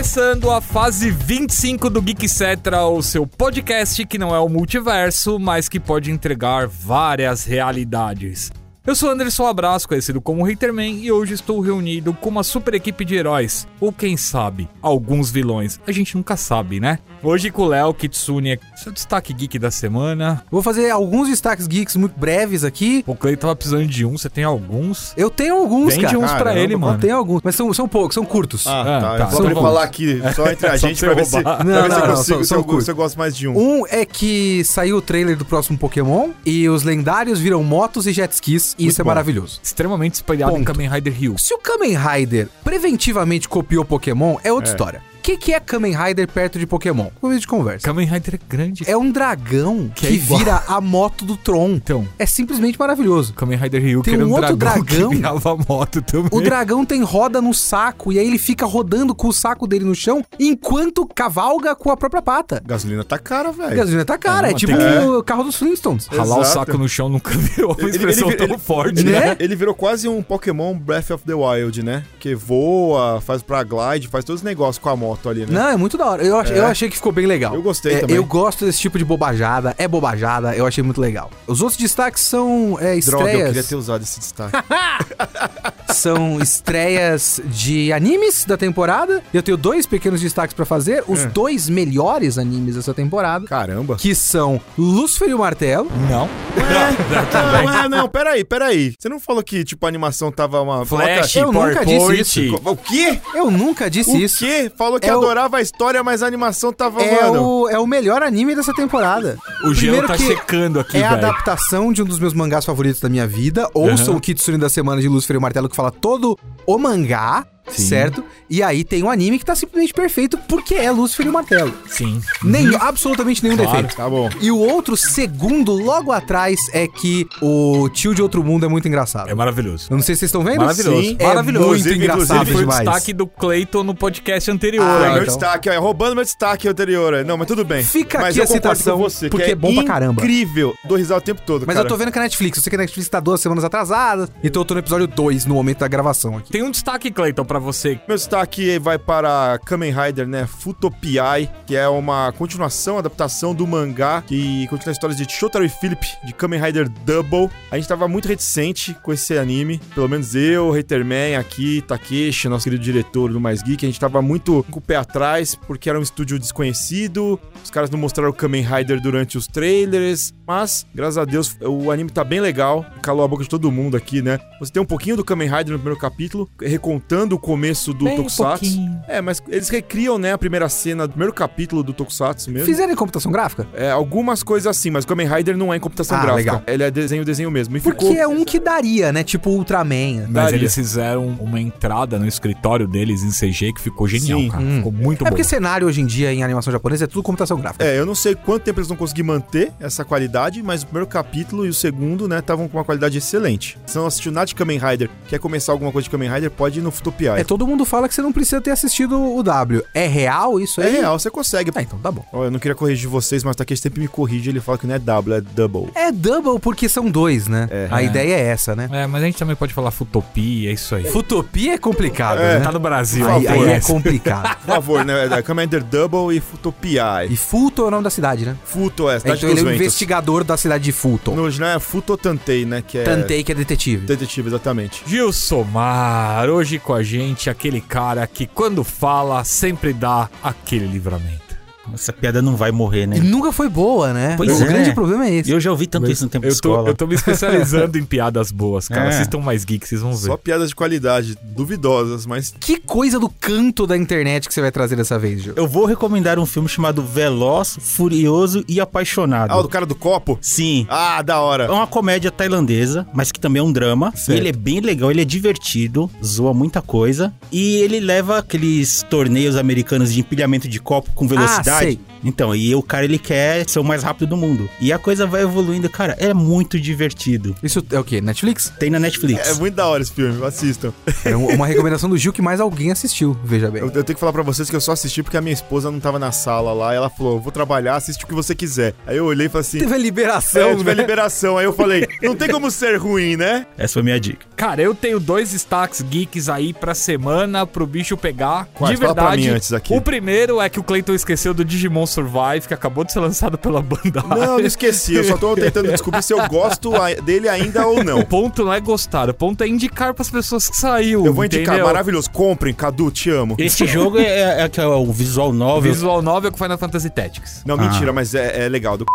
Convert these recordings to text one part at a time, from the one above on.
começando a fase 25 do Geek Cetra, o seu podcast que não é o multiverso, mas que pode entregar várias realidades. Eu sou Anderson Abraço, conhecido como Haterman, e hoje estou reunido com uma super equipe de heróis, ou quem sabe, alguns vilões. A gente nunca sabe, né? Hoje com o Léo Kitsune, seu destaque geek da semana. Vou fazer alguns destaques geeks muito breves aqui. O Clay tava precisando de um, você tem alguns? Eu tenho alguns, Vende cara. uns pra Caramba, ele, Eu mano. tenho alguns, mas são, são poucos, são curtos. Ah, Ah, tá. tá. Eu vou São pra falar aqui só entre a gente pra pra ver se, roubar. pra Não, ver se não, eu não, consigo, são- se, eu, são curtos. se eu gosto mais de um. Um é que saiu o trailer do próximo Pokémon e os lendários viram motos e jet skis, e isso é bom. maravilhoso. Extremamente espalhado em Ponto. Kamen Rider Hill. Se o Kamen Rider preventivamente copiou Pokémon, é outra É. história. O que, que é Kamen Rider perto de Pokémon? Vez de conversa. Kamen Rider é grande. É um dragão Que que, é vira a moto do Tron. Então, É simplesmente maravilhoso. Kamen Rider Hill, Tem um um outro dragão, dragão. que virava moto também. O dragão tem roda no saco e aí ele fica rodando com o saco dele no chão enquanto cavalga com a própria pata. Gasolina tá cara, A velho. gasolina tá cara, É, é, tipo tem- o carro dos Flintstones. Ralar o Exato. saco no chão nunca virou uma Ele- ele- expressão ele- tão ele- forte, né? né? Ele virou quase um Pokémon Breath of the Wild, né? Que voa, faz pra glide, faz todos os negócios com a moto ali, né? Não, é muito da hora. Eu, ach- É. eu achei que ficou bem legal. Eu gostei É, também. Eu gosto desse tipo de bobajada. É bobajada, eu achei muito legal. Os outros destaques são é, Droga, eu estreias. queria ter usado esse destaque. São estreias de animes da temporada. Eu tenho dois pequenos destaques pra fazer. Os É. dois melhores animes dessa temporada. Caramba. Que são Lúcifer e o Martelo. Não. Não, é, não, peraí, peraí. Você não falou que, tipo, a animação tava uma... Flash, Eu nunca disse PowerPoint. O quê? Eu nunca disse O isso. quê? Falou que É o- adorava a história, mas a animação tava, É mano... o, é o melhor anime dessa temporada. O Primeiro tá que checando aqui, É a adaptação de um dos meus mangás favoritos da minha vida. Ouçam Aham. o Kitsune da semana de Lúcifer e o Martelo, que fala todo o mangá, Sim. certo? E aí tem um anime que tá simplesmente perfeito porque é Lúcifer e o Martelo. Sim. Nem, absolutamente nenhum Claro. defeito. Tá bom. E o outro, segundo, logo atrás, é que o tio de outro mundo é muito engraçado. É maravilhoso. Eu não sei se vocês estão vendo. Maravilhoso. Sim. É Maravilhoso. muito Inclusive- engraçado inclusive Foi o destaque do Clayton no podcast anterior. Ah, Ah, hein? meu então. destaque, ó, roubando meu destaque anterior. Não, mas tudo bem. Fica mas aqui eu a citação, com você, porque que é bom pra caramba. incrível. Dou risada o tempo todo, Mas cara. eu tô vendo que a Netflix, eu sei que a Netflix tá duas semanas atrasada, então eu tô no episódio 2 no momento da gravação aqui. Tem um destaque, Clayton, pra você. Meu destaque vai para Kamen Rider, né? Futopiai, que é uma continuação, adaptação do mangá que continua a história de Shotaro e Philip, de Kamen Rider Double. A gente tava muito reticente com esse anime, pelo menos eu, Haterman aqui, Takeshi, nosso querido diretor do Mais Geek, a gente tava muito com o pé atrás, porque era um estúdio desconhecido, os caras não mostraram o Kamen Rider durante os trailers, mas, graças a Deus, o anime tá bem legal, calou a boca de todo mundo aqui, né? Você tem um pouquinho do Kamen Rider no primeiro capítulo, recontando o começo do Bem Tokusatsu. pouquinho. É, mas eles recriam, né, a primeira cena do primeiro capítulo do Tokusatsu mesmo. Fizeram em computação gráfica? É, algumas coisas assim, mas o Kamen Rider não é em computação Ah, gráfica. legal. Ele é desenho, desenho mesmo. E Porque ficou... é um que daria, né? Tipo Ultraman. Mas Daria. eles fizeram uma entrada no escritório deles em CG que ficou genial, Sim. cara. Hum. Ficou muito É bom. porque cenário hoje em dia em animação japonesa é tudo computação gráfica. É, eu não sei quanto tempo eles vão conseguir manter essa qualidade, mas o primeiro capítulo e o segundo, né, estavam com uma qualidade excelente. Se não assistiu nada de Kamen Rider, quer começar alguma coisa de Kamen Rider, pode ir no É, todo mundo fala que você não precisa ter assistido o W. É real isso É aí? real, você consegue. Ah, então tá bom. Eu não queria corrigir vocês, mas o Takeshi sempre me corrige, ele fala que não é double, é double. É double porque são dois, né? É. a É. ideia é essa, né? É, mas a gente também pode falar Futopia, é isso aí. Futopia é complicado, É. né? Tá no Brasil. Aí, por aí favor. é complicado. Por favor, né, é Rider Double e Futopiai. e Fulton é o nome da cidade, né? Futo é, cidade então ele é o ventos. investigador da cidade de Fulton. No original é Futo Tantei, né, que é... Tantei que é detetive. Detetive, exatamente. Gilson Mar, hoje com a gente, aquele cara que quando fala sempre dá aquele livramento. Essa piada não vai morrer, né? E nunca foi boa, né? Pois o é. grande problema é esse. Eu já ouvi tanto isso no tempo de Eu tô, escola. eu tô me especializando em piadas boas, cara. É. Assistam mais geeks, vocês vão ver. Só piadas de qualidade, duvidosas, mas Que coisa do canto da internet que você vai trazer dessa vez, Gil? Eu vou recomendar um filme chamado Veloz, Furioso e Apaixonado. Ah, o do cara do copo? Sim. Ah, da hora. É uma comédia tailandesa, mas que também é um drama. Certo. Ele é bem legal, ele é divertido, zoa muita coisa. E ele leva aqueles torneios americanos de empilhamento de copo com velocidade. Ah, sei. Então, e o cara ele quer ser o mais rápido do mundo. E a coisa vai evoluindo, cara, é muito divertido. Isso é o quê? Netflix? Tem na Netflix. É muito da hora esse filme, assistam. É um- uma recomendação do Gil que mais alguém assistiu, veja bem. Eu, eu tenho que falar pra vocês que eu só assisti porque a minha esposa não tava na sala lá. E ela falou: vou trabalhar, assiste o que você quiser. Aí eu olhei e falei assim. Teve a liberação, É, tive né? a liberação. Aí eu falei: não tem como ser ruim, né? Essa foi a minha dica. Cara, eu tenho dois destaques geeks aí pra semana pro bicho pegar. Quais? De Fala pra verdade. mim antes aqui. O primeiro é que o Clayton esqueceu do Digimon Survive, que acabou de ser lançado pela banda. Não, não esqueci. Eu só tô tentando descobrir se eu gosto dele ainda ou não. O ponto não é gostar, o ponto é indicar pras pessoas que saiu. Eu vou indicar, entendeu? maravilhoso. Comprem, Cadu, te amo. Esse jogo é, é, que é o visual novel. Visual Novel com Final Fantasy Tactics. Não, Ah. mentira, mas é, é legal. Do...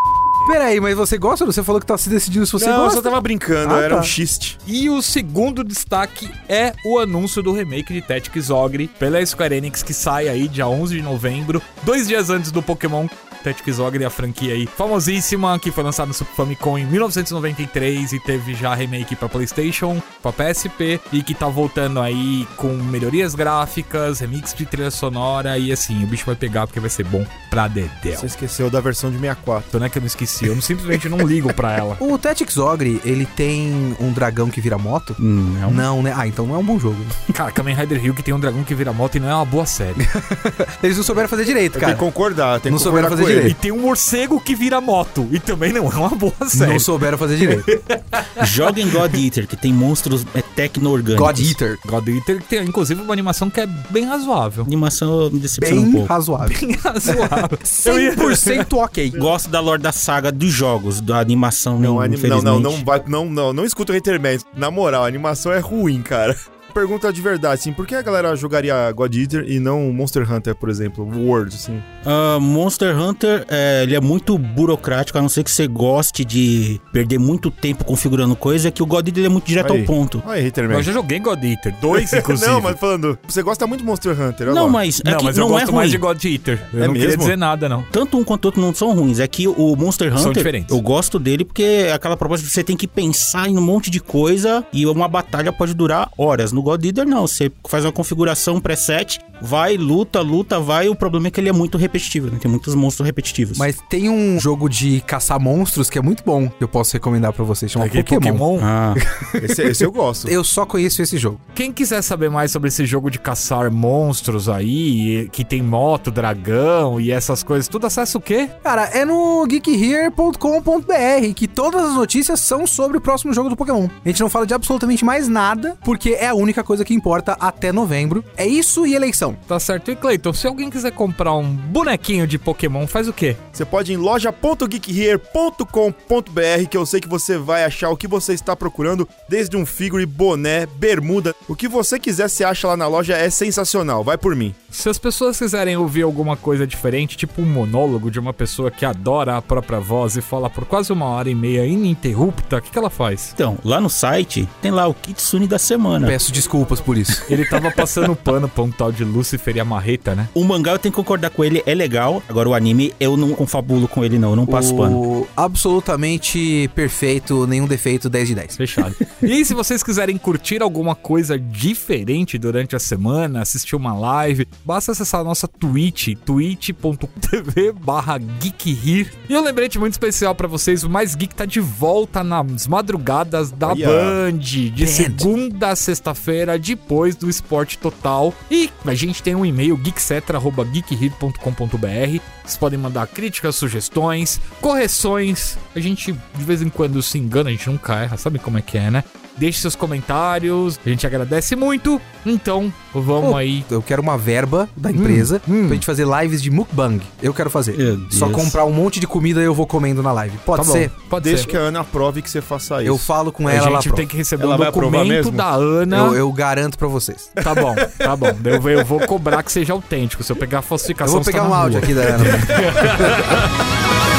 Peraí, mas você gosta? Você falou que tá se decidindo se você não, eu gosta. só tava brincando, Ah, era tá. um xiste. E o segundo destaque é o anúncio do remake de Tactics Ogre pela Square Enix, que sai aí dia 11 de novembro, dois dias antes do Pokémon Tactics Ogre, a franquia aí famosíssima, que foi lançada no Super Famicom em 1993 e teve já remake pra Playstation, pra PSP, e que tá voltando aí com melhorias gráficas, remix de trilha sonora, e assim, o bicho vai pegar porque vai ser bom pra dedéu. Você esqueceu da versão de 64. Então não é que eu não esqueci, eu não- simplesmente não ligo pra ela. O Tactics Ogre, ele tem um dragão que vira moto? Hum, é um- Não, né? Ah, então não é um bom jogo. Cara, Kamen Rider Hill que tem um dragão que vira moto e não é uma boa série. Eles não souberam fazer direito, cara. tenho que concordar, tem Não que souberam concordar fazer ele. E tem um morcego que vira moto. E também não é uma boa série. Não souberam fazer direito. Joga em God Eater, que tem monstros é, tecno-orgânicos. God Eater. God Eater tem inclusive uma animação que é bem razoável. A animação me decepciona um Bem pouco. razoável. Bem razoável. Eu ia- 100% ok. Gosto da lore da saga dos jogos, da animação, Não, não, anim... não, infelizmente. não, não, vai, não, não, não escuta o Haterman. Na moral, a animação é ruim, cara. Pergunta de verdade, assim, por que a galera jogaria God Eater e não Monster Hunter, por exemplo? World, assim. Ah, Monster Hunter, é, ele é muito burocrático, a não ser que você goste de perder muito tempo configurando coisa, é que o God Eater ele é muito direto Aí. ao ponto. Haterman. Eu já joguei God Eater. Dois, inclusive. não, mas falando, você gosta muito de Monster Hunter, Não, lá. mas é Não, que mas eu não é gosto ruim. mais de God Eater. Eu É não queria mesmo? dizer nada, não. Tanto um quanto outro não são ruins. É que o Monster São Hunter, diferentes. eu gosto dele porque é aquela proposta de você tem que pensar em um monte de coisa e uma batalha pode durar horas. No God Eater, não. Você faz uma configuração preset, vai, luta, luta, vai. O problema é que ele é muito repetitivo, né? Tem muitos monstros repetitivos. Mas tem um jogo de caçar monstros que é muito bom, que eu posso recomendar pra vocês, chama Aquele Pokémon. Pokémon. Ah, Esse, esse eu gosto. Eu só conheço esse jogo. Quem quiser saber mais sobre esse jogo de caçar monstros aí, que tem moto, dragão e essas coisas, tudo acessa o quê? Cara, é no geekhere.com.br que todas as notícias são sobre o próximo jogo do Pokémon. A gente não fala de absolutamente mais nada, porque é a única coisa que importa até novembro. É isso e eleição. Tá certo. E Cleiton, se alguém quiser comprar um bonequinho de Pokémon, faz o quê? Você pode ir em loja.geekhere.com.br que eu sei que você vai achar o que você está procurando, desde um figure, boné, bermuda. O que você quiser se acha lá na loja é sensacional. Vai por mim. Se as pessoas quiserem ouvir alguma coisa diferente, tipo um monólogo de uma pessoa que adora a própria voz e fala por quase uma hora e meia ininterrupta, o que, que ela faz? então, lá no site tem lá o Kitsune da semana. Peço desculpas por isso. Ele tava passando pano pra um tal de Lucifer e a Marreta, né? O mangá eu tenho que concordar com ele, é legal. Agora o anime eu não confabulo com ele não, eu não passo pano. o absolutamente perfeito, nenhum defeito, 10 de 10. Fechado. E aí, se vocês quiserem curtir alguma coisa diferente durante a semana, assistir uma live, basta acessar a nossa Twitch, twitch.tv barra geekhere. E um lembrete muito especial pra vocês, o Mais Geek tá de volta nas madrugadas da. Band, de segunda a sexta-feira, depois do Esporte Total. E a gente tem um e-mail, geekcetra.geekhere.com.br. Vocês podem mandar críticas, sugestões, correções. A gente, de vez em quando, se engana, a gente nunca erra, sabe como é que é, né? Deixe seus comentários, a gente agradece muito. Então, vamos Oh, aí. Eu quero uma verba da empresa hum. pra gente fazer lives de mukbang. Eu quero fazer. Só comprar um monte de comida e eu vou comendo na live. Pode Tá ser? bom, pode Deixa ser. que a Ana aprove que você faça isso. Eu falo com A ela lá. gente tem que receber Ela um documento da Ana. Eu, eu garanto pra vocês. Tá bom, tá bom. Eu vou, eu vou cobrar que seja autêntico. Se eu pegar a Eu falsificação, vou você pegar tá um áudio rua. aqui da Ana.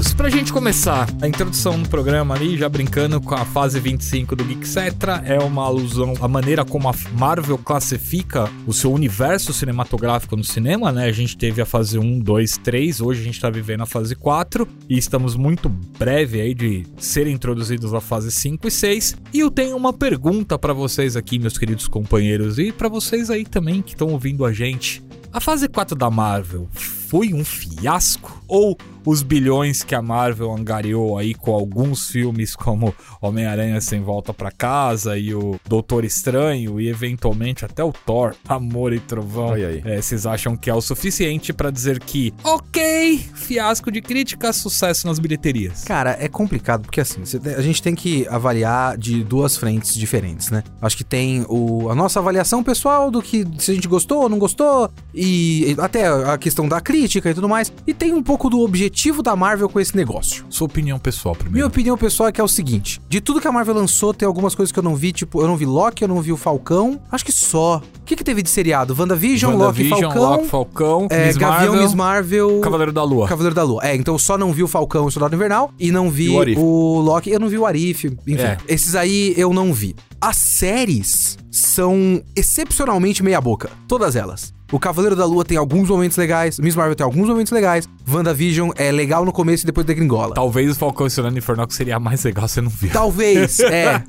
Amigos, pra gente começar a introdução do programa ali, já brincando com a fase 25 do Geekcetra, é uma alusão à maneira como a Marvel classifica o seu universo cinematográfico no cinema, né? A gente teve a fase 1, 2, 3, hoje a gente tá vivendo a fase 4 e estamos muito breve aí de serem introduzidos a fase 5 e 6. E eu tenho uma pergunta pra vocês aqui, meus queridos companheiros, e pra vocês aí também que estão ouvindo a gente. A fase 4 da Marvel foi um fiasco? Ou os bilhões que a Marvel angariou aí com alguns filmes como Homem-Aranha Sem Volta pra Casa e o Doutor Estranho e eventualmente até o Thor, Amor e Trovão. É, vocês acham que é o suficiente pra dizer que, ok, fiasco de crítica, sucesso nas bilheterias? Cara, é complicado, porque assim, a gente tem que avaliar de duas frentes diferentes, né? Acho que tem o, a nossa avaliação pessoal do que se a gente gostou ou não gostou, e até a questão da crítica e tudo mais, e tem um pouco do objetivo da Marvel com esse negócio. Sua opinião pessoal Minha primeiro. opinião pessoal é que é o seguinte: de tudo que a Marvel lançou, tem algumas coisas que eu não vi, tipo, eu não vi Loki, eu não vi o Falcão. Acho que só. O que, que teve de seriado? WandaVision, Loki, WandaVision, Falcão. Loki, Falcão, é, Miss Gavião, Marvel, Miss Marvel. Cavaleiro da Lua. Cavaleiro da Lua. É, então eu só não vi o Falcão e o Soldado Invernal e não vi E o o Loki. Eu não vi o Arif. Enfim, É. esses aí eu não vi. As séries são excepcionalmente meia-boca. Todas elas. O Cavaleiro da Lua tem alguns momentos legais, Miss Marvel tem alguns momentos legais, WandaVision é legal no começo e depois degringola. Talvez o Falcão e Soldado Infernal seria a mais legal você não viu. Talvez, é.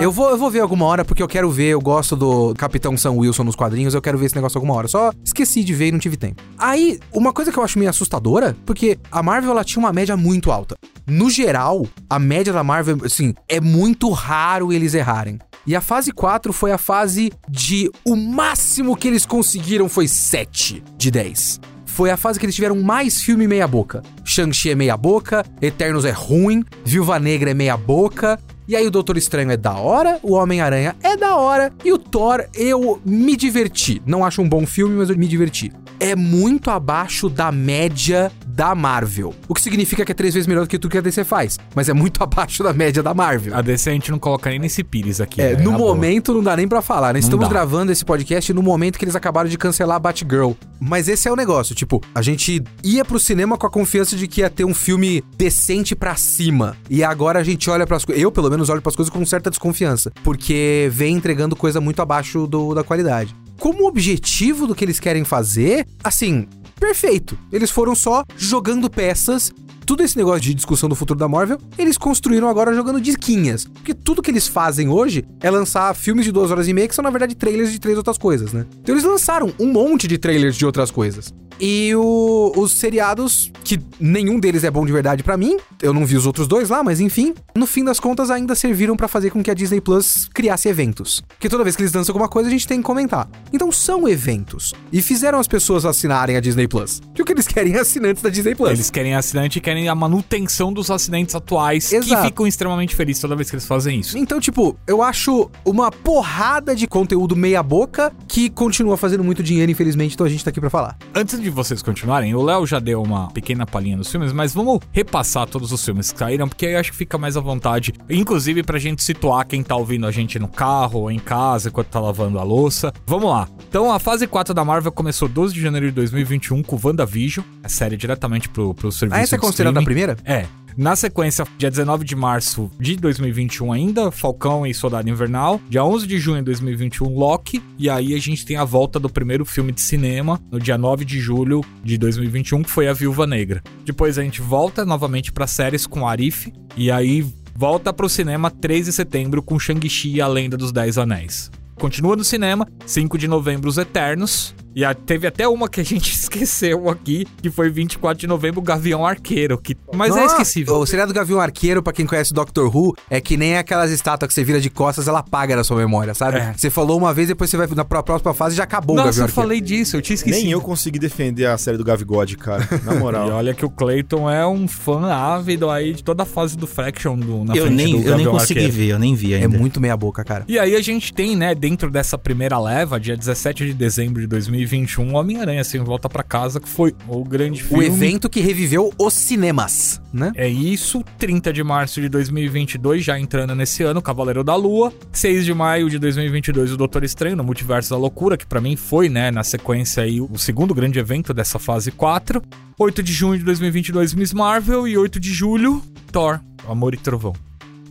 Eu vou, eu vou ver alguma hora, porque eu quero ver, eu gosto do Capitão Sam Wilson nos quadrinhos, eu quero ver esse negócio alguma hora. Só esqueci de ver e não tive tempo. Aí, uma coisa que eu acho meio assustadora, porque a Marvel ela tinha uma média muito alta. No geral, a média da Marvel, assim, é muito raro eles errarem. E a fase 4 foi a fase de o máximo que eles conseguiram foi 7 de 10 foi a fase que eles tiveram mais filme meia boca. Shang-Chi é meia boca, Eternos é ruim, Viúva Negra é meia boca, e aí o Doutor Estranho é da hora, o Homem-Aranha é da hora, e o Thor eu me diverti. Não acho um bom filme, mas eu me diverti. É muito abaixo da média da Marvel. O que significa que é três vezes melhor do que tudo que a DC faz. Mas é muito abaixo da média da Marvel. A DC a gente não coloca nem nesse pires aqui. É, né? no Na boa. momento não dá nem pra falar, né? Estamos gravando esse podcast no momento que eles acabaram de cancelar a Batgirl. Mas esse é o negócio, tipo, a gente ia pro cinema com a confiança de que ia ter um filme decente pra cima. E agora a gente olha pras coisas, eu pelo menos olho pras coisas com certa desconfiança, porque vem entregando coisa muito abaixo do- da qualidade. Como objetivo do que eles querem fazer, assim, perfeito. Eles foram só jogando peças tudo esse negócio de discussão do futuro da Marvel, eles construíram agora jogando disquinhas. Porque tudo que eles fazem hoje é lançar filmes de duas horas e meia que são, na verdade, trailers de três outras coisas, né? Então eles lançaram um monte de trailers de outras coisas. E o- os seriados, que nenhum deles é bom de verdade pra mim, eu não vi os outros dois lá, mas enfim, no fim das contas ainda serviram pra fazer com que a Disney Plus criasse eventos. Porque toda vez que eles lançam alguma coisa, a gente tem que comentar. Então são eventos. E fizeram as pessoas assinarem a Disney Plus. Que o que eles querem é assinantes da Disney Plus. Eles querem assinante e querem a manutenção dos assinantes atuais, que Exato. ficam extremamente felizes toda vez que eles fazem isso. Então, tipo, eu acho uma porrada de conteúdo meia boca que continua fazendo muito dinheiro, infelizmente, então a gente tá aqui pra falar. Antes de vocês continuarem, o Léo já deu uma pequena palhinha dos filmes, mas vamos repassar todos os filmes que saíram, porque aí eu acho que fica mais à vontade, inclusive pra gente situar quem tá ouvindo a gente no carro ou em casa enquanto tá lavando a louça. Vamos lá. Então, a fase 4 da Marvel começou 12 de janeiro de 2021 com WandaVision, a série diretamente pro, pro serviço Ah, essa é a streaming. primeira? É. Na sequência, dia 19 de março de 2021 ainda, Falcão e Soldado Invernal. Dia 11 de junho de 2021, Loki. E aí a gente tem a volta do primeiro filme de cinema, no dia 9 de julho de 2021, que foi A Viúva Negra. Depois a gente volta novamente para séries com Arif. E aí volta pro cinema 3 de setembro com Shang-Chi e a Lenda dos Dez Anéis. Continua no cinema, 5 de novembro, Os Eternos. E a- teve até uma que a gente esqueceu aqui, que foi 24 de novembro, o Gavião Arqueiro. Que... Mas é Nossa, esquecível. O seriado do Gavião Arqueiro, pra quem conhece o Doctor Who, é que nem aquelas estátuas que você vira de costas, ela apaga na sua memória, sabe? É. Você falou uma vez, depois você vai na pró- próxima fase e já acabou o Nossa, Gavião eu Arqueiro. falei disso, eu tinha esquecido. Nem eu consegui defender a série do Gavigode, cara. Na E moral. olha que o Clayton é um fã ávido aí de toda a fase do Fraction do, na Eu frente nem, do eu nem Gavião consegui Arqueiro. ver, eu nem vi É ainda. muito meia boca, cara. E aí a gente tem, né, dentro dessa primeira leva, dia 17 de dezembro de 2021, Homem-Aranha Sem Volta pra Casa, que foi o grande O filme. evento que reviveu os cinemas, né? É isso, 30 de março de 2022, já entrando nesse ano, Cavaleiro da Lua. 6 de maio de 2022, o Doutor Estranho, no Multiverso da Loucura, que pra mim foi, né, na sequência aí, o segundo grande evento dessa fase 4. 8 de junho de 2022, Miss Marvel. E 8 de julho, Thor, Amor e Trovão.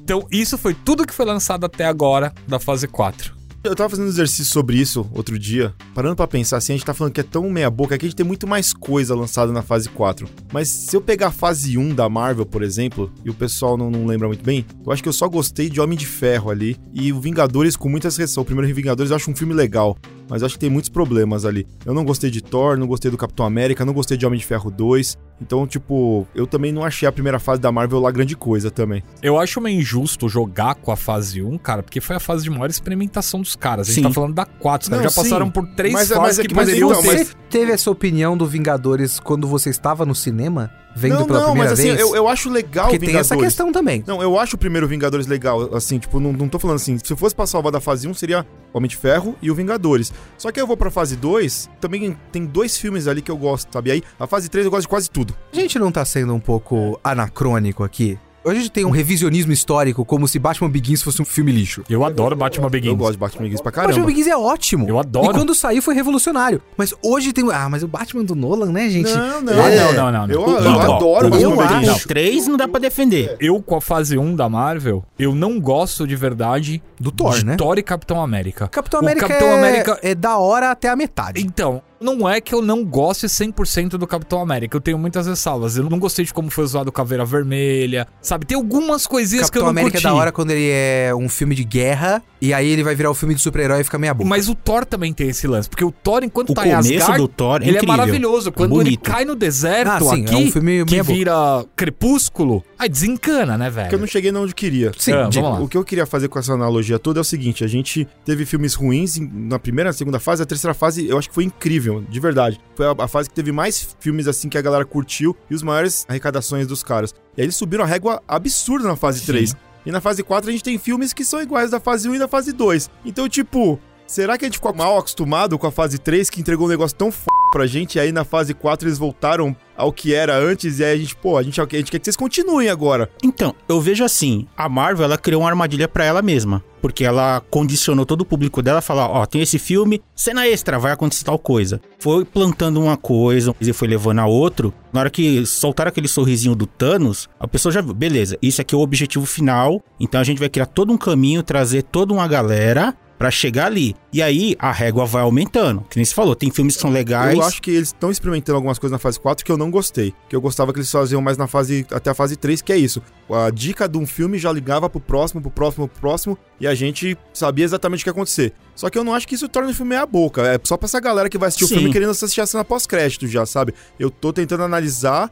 Então, isso foi tudo que foi lançado até agora da fase 4. Eu tava fazendo um exercício sobre isso outro dia, parando pra pensar assim, a gente tá falando que é tão meia boca que a gente tem muito mais coisa lançada na fase 4. Mas se eu pegar a fase 1 da Marvel, por exemplo, e o pessoal não, não lembra muito bem, eu acho que eu só gostei de Homem de Ferro ali e o Vingadores com muitas ressalvas. O primeiro Vingadores eu acho um filme legal, mas acho que tem muitos problemas ali. Eu não gostei de Thor, não gostei do Capitão América, não gostei de Homem de Ferro 2. Então, tipo, eu também não achei a primeira fase da Marvel lá grande coisa também. Eu acho meio injusto jogar com a fase 1, cara, porque foi a fase de maior experimentação dos caras. A gente Sim. tá falando da 4, os caras Não, já passaram sim. por três Mas- fases mas é que, que- mas poderiam então, ter. mas- Você teve essa opinião do Vingadores quando você estava no cinema, vendo não, pela não, primeira mas assim, vez? eu, eu acho legal Porque o tem Vingadores. essa questão também. Não, eu acho o primeiro Vingadores legal, assim, tipo, não, não tô falando assim, se fosse pra salvar da fase 1, seria Homem de Ferro e o Vingadores. Só que eu vou pra fase 2, também tem dois filmes ali que eu gosto, sabe? Aí, a fase 3 eu gosto de quase tudo. A gente não tá sendo um pouco anacrônico aqui? Hoje a gente tem um revisionismo histórico como se Batman Begins fosse um filme lixo. Eu adoro Batman Begins. Eu gosto de Batman Begins pra Batman caramba. Begins é ótimo. Eu adoro. E quando saiu foi revolucionário. Mas hoje tem. Ah, mas o Batman do Nolan, né, gente? Não, não. É. não, não, não. não. Eu, eu Então, adoro o Batman Begins. Não, três não dá pra defender. Eu, com a fase 1 da Marvel, eu não gosto de verdade Do Thor, de né? Thor e Capitão América. Capitão O América, Capitão é... América- é da hora até a metade. Então, não é que eu não goste 100% do Capitão América. Eu tenho muitas ressalvas. Eu não gostei de como foi usado o Caveira Vermelha. Sabe, tem algumas coisinhas que eu Capitão não América curti. é da hora quando ele é um filme de guerra e aí ele vai virar o filme de super-herói e fica meia boca. Mas o Thor também tem esse lance. Porque o Thor, enquanto O tá em começo Asgard, do Thor é ele incrível. é maravilhoso. Quando ele Bonito. cai no deserto Ah, sim, aqui, é um filme que boca. vira crepúsculo, aí desencana, né, velho? Porque eu não cheguei onde queria. Sim, Ah, lá. O que eu queria fazer com essa analogia toda é o seguinte: a gente teve filmes ruins na primeira, na segunda fase, a terceira fase eu acho que foi incrível, de verdade. Foi a, a fase que teve mais filmes assim que a galera curtiu e os maiores arrecadações dos caras. E aí eles subiram a régua absurda na fase 3. E na fase 4 a gente tem filmes que são iguais da fase 1 e da fase 2. Então, tipo, será que a gente ficou mal acostumado com a fase 3 que entregou um negócio tão f pra gente? E aí na fase 4 eles voltaram ao que era antes e aí a gente, pô, a gente, a gente quer que vocês continuem agora. Então, eu vejo assim, a Marvel ela criou uma armadilha pra ela mesma, porque ela condicionou todo o público dela a falar, ó, tem esse filme, cena extra, vai acontecer tal coisa. Foi plantando uma coisa e foi levando a outro. Na hora que soltaram aquele sorrisinho do Thanos, a pessoa já viu, beleza, isso aqui é o objetivo final, então a gente vai criar todo um caminho, trazer toda uma galera pra chegar ali. E aí a régua vai aumentando. Que nem se falou, tem filmes que são legais. Eu acho que eles estão experimentando algumas coisas na fase 4 que eu não gostei. Que eu gostava que eles faziam mais na fase até a fase 3, que é isso. A dica de um filme já ligava pro próximo, pro próximo, pro próximo, e a gente sabia exatamente o que ia acontecer. Só que eu não acho que isso torne o filme meia boca. É só pra essa galera que vai assistir Sim. o filme querendo assistir a cena pós-crédito já, sabe? Eu tô tentando analisar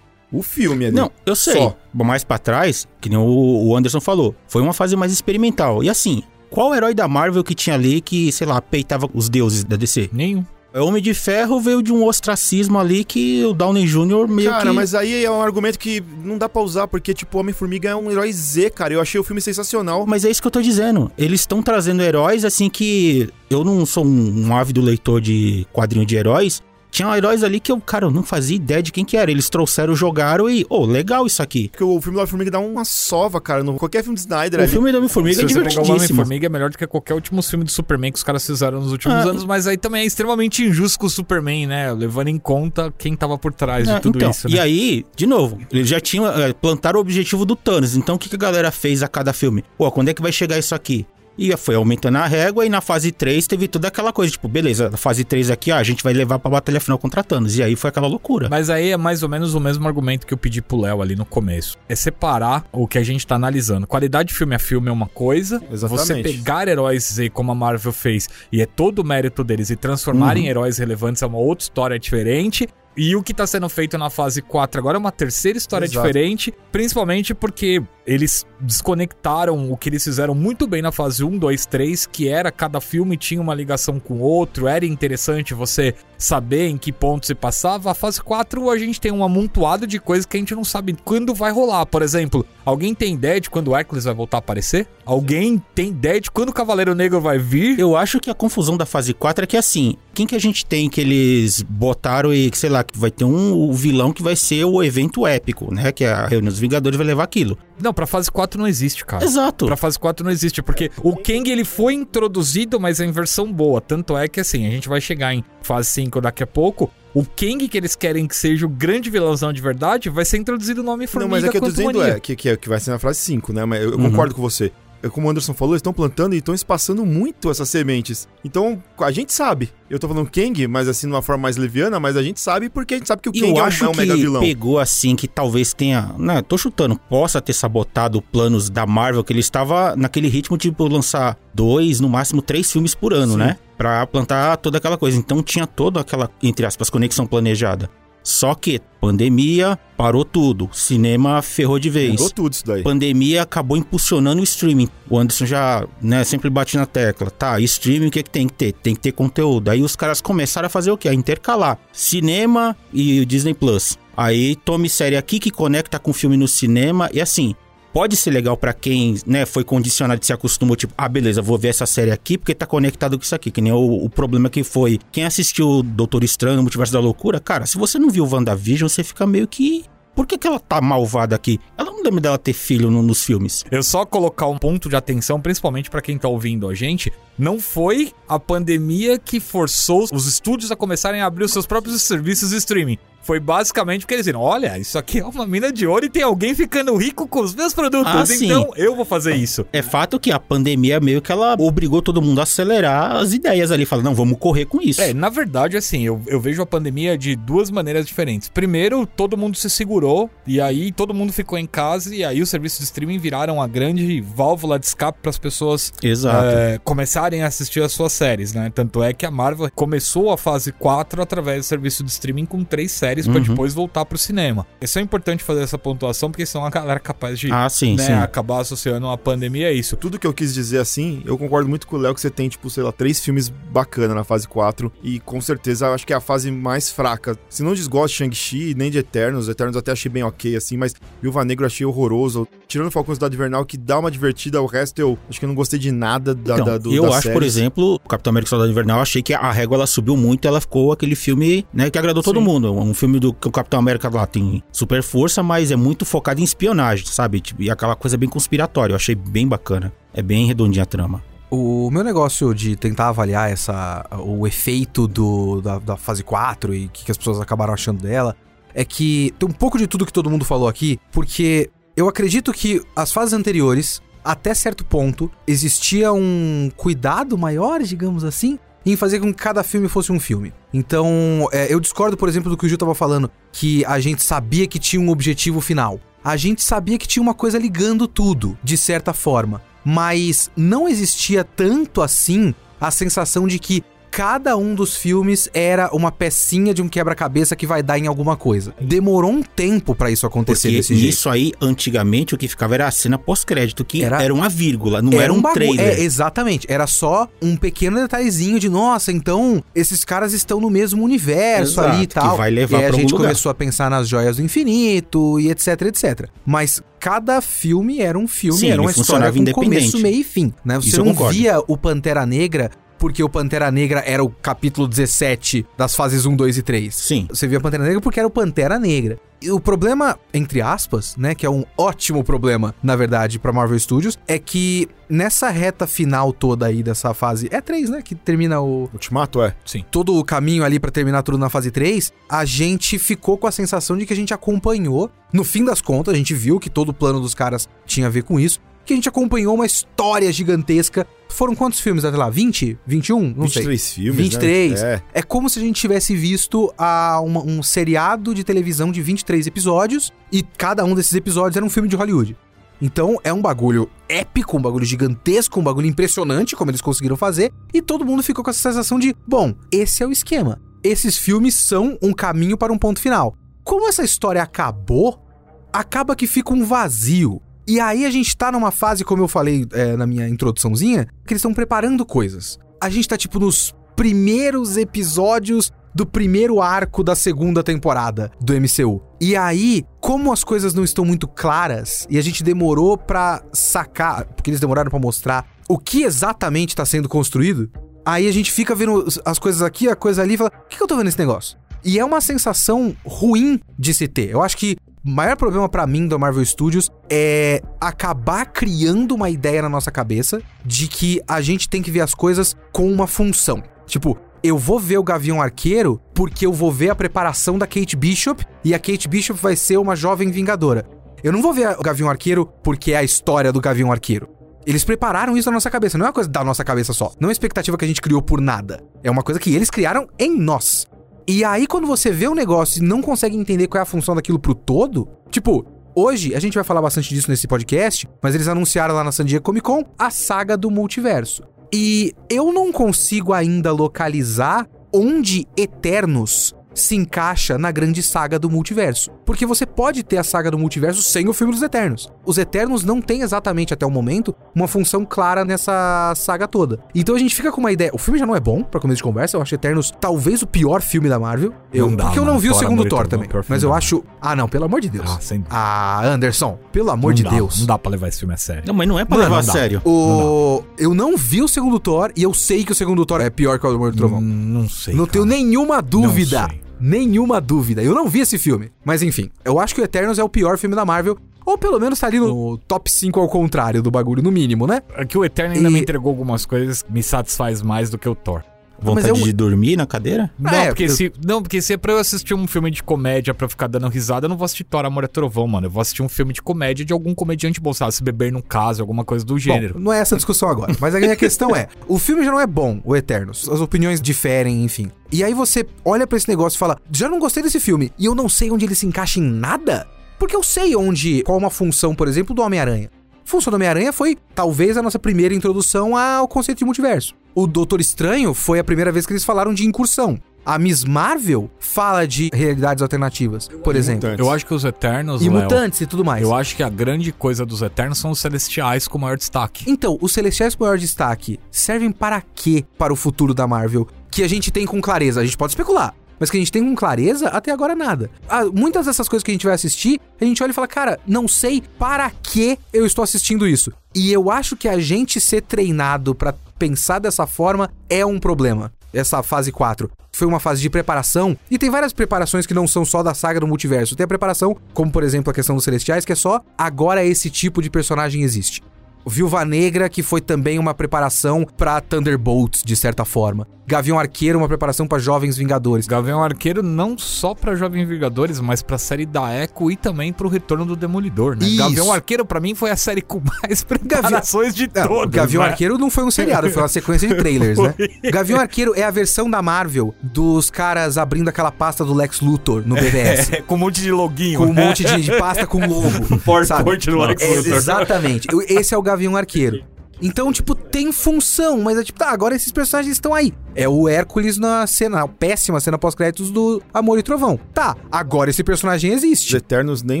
o filme ali. Não, eu sei. Só. Mais pra trás, que nem o Anderson falou, foi uma fase mais experimental. E assim, qual herói da Marvel que tinha ali que, sei lá, peitava os deuses da DC? Nenhum. O Homem de Ferro veio de um ostracismo ali que o Downey Jr. meio Cara, que... mas aí é um argumento que não dá pra usar, porque, tipo, Homem-Formiga é um herói Z, cara. Eu achei o filme sensacional. Mas é isso que eu tô dizendo. Eles estão trazendo heróis assim que. Eu não sou um, um ávido leitor de quadrinho de heróis. Tinha heróis ali que eu, cara, eu não fazia ideia de quem que era. Eles trouxeram, jogaram e, ô, legal isso aqui. Porque o filme do Homem-Formiga dá uma sova, cara. No, qualquer filme do Snyder O ali. filme do Homem-Formiga é pegar o divertidíssimo. Homem-Formiga é melhor do que qualquer último filme do Superman que os caras fizeram nos últimos Ah, anos, mas aí também é extremamente injusto com o Superman, né? Levando em conta quem tava por trás É, de tudo então, isso, E né? aí, de novo, eles já tinham é, plantaram o objetivo do Thanos. Então o que, que a galera fez a cada filme? Pô, quando é que vai chegar isso aqui? E foi aumentando a régua e na fase 3 teve toda aquela coisa, tipo, beleza, na fase 3 aqui, ó, a gente vai levar pra batalha final contra Thanos. E aí foi aquela loucura. Mas aí é mais ou menos o mesmo argumento que eu pedi pro Léo ali no começo. É separar o que a gente tá analisando. Qualidade de filme a filme é uma coisa. Exatamente. Você pegar heróis Z como a Marvel fez, e é todo o mérito deles, e transformar Uhum. em heróis relevantes é uma outra história diferente. E o que tá sendo feito na fase 4 agora é uma terceira história Exato. diferente, principalmente porque eles desconectaram o que eles fizeram muito bem na fase 1, 2, 3, que era cada filme tinha uma ligação com o outro, era interessante você saber em que ponto se passava. A fase 4 a gente tem um amontoado de coisas que a gente não sabe quando vai rolar. Por exemplo, alguém tem ideia de quando o Hércules vai voltar a aparecer? Alguém tem ideia de quando o Cavaleiro Negro vai vir? Eu acho que a confusão da fase 4 é que assim, quem que a gente tem que eles botaram e sei lá, que vai ter um o vilão que vai ser o evento épico, né? Que a reunião dos Vingadores vai levar aquilo. Não, pra fase 4 não existe, cara. Exato. Pra fase 4 não existe, porque o Kang ele foi introduzido, mas é em versão boa. Tanto é que assim, a gente vai chegar em fase 5 daqui a pouco. O Kang que eles querem que seja o grande vilãozão de verdade vai ser introduzido no Homem-Formiga Não, mas é que eu tô dizendo é, que, que, é- que vai ser na frase 5, né? Mas eu, eu Uhum. concordo com você. É Como o Anderson falou, eles estão plantando e estão espaçando muito essas sementes. Então, a gente sabe. Eu tô falando Kang, mas assim, de uma forma mais leviana, mas a gente sabe porque a gente sabe que o Kang eu é um, acho é um que mega vilão. pegou assim que talvez tenha, né, tô chutando, possa ter sabotado planos da Marvel que ele estava naquele ritmo tipo lançar dois, no máximo três filmes por ano, Sim. né? Pra plantar toda aquela coisa. Então tinha toda aquela entre aspas conexão planejada. Só que pandemia parou tudo, cinema ferrou de vez. Mudou tudo isso daí. Pandemia acabou impulsionando o streaming. O Anderson já, né, sempre bate na tecla. Tá, streaming o que, que tem que ter? Tem que ter conteúdo. Aí os caras começaram a fazer o quê? A intercalar cinema e o Disney Plus. Aí tome série aqui que conecta com o filme no cinema e assim. Pode ser legal pra quem, né, foi condicionado e se acostumou, tipo, ah, beleza, vou ver essa série aqui porque tá conectado com isso aqui. Que nem o, o problema que foi. Quem assistiu Doutor Estranho, Multiverso da Loucura, cara, se você não viu WandaVision, você fica meio que. Por que, que ela tá malvada aqui? Ela não lembra dela ter filho no- nos filmes. Eu só colocar um ponto de atenção, principalmente pra quem tá ouvindo a gente, não foi a pandemia que forçou os estúdios a começarem a abrir os seus próprios serviços de streaming. Foi basicamente porque eles viram, olha, isso aqui é uma mina de ouro e tem alguém ficando rico com os meus produtos, Ah, então eu vou fazer isso. É fato que a pandemia meio que ela obrigou todo mundo a acelerar as ideias ali. Fala, não, vamos correr com isso. É, na verdade, assim, eu, eu vejo a pandemia de duas maneiras diferentes. Primeiro, todo mundo se segurou, e aí todo mundo ficou em casa, e aí os serviços de streaming viraram a grande válvula de escape para as pessoas Exato. é, começarem a assistir as suas séries, né? Tanto é que a Marvel começou a fase 4 através do serviço de streaming com três séries pra Uhum. depois voltar pro cinema. Isso é importante fazer essa pontuação, porque senão a galera é capaz de Ah, sim, né, sim. acabar associando a pandemia a isso. Tudo que eu quis dizer assim, eu concordo muito com o Léo que você tem, tipo, sei lá, três filmes bacana na fase 4. E com certeza acho que é a fase mais fraca. Se não desgosta de Shang-Chi, nem de Eternos, Eternos até achei bem ok, assim, mas Viúva Negra eu achei horroroso. Tirando Falcão Cidade Invernal, que dá uma divertida, o resto eu acho que eu não gostei de nada da, Então, da, do, eu acho, por séries. exemplo, o Capitão América Soldado Invernal, eu achei que a régua ela subiu muito, ela ficou aquele filme, né, que agradou todo Sim. mundo. Um filme do que o Capitão América lá tem super força, mas é muito focado em espionagem, sabe? Tipo, e aquela coisa bem conspiratória. Eu achei bem bacana. É bem redondinha a trama. O meu negócio de tentar avaliar essa, o efeito do, da, da fase 4 e o que, que as pessoas acabaram achando dela é que tem um pouco de tudo que todo mundo falou aqui, porque eu acredito que as fases anteriores, até certo ponto, existia um cuidado maior, digamos assim, em fazer com que cada filme fosse um filme. Então, é, eu discordo, por exemplo, do que o Gil tava falando, que a gente sabia que tinha um objetivo final. A gente sabia que tinha uma coisa ligando tudo, de certa forma. Mas não existia tanto assim a sensação de que cada um dos filmes era uma pecinha de um quebra-cabeça que vai dar em alguma coisa. Demorou um tempo pra isso acontecer Porque desse jeito. isso aí, antigamente, o que ficava era a cena pós-crédito, que Era- era, uma vírgula, não era, um, bagu- trailer. É, exatamente. Era só um pequeno detalhezinho de, nossa, então esses caras estão no mesmo universo Exato, ali e que tal. vai levar e aí a pra algum gente lugar. começou a pensar nas joias do infinito e etc, etc. Mas cada filme era um filme, Sim, era uma história com começo, meio e fim. Né? Você Isso não via o Pantera Negra porque o Pantera Negra era o capítulo 17 das fases 1, 2 e 3. Sim. Você via Pantera Negra porque era o Pantera Negra. E o problema, entre aspas, né, que é um ótimo problema, na verdade, pra Marvel Studios, é que nessa reta final toda aí dessa fase, é 3, né, que termina o Ultimato é. todo o caminho ali pra terminar tudo na fase 3, a gente ficou com a sensação de que a gente acompanhou, no fim das contas, a gente viu que todo o plano dos caras tinha a ver com isso, que a gente acompanhou uma história gigantesca. Foram quantos filmes até lá? 20? 21? Não sei. 23 filmes, 23. né? É. É como se a gente tivesse visto a uma- um seriado de televisão de 23 episódios e cada um desses episódios era um filme de Hollywood. Então é um bagulho épico, um bagulho gigantesco, um bagulho impressionante como eles conseguiram fazer e todo mundo ficou com essa sensação de, bom, esse é o esquema. esses filmes são um caminho para um ponto final. Como essa história acabou, acaba que fica um vazio. E aí a gente tá numa fase, como eu falei é, na minha introduçãozinha, que eles estão preparando coisas. A gente tá, tipo, nos primeiros episódios do primeiro arco da segunda temporada do MCU. E aí, como as coisas não estão muito claras e a gente demorou pra sacar, porque eles demoraram pra mostrar o que exatamente tá sendo construído, aí a gente fica vendo as coisas aqui, a coisa ali e fala: o que, que eu tô vendo nesse negócio? E é uma sensação ruim de se ter. Eu acho que maior problema pra mim do Marvel Studios é acabar criando uma ideia na nossa cabeça de que a gente tem que ver as coisas com uma função. Tipo, eu vou ver o Gavião Arqueiro porque eu vou ver a preparação da Kate Bishop e a Kate Bishop vai ser uma jovem vingadora. Eu não vou ver o Gavião Arqueiro porque é a história do Gavião Arqueiro. Eles prepararam isso na nossa cabeça, não é uma coisa da nossa cabeça só. Não é uma expectativa que a gente criou por nada. É uma coisa que eles criaram em nós. E aí, quando você vê o negócio e não consegue entender qual é a função daquilo pro todo, tipo, hoje a gente vai falar bastante disso nesse podcast, mas eles anunciaram lá na San Diego Comic Con a saga do multiverso. E eu não consigo ainda localizar onde Eternos se encaixa na grande saga do multiverso. Porque você pode ter a saga do multiverso sem o filme dos Eternos. Os Eternos não têm exatamente até o momento uma função clara nessa saga toda. Então a gente fica com uma ideia. O filme já não é bom para começo de conversa. Eu acho Eternos talvez o pior filme da Marvel. Eu, Não dá, porque eu não mano. vi o Thor, segundo Thor também. Mas eu acho. Ah, não, pelo amor de Deus. Ah, sem Ah, Anderson, pelo amor de não dá, Deus. Não dá pra levar esse filme a sério. Não, mas não é pra Mano, levar a sério. O... Eu não vi o segundo Thor e eu sei que o segundo Thor é pior que o Amor do Trovão. Não sei. Não cara. tenho nenhuma dúvida. Nenhuma dúvida. Eu não vi esse filme. Mas enfim, eu acho que o Eternos é o pior filme da Marvel. Ou pelo menos tá ali no top 5 ao contrário do bagulho, no mínimo, né? É que o Eterno ainda E- me entregou algumas coisas que me satisfaz mais do que o Thor. Vontade eu- de dormir na cadeira? Não, É, porque eu- se, não, porque se é pra eu assistir um filme de comédia pra ficar dando risada, eu não vou assistir Thor, Amor é Trovão, mano. Eu vou assistir um filme de comédia de algum comediante bom, sabe? Se beber num caso, alguma coisa do gênero. Bom, não é essa a discussão agora. Mas a minha questão é: o filme já não é bom, o Eternos. As opiniões diferem, enfim. E aí você olha pra esse negócio e fala: já não gostei desse filme. E eu não sei onde ele se encaixa em nada? Porque eu sei onde. Qual uma função, por exemplo, do Homem-Aranha. A função do Homem-Aranha foi talvez a nossa primeira introdução ao conceito de multiverso. O Doutor Estranho foi a primeira vez que eles falaram de incursão. A Miss Marvel fala de realidades alternativas, por exemplo. Mutantes. Eu acho que os Eternos, E Léo, mutantes e tudo mais. eu acho que a grande coisa dos Eternos são os Celestiais com maior destaque. Então, os Celestiais com maior destaque servem para quê para o futuro da Marvel? Que a gente tem com clareza. A gente pode especular. Mas que a gente tem com clareza, até agora nada. Ah, muitas dessas coisas que a gente vai assistir, a gente olha e fala, cara, não sei para que eu estou assistindo isso. E eu acho que a gente ser treinado pra pensar dessa forma é um problema. Essa fase 4 foi uma fase de preparação, e tem várias preparações que não são só da saga do multiverso. Tem a preparação, como por exemplo a questão dos Celestiais, que é só agora esse tipo de personagem existe. Viúva Negra, que foi também uma preparação pra Thunderbolts, de certa forma. Gavião Arqueiro, uma preparação pra Jovens Vingadores. Gavião Arqueiro não só pra Jovem Vingadores, mas pra série da Echo e também pro Retorno do Demolidor, né? Isso. Gavião Arqueiro pra mim foi a série com mais preparações de todas, Gavião né? Arqueiro não foi um seriado, foi uma sequência de trailers, né? Gavião Arqueiro é a versão da Marvel dos caras abrindo aquela pasta do Lex Luthor no BVS. É, com um monte de loguinho, Com um né? monte de, de pasta com logo. PowerPoint sabe? do Lex É, Luthor. Exatamente. Eu- Esse é o Gavião Arqueiro. Então, tipo, tem função, mas é tipo, tá, agora esses personagens estão aí. É o Hércules na cena, a péssima cena pós-créditos do Amor e Trovão. Tá, agora esse personagem Os existe. Eternos nem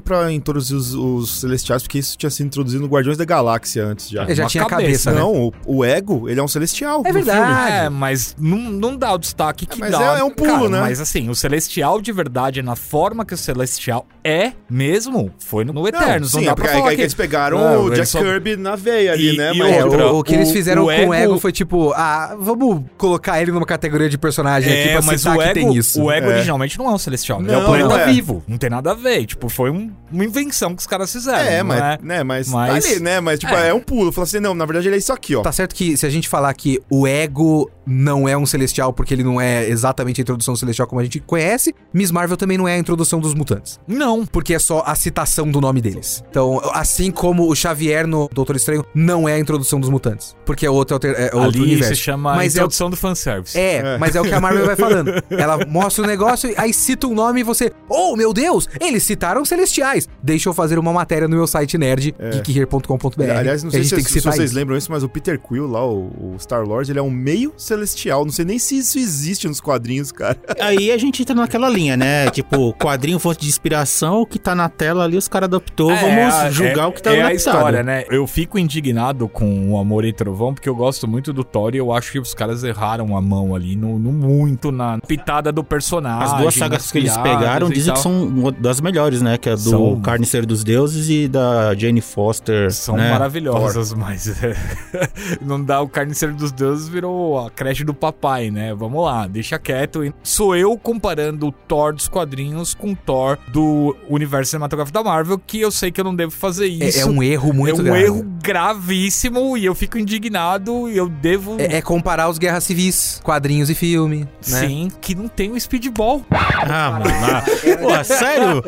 pra introduzir os, os Celestiais, porque isso tinha sido introduzido no Guardiões da Galáxia antes já. Ele já uma tinha a cabeça, cabeça, né? Não, o, o Ego, ele é um Celestial. É verdade. É, mas não, não dá o destaque que mas dá. é- é um pulo, Cara, né? Mas assim, o Celestial de verdade, na forma que o Celestial é mesmo, foi no filme. Eternos. Não, sim, dá é pra porque falar aí que... eles pegaram Não, o Jack só- Kirby na veia ali, E- né? e mas É, outra, o, o que eles fizeram o com o Ego- Ego foi tipo, ah, vamos colocar ele numa categoria de personagem aqui É, pra mas citar o que ego, tem isso. o ego É. originalmente não é um celestial, ele é um Não, planeta não é. vivo. Não tem nada a ver. Tipo, foi um- uma invenção que os caras fizeram. É, não mas, é? né, mas, Mas- tá ali, né? Mas, tipo, É. é, um pulo. Fala assim, não, na verdade ele é isso aqui, ó. Tá certo que se a gente falar que o Ego não é um celestial porque ele não é exatamente a introdução celestial como a gente conhece, Miss Marvel também não é a introdução dos mutantes. Não. Porque é só a citação do nome deles. Então, assim como o Xavier no Doutor Estranho não é a introdução dos mutantes. Porque é outro, alter, é outro Ali universo. se chama Mas é o- introdução do fan fanservice. É, mas é o que a Marvel vai falando. Ela mostra o negócio, aí cita um nome e você. Oh, meu Deus! Eles citaram Celestiais. Deixa eu fazer uma matéria no meu site nerd, geekhere.com.br. É. Aliás, não a sei se, tem que se vocês isso. lembram isso, mas o Peter Quill lá, o, o Star-Lord, ele é um meio celestial. Não sei nem se isso existe nos quadrinhos, cara. Aí a gente entra naquela linha, né? Tipo, quadrinho, fonte de inspiração, o que tá na tela ali, os caras adaptou, vamos a- julgar é- o que tá É a adaptado. história, né? Eu fico indignado com o Amor e Trovão, porque eu gosto muito do Thor e eu acho que os caras erraram a mão ali, no, no muito, na pitada do personagem. As duas sagas que eles pegaram dizem tal. que são das melhores, né? Que é do São. Carniceiro dos Deuses e da Jane Foster. São né? maravilhosas, mas é, não dá. O Carniceiro dos Deuses virou a creche do papai, né? Vamos lá, deixa quieto. Sou eu comparando o Thor dos quadrinhos com o Thor do universo cinematográfico da Marvel, que eu sei que eu não devo fazer isso. É, é um erro muito é um grave. erro gravíssimo e eu fico indignado e eu devo. É, é comparar os guerras civis, quadrinhos e filme, né? Sim, que não tem o speedball. Ah, mano. ah, Pô, sério?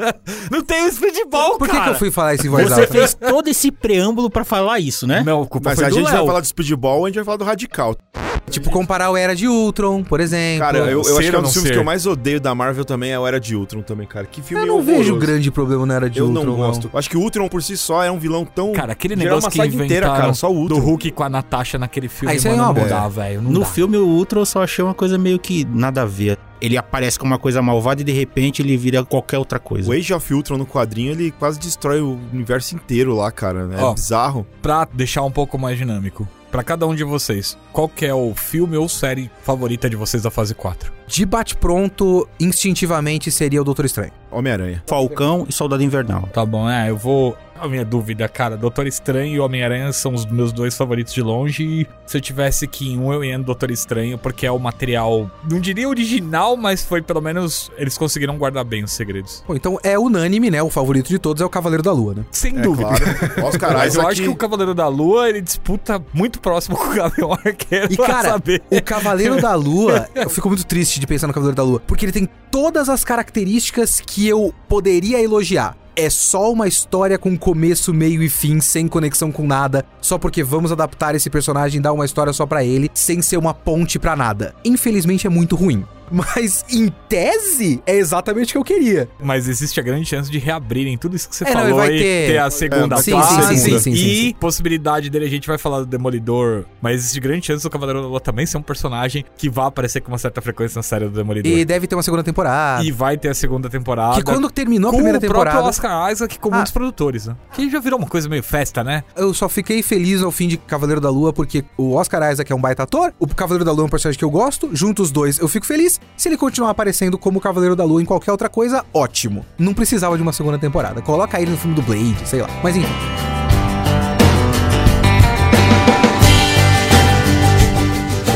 Não tem o speedball, Por que, que cara. eu fui falar isso em voz Você alta? fez todo esse preâmbulo pra falar isso, né? Não, culpa Mas foi a do gente vai falar do Speedball, a gente vai falar do Radical. Tipo, comparar o Era de Ultron, por exemplo. Cara, eu, eu acho que é um não dos filmes ser? que eu mais odeio da Marvel também é o Era de Ultron também, cara. Que filme Eu não horroroso. vejo grande problema no Era de Eu Ultron. não gosto. Acho que o Ultron por si só é um vilão tão... Cara, aquele Gerar negócio uma que saga inventaram inteira, cara, só o do Ultron. Hulk com a Natasha naquele filme, Ah, isso aí mano, é uma não dá, velho. Não No dá. filme, o Ultron eu só achei uma coisa meio que nada a ver. Ele aparece como uma coisa malvada e de repente ele vira qualquer outra coisa. O Age of Ultron no quadrinho, ele quase destrói o universo inteiro lá, cara. É Ó. bizarro. Pra deixar um pouco mais dinâmico, pra cada um de vocês, qual que é o filme ou série favorita de vocês da fase 4? De bate-pronto, instintivamente, seria o Doutor Estranho. Homem-Aranha. Falcão e Soldado Invernal. Tá bom, é, eu vou. A minha dúvida, cara, Doutor Estranho e Homem-Aranha são os meus dois favoritos de longe. E se eu tivesse que ir em um, eu ia no Doutor Estranho, porque é o material, não diria original, mas foi pelo menos. Eles conseguiram guardar bem os segredos. Pô, então é unânime, né? O favorito de todos é o Cavaleiro da Lua, né? Sem É dúvida. claro. Oscar Mas eu Isaac- acho que o Cavaleiro da Lua ele disputa muito próximo com o Gavião Arqueiro E pra cara, saber. o Cavaleiro da Lua, eu fico muito triste de pensar no Cavaleiro da Lua, porque ele tem todas as características que eu poderia elogiar. É só uma história com começo, meio e fim, sem conexão com nada, só porque vamos adaptar esse personagem e dar uma história só pra ele, sem ser uma ponte pra nada. Infelizmente é muito ruim. Mas em tese é exatamente o que eu queria. Mas existe a grande chance de reabrirem tudo isso que você É, não, falou vai e ter- ter a segunda É, sim, fase. sim, sim, sim, e sim. possibilidade dele, a gente vai falar do Demolidor, mas existe grande chance do Cavaleiro da Lua também ser um personagem que vai aparecer com uma certa frequência na série do Demolidor. E deve ter uma segunda temporada. E vai ter a segunda temporada. que quando terminou a com primeira o próprio temporada, Oscar Isaac como Ah. um dos produtores, né? Que já virou uma coisa meio festa, né? eu só fiquei feliz ao fim de Cavaleiro da Lua, porque o Oscar Isaac é um baita ator, o Cavaleiro da Lua é um personagem que eu gosto, junto os dois eu fico feliz. Se ele continuar aparecendo como Cavaleiro da Lua em qualquer outra coisa, ótimo. Não precisava de uma segunda temporada. Coloca ele no filme do Blade, sei lá. Mas enfim.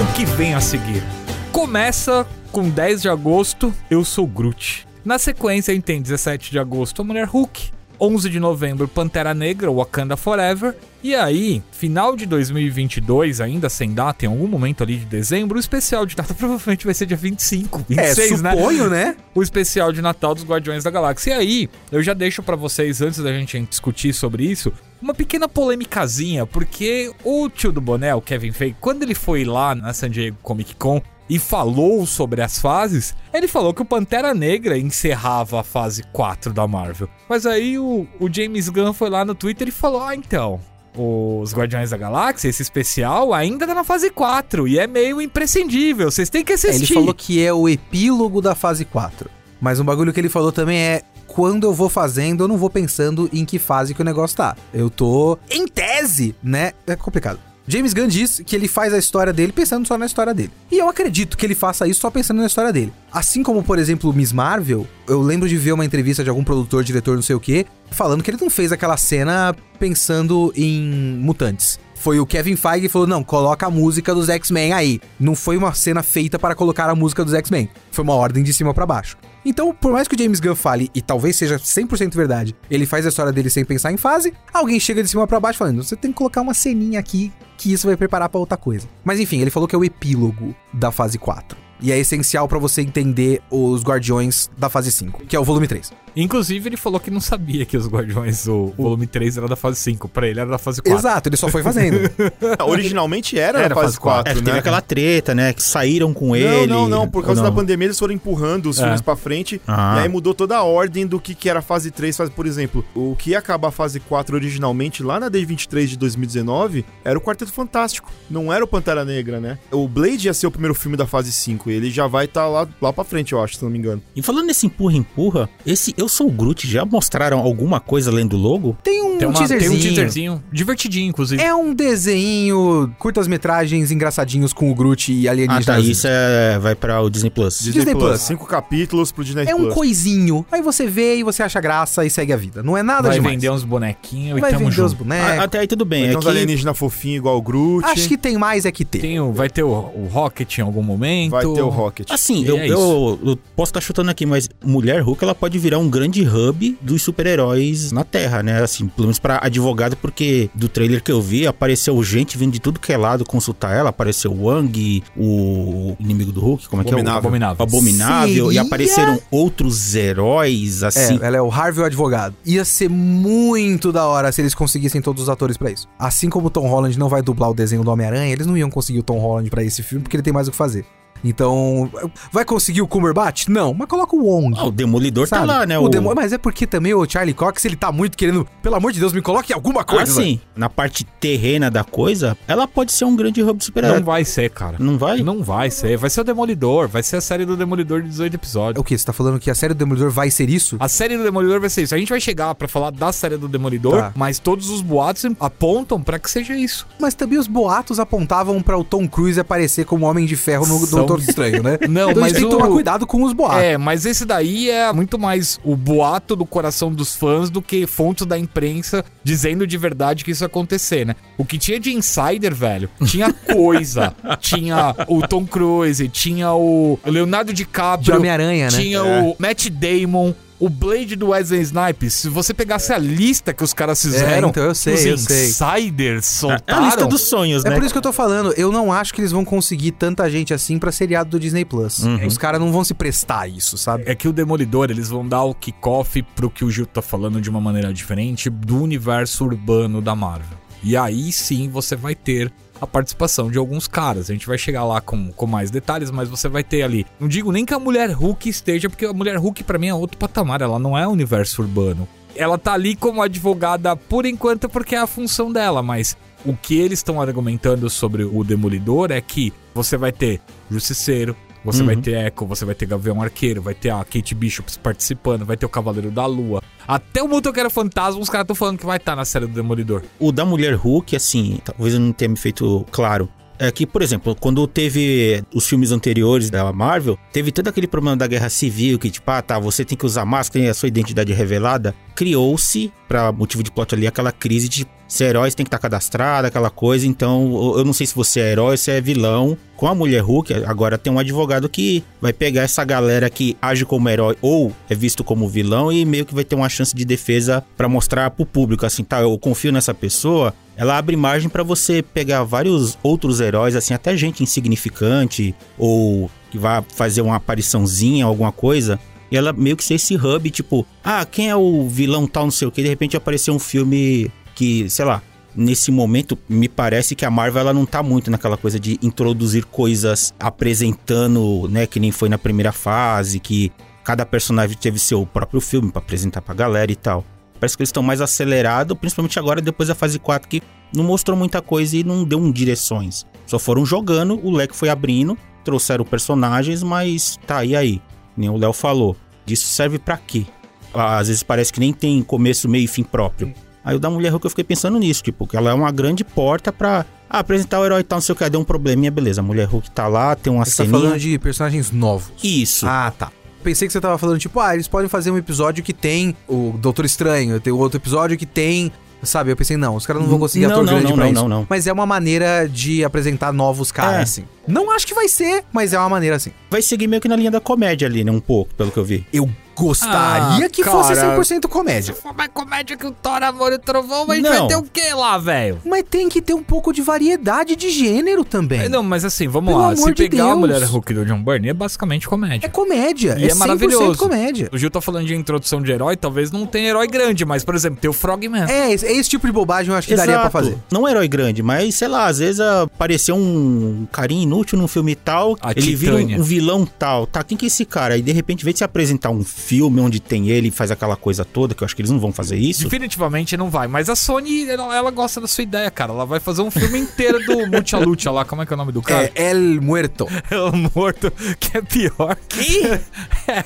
O que vem a seguir? Começa com 10 de agosto, Eu Sou Groot. Na sequência, a gente tem 17 de agosto, a Mulher Hulk. 11 de novembro, Pantera Negra, Wakanda Forever. E aí, final de 2022, ainda sem data, em algum momento ali de dezembro, o especial de data provavelmente vai ser dia 25, 26, né? suponho, né? o especial de Natal dos Guardiões da Galáxia. E aí, eu já deixo pra vocês, antes da gente discutir sobre isso, uma pequena polêmicazinha, porque o tio do boné, o Kevin Feige, quando ele foi lá na San Diego Comic Con e falou sobre as fases, ele falou que o Pantera Negra encerrava a fase 4 da Marvel. Mas aí o, o James Gunn foi lá no Twitter e falou: Ah, então. Os Guardiões da Galáxia, esse especial, ainda tá na fase 4 e é meio imprescindível. Vocês têm que assistir. Ele falou que é o epílogo da fase 4. Mas um bagulho que ele falou também é. Quando eu vou fazendo, eu não vou pensando em que fase que o negócio tá. Eu tô, em tese, né? É complicado. James Gunn diz que ele faz a história dele pensando só na história dele. E eu acredito que ele faça isso só pensando na história dele. Assim como, por exemplo, Miss Marvel, eu lembro de ver uma entrevista de algum produtor, diretor, não sei o quê, falando que ele não fez aquela cena pensando em mutantes. Foi o Kevin Feige que falou: não, coloca a música dos X-Men aí. Não foi uma cena feita para colocar a música dos X-Men. Foi uma ordem de cima para baixo. Então, por mais que o James Gunn fale, e talvez seja 100% verdade, ele faz a história dele sem pensar em fase, alguém chega de cima para baixo falando: você tem que colocar uma ceninha aqui que isso vai preparar para outra coisa. Mas enfim, ele falou que é o epílogo da fase 4. E é essencial para você entender os Guardiões da fase 5, que é o volume 3. Inclusive, ele falou que não sabia que os Guardiões, o volume 3 era da fase 5. Pra ele era da fase 4. Exato, ele só foi fazendo. Originalmente era, Era na fase fase quatro, 4, É, né? teve aquela treta, né? Que saíram com Não, ele. não, não. Por causa não? da pandemia, eles foram empurrando os É. filmes pra frente. Ah. E aí mudou toda a ordem do que, que era fase 3, fase, por exemplo. O que ia acabar a fase 4 originalmente, lá na D23 de 2019, era o Quarteto Fantástico. Não era o Pantera Negra, né? O Blade ia ser o primeiro filme da fase 5. E ele já vai estar lá, lá pra frente, eu acho, se não me engano. E falando nesse empurra-empurra, esse Eu Sou o Groot já mostraram alguma coisa além do logo? Tem um Tem, uma, teaserzinho. tem um teaserzinho. Divertidinho, inclusive. É um desenho, curtas-metragens engraçadinhos com o Groot e Ah, alienígenas. tá. Isso é, vai para o Disney Plus. Disney Plus. Cinco capítulos pro Disney É um Plus. coisinho. Aí você vê e você acha graça e segue a vida. Não é nada Vai demais. vender uns bonequinhos Vai e tamo vender os junto. bonecos. Ah, até aí tudo bem. Vai É ter uns que alienígenas fofinhos igual o Groot. Acho que tem mais é que ter. Tem o- vai ter o, o Rocket em algum momento. Vai ter o Rocket. Assim, eu, é eu- eu posso estar chutando aqui, mas Mulher Hulk ela pode virar um grande hub dos super-heróis na Terra, né? Assim, pelo menos pra advogado, porque do trailer que eu vi, apareceu gente vindo de tudo que é lado consultar ela. Apareceu o Wang, o inimigo do Hulk, como é que é? Abominável. O Abominável. Abominável. E Seria? apareceram outros heróis, É, assim. ela é o Harvey o advogado. Ia ser muito da hora se eles conseguissem todos os atores pra isso. Assim como o Tom Holland não vai dublar o desenho do Homem-Aranha, eles não iam conseguir o Tom Holland pra esse filme porque ele tem mais o que fazer. Então, vai conseguir o Cumberbatch? Não, mas coloca o Wong. Ah, o Demolidor sabe? tá lá, né? O demo- Mas é porque também o Charlie Cox, ele tá muito querendo, pelo amor de Deus, me coloque alguma coisa. Assim, na parte terrena da coisa, ela pode ser um grande hub super-herói. Não vai ser, cara. Não vai? Não vai ser. Vai ser o Demolidor. Vai ser a série do Demolidor de 18 É episódios. o que? Você tá falando que a série do Demolidor vai ser isso? A série do Demolidor vai ser isso. A gente vai chegar pra falar da série do Demolidor, Tá. mas todos os boatos apontam pra que seja isso. Mas também os boatos apontavam pra o Tom Cruise aparecer como Homem de Ferro no São- Doutor Estranho, né? Não, então mas tem que o- tomar cuidado com os boatos. É, mas esse daí é muito mais o boato do coração dos fãs do que fontes da imprensa dizendo de verdade que isso ia acontecer, né? O que tinha de insider, velho, tinha coisa. tinha o Tom Cruise, tinha o Leonardo De DiCaprio, Homem-Aranha, né? tinha É. o Matt Damon. O Blade do Wesley Snipes, se você pegasse a lista que os caras fizeram, É, então eu sei, os eu sei. insiders É soltaram. a lista dos sonhos, É né? por isso que eu tô falando, eu não acho que eles vão conseguir tanta gente assim pra seriado do Disney Plus. Uhum. Os caras não vão se prestar a isso, sabe? É que o Demolidor, eles vão dar o kickoff pro que o Gil tá falando de uma maneira diferente do universo urbano da Marvel. E aí sim você vai ter a participação de alguns caras. A gente vai chegar lá com, com mais detalhes, mas você vai ter ali. Não digo nem que a mulher Hulk esteja, porque a mulher Hulk pra mim é outro patamar, ela não é universo urbano. Ela tá ali como advogada por enquanto porque é a função dela, mas o que eles estão argumentando sobre o Demolidor é que você vai ter Justiceiro, você Uhum. vai ter Echo, você vai ter Gavião Arqueiro, vai ter a Kate Bishop participando, vai ter o Cavaleiro da Lua. Até o Motoqueiro Fantasma, os caras estão falando que vai estar na série do Demolidor. O da Mulher Hulk, assim, talvez eu não tenha me feito claro. É que, por exemplo, quando teve os filmes anteriores da Marvel, teve todo aquele problema da guerra civil, que tipo, ah, tá, você tem que usar máscara e a sua identidade revelada. Criou-se, pra motivo de plot ali, aquela crise de ser heróis tem que estar cadastrado, aquela coisa. Então, eu não sei se você é herói se é vilão. Com a Mulher Hulk, agora tem um advogado que vai pegar essa galera que age como herói ou é visto como vilão e meio que vai ter uma chance de defesa pra mostrar pro público, assim, tá, eu confio nessa pessoa. Ela abre margem pra você pegar vários outros heróis, assim, até gente insignificante ou que vai fazer uma apariçãozinha, alguma coisa. E ela meio que ser esse hub, tipo, ah, quem é o vilão tal, não sei o que, de repente apareceu um filme que, sei lá, nesse momento me parece que a Marvel ela não tá muito naquela coisa de introduzir coisas apresentando, né, que nem foi na primeira fase, que cada personagem teve seu próprio filme pra apresentar pra galera e tal. Parece que eles estão mais acelerados, principalmente agora depois da fase 4 que não mostrou muita coisa e não deu um direções. Só foram jogando, o leque foi abrindo, trouxeram personagens, mas tá, e aí? Nem o Léo falou. Disso serve pra quê? Às vezes parece que nem tem começo, meio e fim próprio. Aí o da Mulher Hulk eu fiquei pensando nisso, tipo, que ela é uma grande porta pra ah, apresentar o herói e tal, não sei o que, deu um probleminha, beleza. A Mulher Hulk tá lá, tem uma Você tá falando de personagens novos. Isso. Ah, tá. Pensei que você tava falando, tipo, ah, eles podem fazer um episódio que tem o Doutor Estranho, tem outro episódio que tem. Sabe, eu pensei, não, os caras não vão conseguir Não, ator não, grande não, pra não, isso. não, não. Mas é uma maneira de apresentar novos caras, É. assim. Não acho que vai ser, mas é uma maneira assim. Vai seguir meio que na linha da comédia ali, né? Um pouco, pelo que eu vi. Eu gostaria Ah, que fosse cara. 100% comédia. Mas comédia que o Thor, Amor e Trovão, mas a vai ter o que lá, velho? Mas tem que ter um pouco de variedade de gênero também. É, Não, mas assim, vamos Pelo lá. amor Se de pegar a Deus. Mulher Hulk do John Byrne, é basicamente comédia. É comédia. E é, é 100% maravilhoso. comédia. O Gil tá falando de introdução de herói, talvez não tenha herói grande, mas, por exemplo, tem o Frogman. É, esse, é esse tipo de bobagem eu acho que daria pra Exato. fazer. Não um herói grande, mas sei lá, às vezes apareceu um carinha inútil num filme tal, A ele vira Titânia. um, um vilão tal. Tá, quem que é esse cara? E de repente, em vez de se apresentar um filme onde tem ele e faz aquela coisa toda, que eu acho que eles não vão fazer isso. Definitivamente não vai. Mas a Sony, ela, ela gosta da sua ideia, cara. Ela vai fazer um filme inteiro do Multi Lucha lá. Como é que é o nome do cara? É El Muerto. É o morto, que é pior. Que?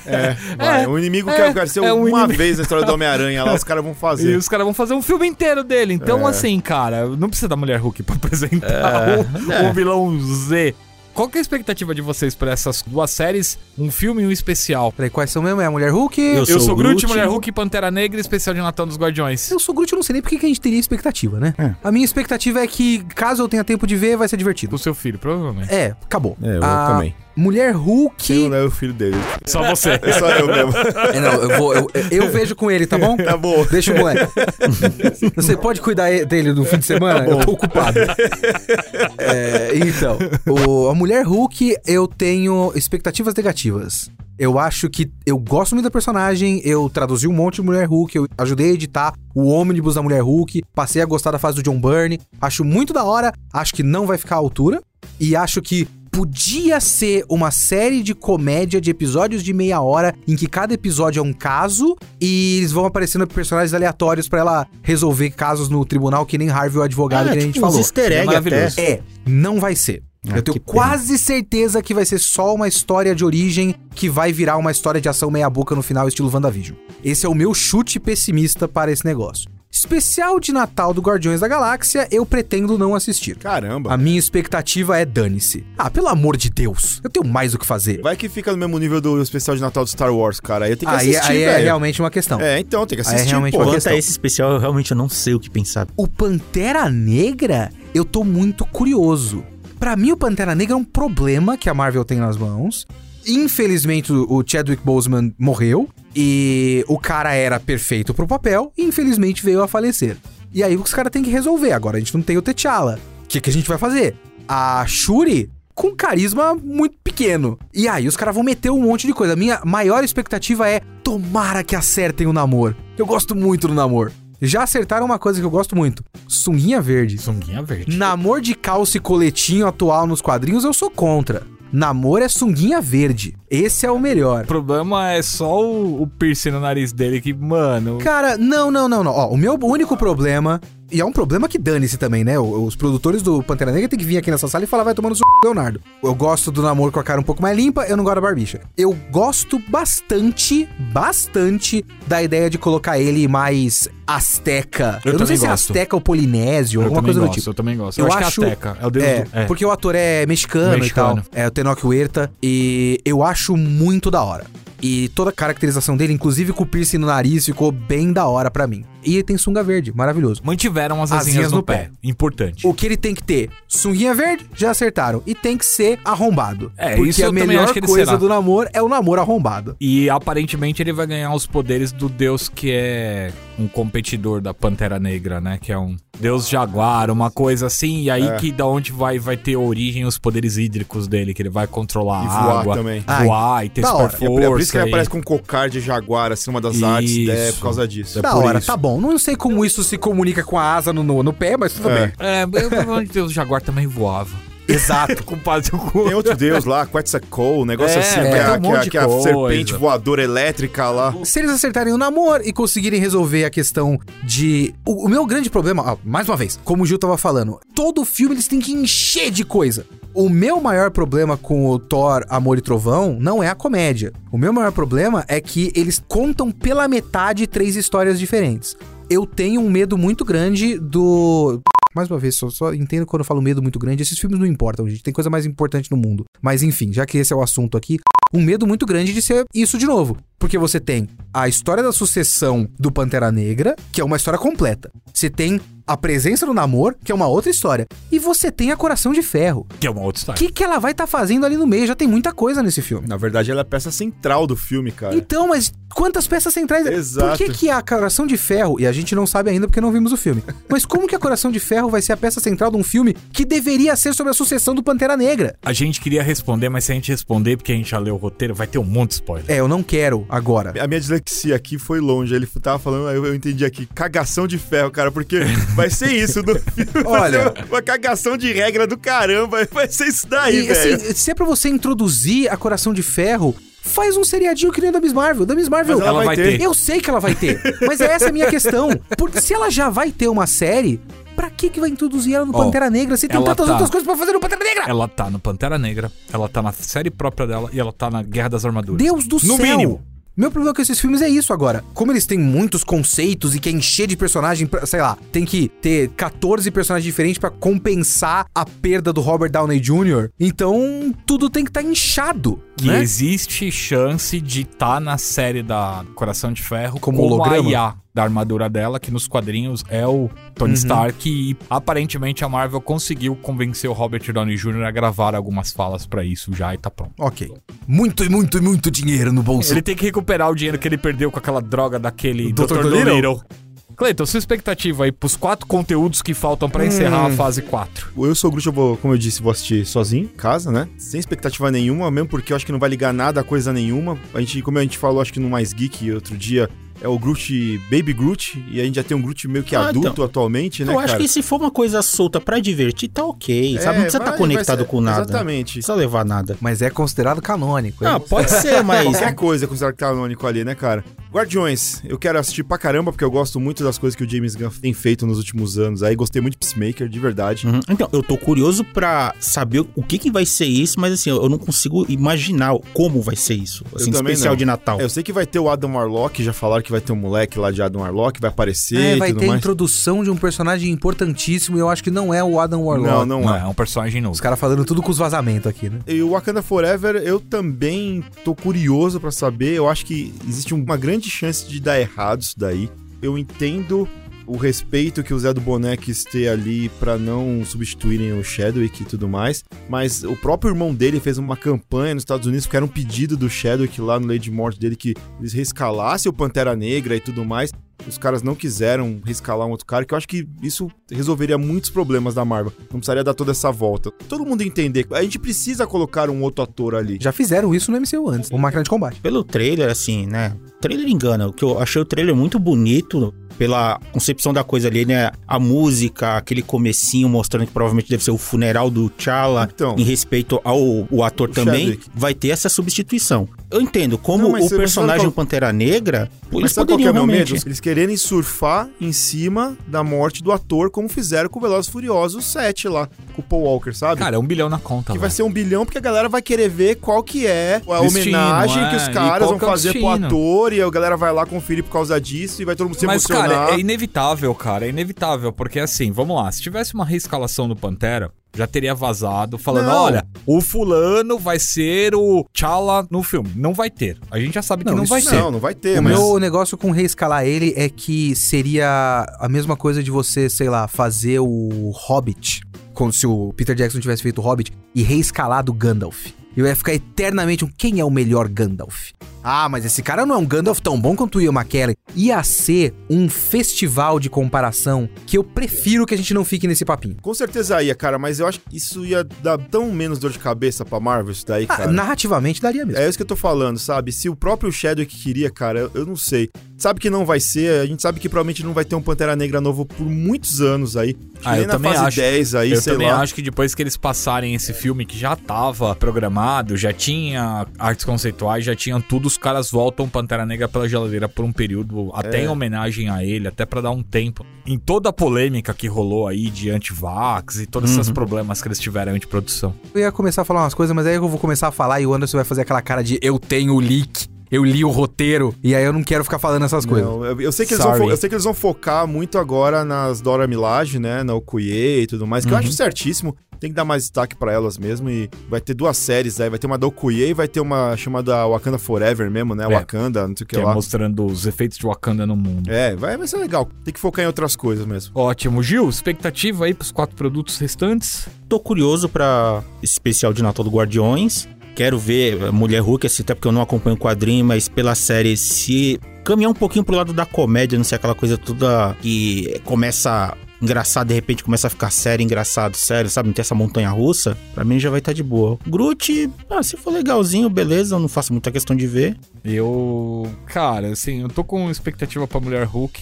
É, vai. É, um inimigo que é, apareceu é um uma inimigo. vez na história do Homem-Aranha lá, os caras vão E fazer. os caras vão fazer um filme inteiro dele. Então, É. assim, cara, não precisa da Mulher Hulk pra apresentar o, é. o vilão Z. Qual que é a expectativa de vocês pra essas duas séries? Um filme e um especial? Peraí, quais são mesmo? É a Mulher Hulk? Eu Eu sou sou o Groot, Groot. Mulher Hulk, Pantera Negra e especial de Natal dos Guardiões. Eu sou Groot, eu não sei nem por que a gente teria expectativa, né? É. A minha expectativa é que, caso eu tenha tempo de ver, vai ser divertido. Com seu filho, provavelmente. É, acabou. É, eu A também. Mulher Hulk. Quem não é o filho dele? Só você. É só eu mesmo. É, não, eu, vou, eu, eu vejo com ele, tá bom? Tá bom. Deixa o moleque. Você pode cuidar dele no fim de semana? eu tô ocupado. É, então, o- a Mulher Hulk, eu tenho expectativas negativas. Eu acho que eu gosto muito da personagem, eu traduzi um monte de Mulher Hulk, eu ajudei a editar o ônibus da Mulher Hulk, passei a gostar da fase do John Byrne, acho muito da hora, acho que não vai ficar à altura, e acho que podia ser uma série de comédia de episódios de meia hora em que cada episódio é um caso e eles vão aparecendo personagens aleatórios pra ela resolver casos no tribunal que nem Harvey o advogado Ah, que a gente tipo uns falou. easter É egg maravilhoso. até. É, não vai ser. Ah, Eu tenho que pena. quase certeza que vai ser só uma história de origem que vai virar uma história de ação meia-boca no final, estilo WandaVision. Esse é o meu chute pessimista para esse negócio. Especial de Natal do Guardiões da Galáxia, eu pretendo não assistir. Caramba. A minha expectativa é dane-se. Ah, pelo amor de Deus, eu tenho mais o que fazer. Vai que fica no mesmo nível do especial de Natal do Star Wars, cara. Aí eu tenho que Aí, assistir, aí é velho. realmente uma questão. É, então, tem que Aí é assistir, realmente pô. uma Quanto questão. a esse especial, eu realmente não sei o que pensar. O Pantera Negra, eu tô muito curioso. Pra mim, o Pantera Negra é um problema que a Marvel tem nas mãos. Infelizmente, o Chadwick Boseman morreu e o cara era perfeito pro papel e infelizmente veio a falecer. E aí os caras têm que resolver. Agora a gente não tem o T'Challa. O que, que a gente vai fazer? A Shuri com carisma muito pequeno. E aí os caras vão meter um monte de coisa. A minha maior expectativa é tomara que acertem o namoro. Eu gosto muito do namoro. Já acertaram uma coisa que eu gosto muito: sunguinha verde. Sunguinha verde. Namor de calça e coletinho atual nos quadrinhos eu sou contra. Namor é sunguinha verde. Esse é o melhor. O problema é só o, o piercing no nariz dele que, mano... Cara, não, não, não, não. Ó, o meu único problema, e é um problema que dane-se também, né? Os produtores do Pantera Negra têm que vir aqui nessa sala e falar, vai tomando seu. Leonardo. Eu gosto do namoro com a cara um pouco mais limpa, eu não gosto da barbicha. Eu gosto bastante, bastante da ideia de colocar ele mais asteca. Eu não sei também se é gosto. asteca ou polinésio, Eu alguma coisa do gosto, tipo. eu também gosto. Eu Eu, acho, acho- que é Azteca. É o deus É, do... É. porque o ator é mexicano, Mexicano. e tal. É o Tenoch Huerta. E eu acho muito da hora. E toda a caracterização dele, inclusive com o piercing no nariz, ficou bem da hora pra mim. E ele tem sunga verde, maravilhoso. Mantiveram as Asinhas asinhas, no no, pé. pé. Importante. O que ele tem que ter? Sunguinha verde, já acertaram. E tem que ser arrombado. É, porque isso a melhor acho que ele coisa será. do namoro é o namoro arrombado. E aparentemente ele vai ganhar os poderes do deus que é um competidor da Pantera Negra, né? Que é um deus jaguar, uma coisa assim. E aí É. que da onde vai, vai ter origem os poderes hídricos dele, que ele vai controlar E voar água. também. Ai, Voar e ter super hora. E é por- isso força. que ele e- aparece com um cocar de jaguar, assim, uma das artes, é Isso. por causa disso. É da por hora, isso. tá bom. Não sei como isso se comunica com a asa no, no, no pé, mas tudo É. bem. É, eu provavelmente Deus jaguar também voava. Exato. Do cu. Tem outro deus lá, Quetzalcoatl, um negócio É, assim, é, que é, um que é- que é a serpente voadora elétrica lá. Se eles acertarem o namoro e conseguirem resolver a questão de. O, o meu grande problema, ó, mais uma vez, como o Gil tava falando, todo filme eles têm que encher de coisa. O meu maior problema com o Thor Amor e Trovão não é a comédia. O meu maior problema é que eles contam pela metade três histórias diferentes. Eu tenho um medo muito grande do. Mais uma vez, só, só entendo quando eu falo medo muito grande. Esses filmes não importam, gente. Tem coisa mais importante no mundo. Mas enfim, já que esse é o assunto aqui, um medo muito grande de ser isso de novo. Porque você tem a história da sucessão do Pantera Negra, que é uma história completa. Você tem a presença do Namor, que é uma outra história. E você tem a Coração de Ferro. Que é uma outra O história. que, que ela vai estar fazendo ali no meio? Já tem muita coisa nesse filme. Na verdade, ela é a peça central do filme, cara. Então, mas quantas peças centrais... Exato. Por que, que a Coração de Ferro, e a gente não sabe ainda porque não vimos o filme, mas como que a Coração de Ferro vai ser a peça central de um filme que deveria ser sobre a sucessão do Pantera Negra? A gente queria responder, mas se a gente responder porque a gente já leu o roteiro, vai ter um monte de spoiler. É, eu não quero agora. A minha dislexia aqui foi longe. Ele tava falando, aí eu eu entendi aqui, cagação de ferro, cara, porque vai ser isso no filme. Vai Olha. uma, uma cagação de regra do caramba. Vai ser isso daí, E, velho. assim, se é pra você introduzir a Coração de Ferro, faz um seriadinho que nem o da Miss Marvel. Da Miss Marvel, Mas ela vai ter. eu sei que ela vai ter, mas é essa a minha questão. Porque se ela já vai ter uma série, pra que que vai introduzir ela no Ó, Pantera Negra se tem ela tantas tá- outras coisas pra fazer no Pantera Negra? Ela tá no Pantera Negra, ela tá na série própria dela e ela tá na Guerra das Armaduras. Deus do No céu! mínimo. Meu problema com esses filmes é isso agora. Como eles têm muitos conceitos e quer encher de personagem, pra- sei lá, tem que ter 14 personagens diferentes pra compensar a perda do Robert Downey Jr., então tudo tem que estar inchado, Que né? existe chance de tá na série da Coração de Ferro Como como holograma? a IA da armadura dela, que nos quadrinhos é o Tony Stark e aparentemente a Marvel conseguiu convencer o Robert Downey Jr. a gravar algumas falas pra isso já e tá pronto. Ok. Muito e muito e muito dinheiro no bolso. Ele tem que recuperar o dinheiro que ele perdeu com aquela droga daquele Dr. Dr. Dolittle? Cleiton, sua expectativa aí pros quatro conteúdos que faltam pra encerrar a fase 4? Eu sou o Groot, eu vou, como eu disse, vou assistir sozinho, em casa, né? Sem expectativa nenhuma, mesmo porque eu acho que não vai ligar nada a coisa nenhuma. A gente, como a gente falou, acho que no Mais Geek outro dia, é o Groot Baby Groot, e a gente já tem um Groot meio que Ah, adulto então. atualmente, né, eu acho cara? que se for uma coisa solta pra divertir, tá ok, É, sabe? Não precisa vai- estar conectado vai ser- com nada. Exatamente. Não precisa levar nada. Mas é considerado canônico. é Ah, pode ser, mas... Qualquer coisa é considerado canônico ali, né, cara? Guardiões, eu quero assistir pra caramba, porque eu gosto muito das coisas que o James Gunn tem feito nos últimos anos aí. Gostei muito de Peacemaker, de verdade. Uhum. Então, eu tô curioso pra saber o que que vai ser isso, mas assim, eu não consigo imaginar como vai ser isso. Assim, também especial não. de Natal. É, eu sei que vai ter o Adam Warlock, já falaram que vai ter um moleque lá de Adam Warlock, vai aparecer É, e vai tudo ter a mais. introdução de um personagem importantíssimo e eu acho que não é o Adam Warlock. Não, não Não, é. é um personagem novo. Os caras falando tudo com os vazamentos aqui, né? E o Wakanda Forever, eu também tô curioso pra saber. Eu acho que existe uma grande chance de dar errado isso daí. Eu entendo o respeito que o Zé do Boné quis ter ali pra não substituírem o Chadwick e tudo mais, mas o próprio irmão dele fez uma campanha nos Estados Unidos, porque era um pedido do Chadwick lá no Lei de Morte dele que eles rescalassem o Pantera Negra e tudo mais. Os caras não quiseram rescalar um outro cara, que eu acho que isso resolveria muitos problemas da Marvel. Não precisaria dar toda essa volta. Todo mundo entender. A gente precisa colocar um outro ator ali. Já fizeram isso no MCU antes, o Máquina de Combate. Pelo trailer, assim, né? O trailer engana. O que eu achei o trailer muito bonito pela concepção da coisa ali, né? A música, aquele comecinho mostrando que provavelmente deve ser o funeral do T'Challa, Então. em respeito ao o ator O também, Chadwick. vai ter essa substituição. Eu entendo, como Não, o personagem qual- Pantera Negra, Mas eles sabe qual que é poderiam o meu realmente... medo? Eles quererem surfar em cima da morte do ator, como fizeram com o Velozes e Furiosos 7 lá, com o Paul Walker, sabe? Cara, é um bilhão na conta, que vai ser um bilhão, porque a galera vai querer ver qual que é a Destino, homenagem é, que os e caras vão é fazer pro destino. Ator, e a galera vai lá conferir por causa disso, e vai todo mundo se Mas, emocionar. cara, é inevitável, cara. É inevitável. Porque, assim, vamos lá. Se tivesse uma reescalação do Pantera, já teria vazado falando: Não. olha, o fulano vai ser o T'Challa no filme. Não vai ter. A gente já sabe que Não, não, vai não. ter. Não, não vai ter, o mas... meu negócio com reescalar ele é que seria a mesma coisa de você, sei lá, fazer o Hobbit, como se o Peter Jackson tivesse feito o Hobbit, e reescalado o Gandalf. Eu ia ficar eternamente um quem é o melhor Gandalf? Ah, mas esse cara não é um Gandalf tão bom quanto o Ian McKellen. Ia ser um festival de comparação que eu prefiro que a gente não fique nesse papinho. Com certeza ia, cara, mas eu acho que isso ia dar tão menos dor de cabeça pra Marvel, isso daí, Ah, cara. narrativamente daria mesmo. É isso que eu tô falando, sabe? Se o próprio Chadwick queria, cara, eu, eu não sei. Sabe que não vai ser, a gente sabe que provavelmente não vai ter um Pantera Negra novo por muitos anos aí. Ah, nem eu na também fase acho. 10 aí, eu sei também lá. acho que depois que eles passarem esse filme que já tava programado, já tinha artes conceituais, já tinham tudo, os caras voltam Pantera Negra pela geladeira por um período, até É. em homenagem a ele, até pra dar um tempo. Em toda a polêmica que rolou aí de anti-vax e todos esses problemas que eles tiveram de produção. Eu ia começar a falar umas coisas, mas aí eu vou começar a falar e o Anderson vai fazer aquela cara de eu tenho o leak, eu li o roteiro, e aí eu não quero ficar falando essas coisas. Não, eu, eu sei que eles vão, Sorry. eu sei que eles vão focar muito agora nas Dora Milaje, né? Na Okoye e tudo mais, que eu Uhum. acho certíssimo. Tem que dar mais destaque pra elas mesmo. E vai ter duas séries aí, vai ter uma da Okuye e vai ter uma chamada Wakanda Forever mesmo, né? É. Wakanda, não sei o que, Que é lá. mostrando os efeitos de Wakanda no mundo. É, vai, vai ser legal. Tem que focar em outras coisas mesmo. Ótimo. Gil, expectativa aí pros quatro produtos restantes? Tô curioso pra esse especial de Natal do Guardiões. Quero ver a Mulher Hulk, assim, até porque eu não acompanho o quadrinho, mas pela série se caminhar um pouquinho pro lado da comédia, não sei aquela coisa toda que começa engraçado, de repente começa a ficar sério, engraçado, sério, sabe? Não tem essa montanha russa, pra mim já vai estar de boa. Groot, ah, se for legalzinho, beleza, eu não faço muita questão de ver. Eu. Cara, assim, eu tô com expectativa pra Mulher Hulk.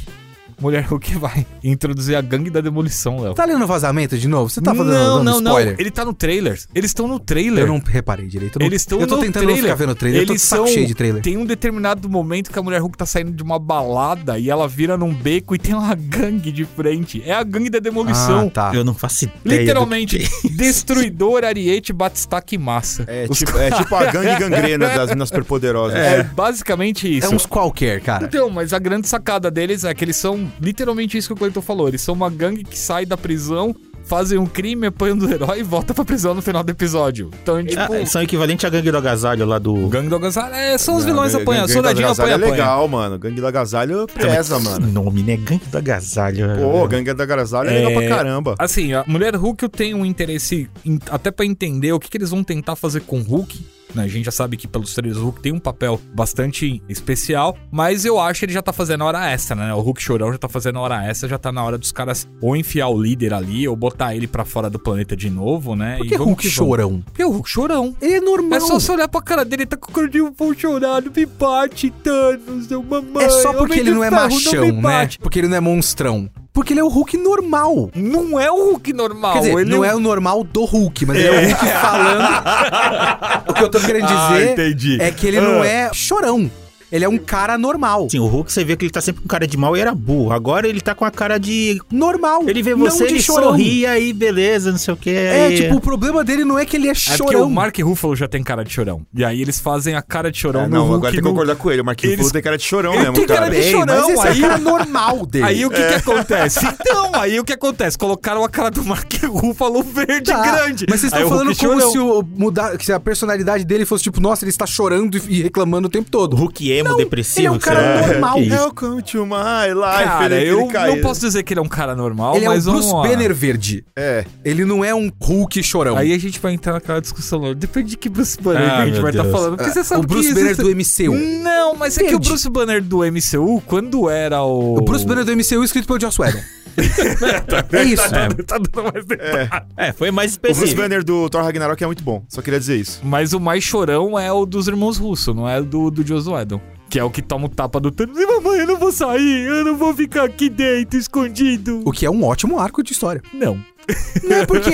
Mulher Hulk vai introduzir a gangue da demolição, Léo. Tá lendo o vazamento de novo? Você tá fazendo não, dando não, não. spoiler? Ele tá no trailer. Eles estão no trailer. Eu não reparei direito. Não- Eles estão Eu tô no tentando não trailer. ficar vendo o trailer. eu tô de Eles saco são- cheio de trailer. Tem um determinado momento que a Mulher Hulk tá saindo de uma balada e ela vira num beco e tem uma gangue de frente. É a gangue da demolição. Ah, tá. Eu não faço ideia. Literalmente, que- Destruidor, Ariete, Batistaca e Massa. É, Os tipo, é tipo a gangue gangrena das minas superpoderosas. É basicamente isso. É uns qualquer, cara. Então, mas a grande sacada deles é que eles são literalmente isso que o Cleiton falou. Eles são uma gangue que sai da prisão, fazem um crime, apanham do herói e volta pra prisão no final do episódio. Então, tipo. Ah, são equivalentes à gangue do agasalho lá do. gangue do agasalho. É, são os Não, vilões apanhando. Soldadinho agasalho apanha, é apanha. legal, mano. Gangue do agasalho pesa, Que mano. nome, né? Gangue do agasalho. Pô, gangue do agasalho é legal É, pra caramba. Assim, a Mulher Hulk eu tenho um interesse em- até pra entender o que, que eles vão tentar fazer com o Hulk. Né? A gente já sabe que pelos trailers o Hulk tem um papel bastante especial, mas eu acho que ele já tá fazendo hora extra, né? O Hulk chorão já tá fazendo hora extra, já tá na hora dos caras ou enfiar o líder ali ou botar ele pra fora do planeta de novo, né? Por E que vamos Hulk que chorão? Porque o Hulk chorão. Ele é normal. É só você olhar pra cara dele, ele tá com o cordinho chorado, me bate, Thanos, eu mamãe. É só porque ele não é Ferro, machão, me né? Porque ele não é monstrão. Porque ele é o Hulk normal. Não é o Hulk normal. Quer dizer, ele não é o normal do Hulk, mas ele é o Hulk falando. o que eu tô querendo Ah, dizer entendi. é que ele não é chorão. Ele é um cara normal. Sim, o Hulk você vê que ele tá sempre com cara de mal e era burro. Agora ele tá com a cara de. Normal. Ele vê você, ele chorão. sorri aí, beleza, não sei o que. É, tipo, o problema dele não é que ele é É porque chorão. o Mark Ruffalo já tem cara de chorão. E aí eles fazem a cara de chorão É, no não, Hulk agora tem que no- concordar com ele. O Marquinhos Eles- Ruffalo tem cara de chorão Ele mesmo, tem cara cara. de chorão, mas esse aí- é a cara normal dele. Aí o que que acontece? Então, aí o que acontece? Colocaram a cara do Mark Ruffalo verde Tá, grande. Mas vocês Aí estão o falando como chorão. se, o, mudar, se a personalidade dele fosse tipo, nossa, ele está chorando e, reclamando o tempo O todo. Hulk emo, Não, depressivo. ele é um cara normal. Isso? Welcome to my life. Cara, ele, eu ele não posso dizer que ele é um cara normal, ele é o mas Bruce vamos lá. Banner verde. É. Ele não é um Hulk chorão. Aí a gente vai entrar naquela discussão. lá. Depende de que Bruce Banner Ah, que a gente vai estar Deus. falando. Porque você sabe o Bruce que Banner do MCU. Não, mas é que o. Bruce Banner do MCU, quando era o. O Bruce Banner do MCU escrito pelo Joss Whedon. é isso. Tá dando mais detalhe. É, foi mais O Bruce específico. Banner do Thor Ragnarok é muito bom. Só queria dizer isso. Mas o mais chorão é o dos irmãos Russo, não é do, do Joss Whedon. Que é o que toma o tapa do Thanos. E mamãe, eu não vou sair, eu não vou ficar aqui dentro, escondido. O que é um ótimo arco de história. Não. Não é porque.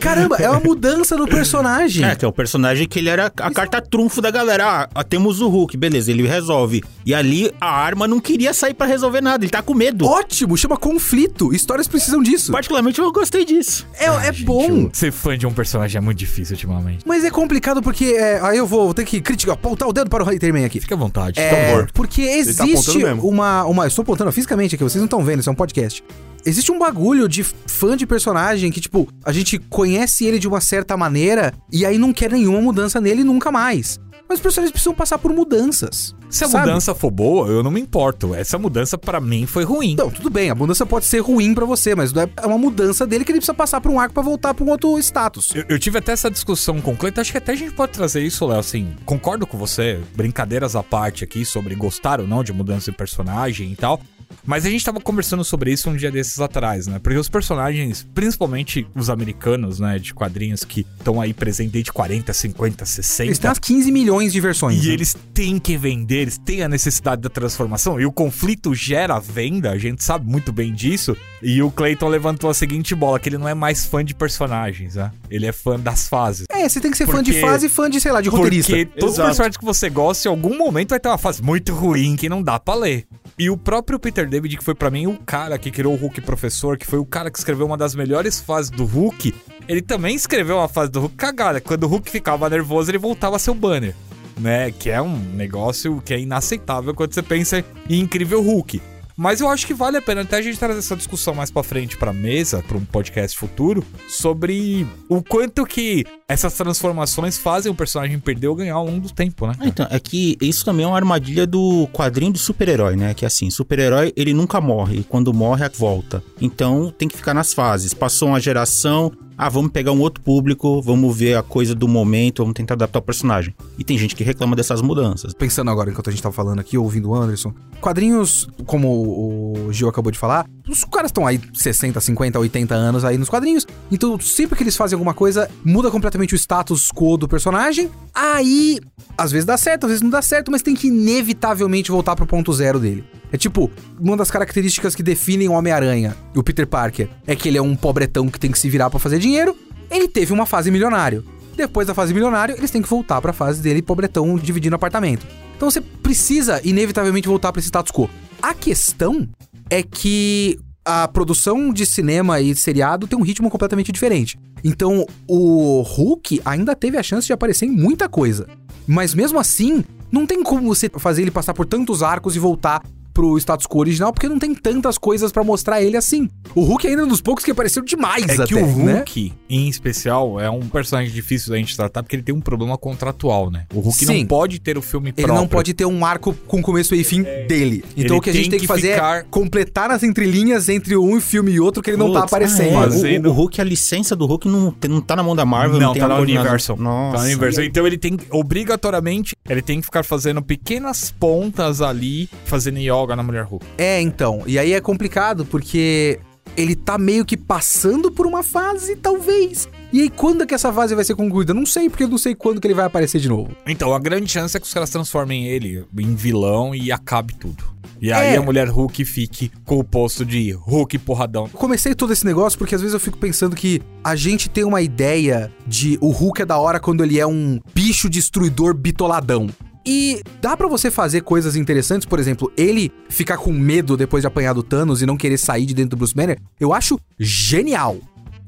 Caramba, é uma mudança no personagem. É, que é o personagem que ele era a carta trunfo da galera. Ah, temos o Hulk, beleza, ele resolve. E ali a arma não queria sair pra resolver nada, ele tá com medo. Ótimo, chama conflito. Histórias precisam disso. Particularmente eu gostei disso. É, é bom. Ser fã de um personagem é muito difícil ultimamente. Mas é complicado porque. é, aí eu vou ter que criticar, apontar o dedo para o Haterman aqui. Fica à vontade. É, favor. porque tá existe mesmo. uma, uma. Eu estou apontando fisicamente aqui, vocês não estão vendo, isso é um podcast. Existe um bagulho de fã de personagem que, tipo, a gente conhece ele de uma certa maneira e aí não quer nenhuma mudança nele nunca mais. Mas os personagens precisam passar por mudanças. Se a sabe? mudança for boa, eu não me importo. Essa mudança pra mim foi ruim. Não, tudo bem, a mudança pode ser ruim pra você, mas é é uma mudança dele que ele precisa passar por um arco pra voltar pra um outro status. Eu, eu tive até essa discussão com o Cleiton, acho que até a gente pode trazer isso, Léo, assim, concordo com você, brincadeiras à parte aqui sobre gostar ou não de mudança de personagem e tal, mas a gente tava conversando sobre isso um dia desses atrás, né, porque os personagens, principalmente os americanos, né, de quadrinhos que estão aí presentes desde 40, 50, 60... Eles têm umas 15 milhões de versões. E né? eles têm que vender, eles têm a necessidade da transformação. E o conflito gera venda, a gente sabe muito bem disso. E o Clayton levantou a seguinte bola: que ele não é mais fã de personagens, né? Ele é fã das fases. É, você tem que ser fã de Porque- fase e fã de, sei lá, de roteirista. Porque todo Exato. personagem que você gosta, em algum momento vai ter uma fase muito ruim que não dá pra ler. E o próprio Peter David, que foi pra mim o cara que criou o Hulk Professor, que foi o cara que escreveu uma das melhores fases do Hulk, ele também escreveu uma fase do Hulk cagada. Quando o Hulk ficava nervoso, ele voltava a ser o banner. Né, que é um negócio que é inaceitável quando você pensa em Incrível Hulk. Mas eu acho que vale a pena até a gente trazer essa discussão mais pra frente pra mesa, pra um podcast futuro, sobre o quanto que essas transformações fazem o personagem perder ou ganhar ao longo do tempo, né? Então, é que isso também é uma armadilha do quadrinho do super-herói, né? Que assim, super-herói ele nunca morre, e quando morre, volta. Então tem que ficar nas fases. Passou uma geração, ah, vamos pegar um outro público, vamos ver a coisa do momento, vamos tentar adaptar o personagem. E tem gente que reclama dessas mudanças. Pensando agora, enquanto a gente tava falando aqui, ouvindo o Anderson, quadrinhos, como o Gil acabou de falar, os caras estão aí 60, 50, 80 anos aí nos quadrinhos, então sempre que eles fazem alguma coisa, muda completamente o status quo do personagem, aí às vezes dá certo, às vezes não dá certo, mas tem que inevitavelmente voltar pro ponto zero dele. É tipo, uma das características que definem o Homem-Aranha, o Peter Parker, é que ele é um pobretão que tem que se virar para fazer dinheiro. Ele teve uma fase milionário. Depois da fase milionário, eles têm que voltar para a fase dele pobretão dividindo apartamento. Então você precisa inevitavelmente voltar para esse status quo. A questão é que a produção de cinema e seriado tem um ritmo completamente diferente. Então, o Hulk ainda teve a chance de aparecer em muita coisa. Mas mesmo assim, não tem como você fazer ele passar por tantos arcos e voltar pro status quo original, porque não tem tantas coisas para mostrar ele assim. O Hulk é ainda um dos poucos que apareceu demais é até, que o né? Hulk, em especial, é um personagem difícil da gente tratar porque ele tem um problema contratual, né? O Hulk Sim. não pode ter o filme Ele próprio. não pode ter um arco com começo e fim dele. Então Ele o que a gente tem que que fazer ficar- é completar nas entrelinhas entre um filme e outro que ele não tá Putz, aparecendo. é, Fazendo- o, o Hulk, a licença do Hulk não, tem- não tá na mão da Marvel, Não, tem tá na Universal. Nossa. Tá na Universal. Então ele tem, obrigatoriamente, ele tem que ficar fazendo pequenas pontas ali, fazendo yoga na Mulher Hulk. É, então. E aí é complicado porque ele tá meio que passando por uma fase, talvez. E aí, quando é que essa fase vai ser concluída? Não sei, porque eu não sei quando que ele vai aparecer de novo. Então, a grande chance é que os caras transformem ele em vilão e acabe tudo. E aí É. a Mulher Hulk fique com o posto de Hulk porradão. Eu comecei todo esse negócio porque às vezes eu fico pensando que a gente tem uma ideia de o Hulk é da hora quando ele é um bicho destruidor bitoladão. E dá pra você fazer coisas interessantes, por exemplo, ele ficar com medo depois de apanhar do Thanos e não querer sair de dentro do Bruce Banner, eu acho genial.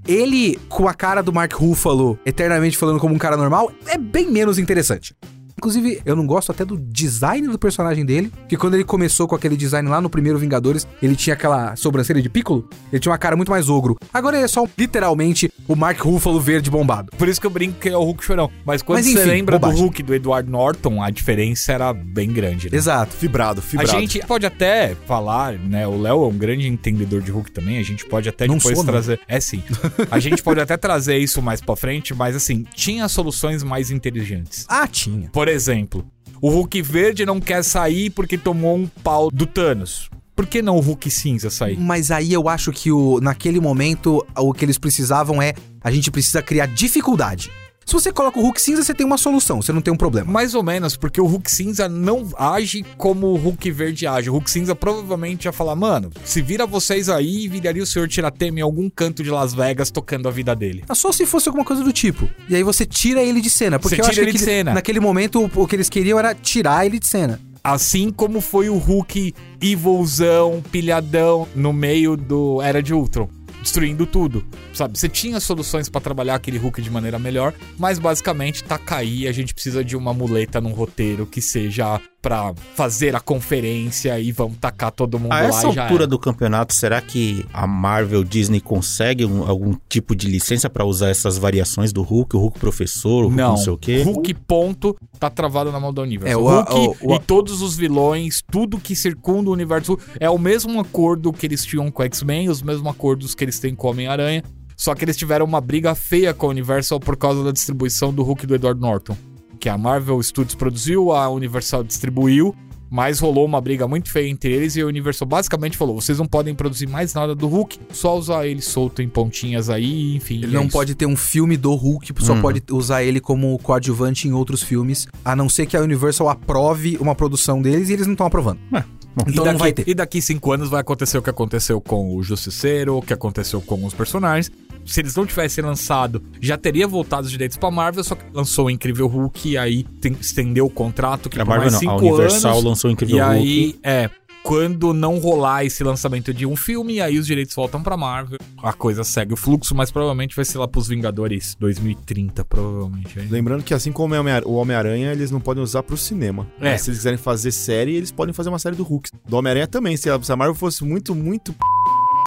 Ele com a cara do Mark Ruffalo eternamente falando como um cara normal é bem menos interessante. Inclusive, eu não gosto até do design do personagem dele, que quando ele começou com aquele design lá no primeiro Vingadores, ele tinha aquela sobrancelha de piccolo, ele tinha uma cara muito mais ogro. Agora ele é só literalmente o Mark Ruffalo verde bombado. Por isso que eu brinco que é o Hulk chorão. Mas quando Mas, você enfim, lembra bobagem. do Hulk do Edward Norton, a diferença era bem grande, né? Exato. Fibrado, A fibrado. gente pode até falar, né? O Léo é um grande entendedor de Hulk também. A gente pode até Não depois sou, não. trazer. É sim. A gente pode até trazer isso mais pra frente, mas assim, tinha soluções mais inteligentes. Ah, tinha. Por exemplo, o Hulk verde não quer sair porque tomou um pau do Thanos. Por que não o Hulk cinza sair? Mas aí eu acho que o, naquele momento o que eles precisavam é a gente precisa criar dificuldade. Se você coloca o Hulk cinza, você tem uma solução, você não tem um problema. Mais ou menos, porque o Hulk cinza não age como o Hulk verde age. O Hulk cinza provavelmente ia falar, mano, se vira vocês aí e viraria o senhor Tiratema em algum canto de Las Vegas tocando a vida dele. Ah, Só se fosse alguma coisa do tipo. E aí você tira ele de cena. Porque Você eu acho tira que ele de aquele- cena. naquele momento o, o que eles queriam era tirar ele de cena. Assim como foi o Hulk evilzão, pilhadão, no meio do Era de Ultron. Destruindo tudo, sabe? Você tinha soluções pra trabalhar aquele Hulk de maneira melhor, mas basicamente tá cair. A gente precisa de uma muleta num roteiro que seja pra fazer a conferência e vamos tacar todo mundo A lá essa e já altura era. do campeonato, será que a Marvel Disney consegue um- algum tipo de licença pra usar essas variações do Hulk, o Hulk professor, o Hulk não, Não, sei o quê? Hulk ponto tá travado na mão da Universo. É, o Hulk o- o- e todos os vilões, tudo que circunda o universo é o mesmo acordo que eles tinham com o X-Men, os mesmos acordos que eles têm com o Homem-Aranha, só que eles tiveram uma briga feia com a Universal por causa da distribuição do Hulk do Edward Norton, que a Marvel Studios produziu, a Universal distribuiu, mas rolou uma briga muito feia entre eles e a Universal basicamente falou: vocês não podem produzir mais nada do Hulk, só usar ele solto em pontinhas aí, enfim. Ele é não isso. pode ter um filme do Hulk, só Uhum. pode usar ele como coadjuvante em outros filmes, a não ser que a Universal aprove uma produção deles e eles não estão aprovando. bom. então e, não daqui, vai ter. e daqui cinco anos vai acontecer o que aconteceu com o Justiceiro, o que aconteceu com os personagens. Se eles não tivessem lançado, já teria voltado os direitos pra Marvel, só que lançou o Incrível Hulk e aí tem- estendeu o contrato que A por Marvel mais não, a cinco Universal anos. lançou o Incrível E Hulk. aí, é. quando não rolar esse lançamento de um filme, aí os direitos voltam pra Marvel. A coisa segue o fluxo, mas provavelmente vai ser lá pros Vingadores 2030, provavelmente. aí. Lembrando que assim como o Homem- o Homem-Aranha, eles não podem usar pro cinema. É. Mas Se eles quiserem fazer série, eles podem fazer uma série do Hulk. Do Homem-Aranha também. Se a se a Marvel fosse muito, muito. p***,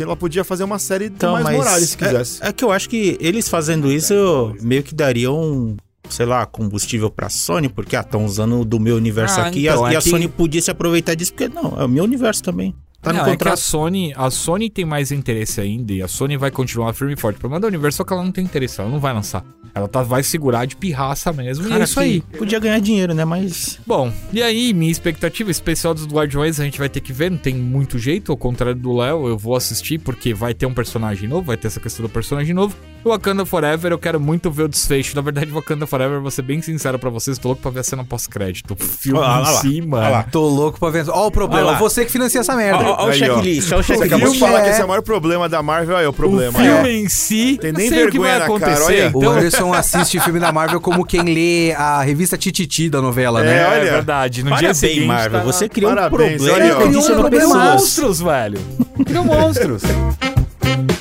Ela podia fazer uma série do Então, mais Morales, se quisesse. É, é que eu acho que eles fazendo isso meio que dariam, sei lá, combustível pra Sony, porque ah, estão usando do meu universo Ah, aqui então, e a, é e a Sony podia se aproveitar disso, porque não, é o meu universo também. Tá no Não, é que a contrato. Sony, a Sony tem mais interesse ainda e a Sony vai continuar firme e forte. O problema da Universal é que ela não tem interesse, ela não vai lançar. Ela tá, vai segurar de pirraça mesmo e é Cara, isso aí. Podia ganhar dinheiro, né? Mas. Bom, e aí, minha expectativa, especial dos Guardiões, a gente vai ter que ver, não tem muito jeito, ao contrário do Léo, eu vou assistir porque vai ter um personagem novo, vai ter essa questão do personagem novo. O Wakanda Forever, eu quero muito ver o desfecho. Na verdade, Wakanda Forever, vou ser bem sincero pra vocês, tô louco pra ver a cena pós-crédito. Filme Olha lá, em si, lá. Tô louco pra ver. Ó o problema, Olha lá. você que financia essa merda. Ó o checklist, ó o Você checklist. acabou de filme falar é- que esse é o maior problema da Marvel, aí é o O problema. filme É. em si, Tem não nem sei o que vai vergonha na cara, acontecer. olha. O Então, Anderson assiste filme da Marvel como quem lê a revista Tititi da novela, É, né? é, olha. verdade. No dia seguinte, Marvel. tá- Você criou Parabéns, um problema olha, condicionou Criou um problema. monstros, velho. Criou monstros.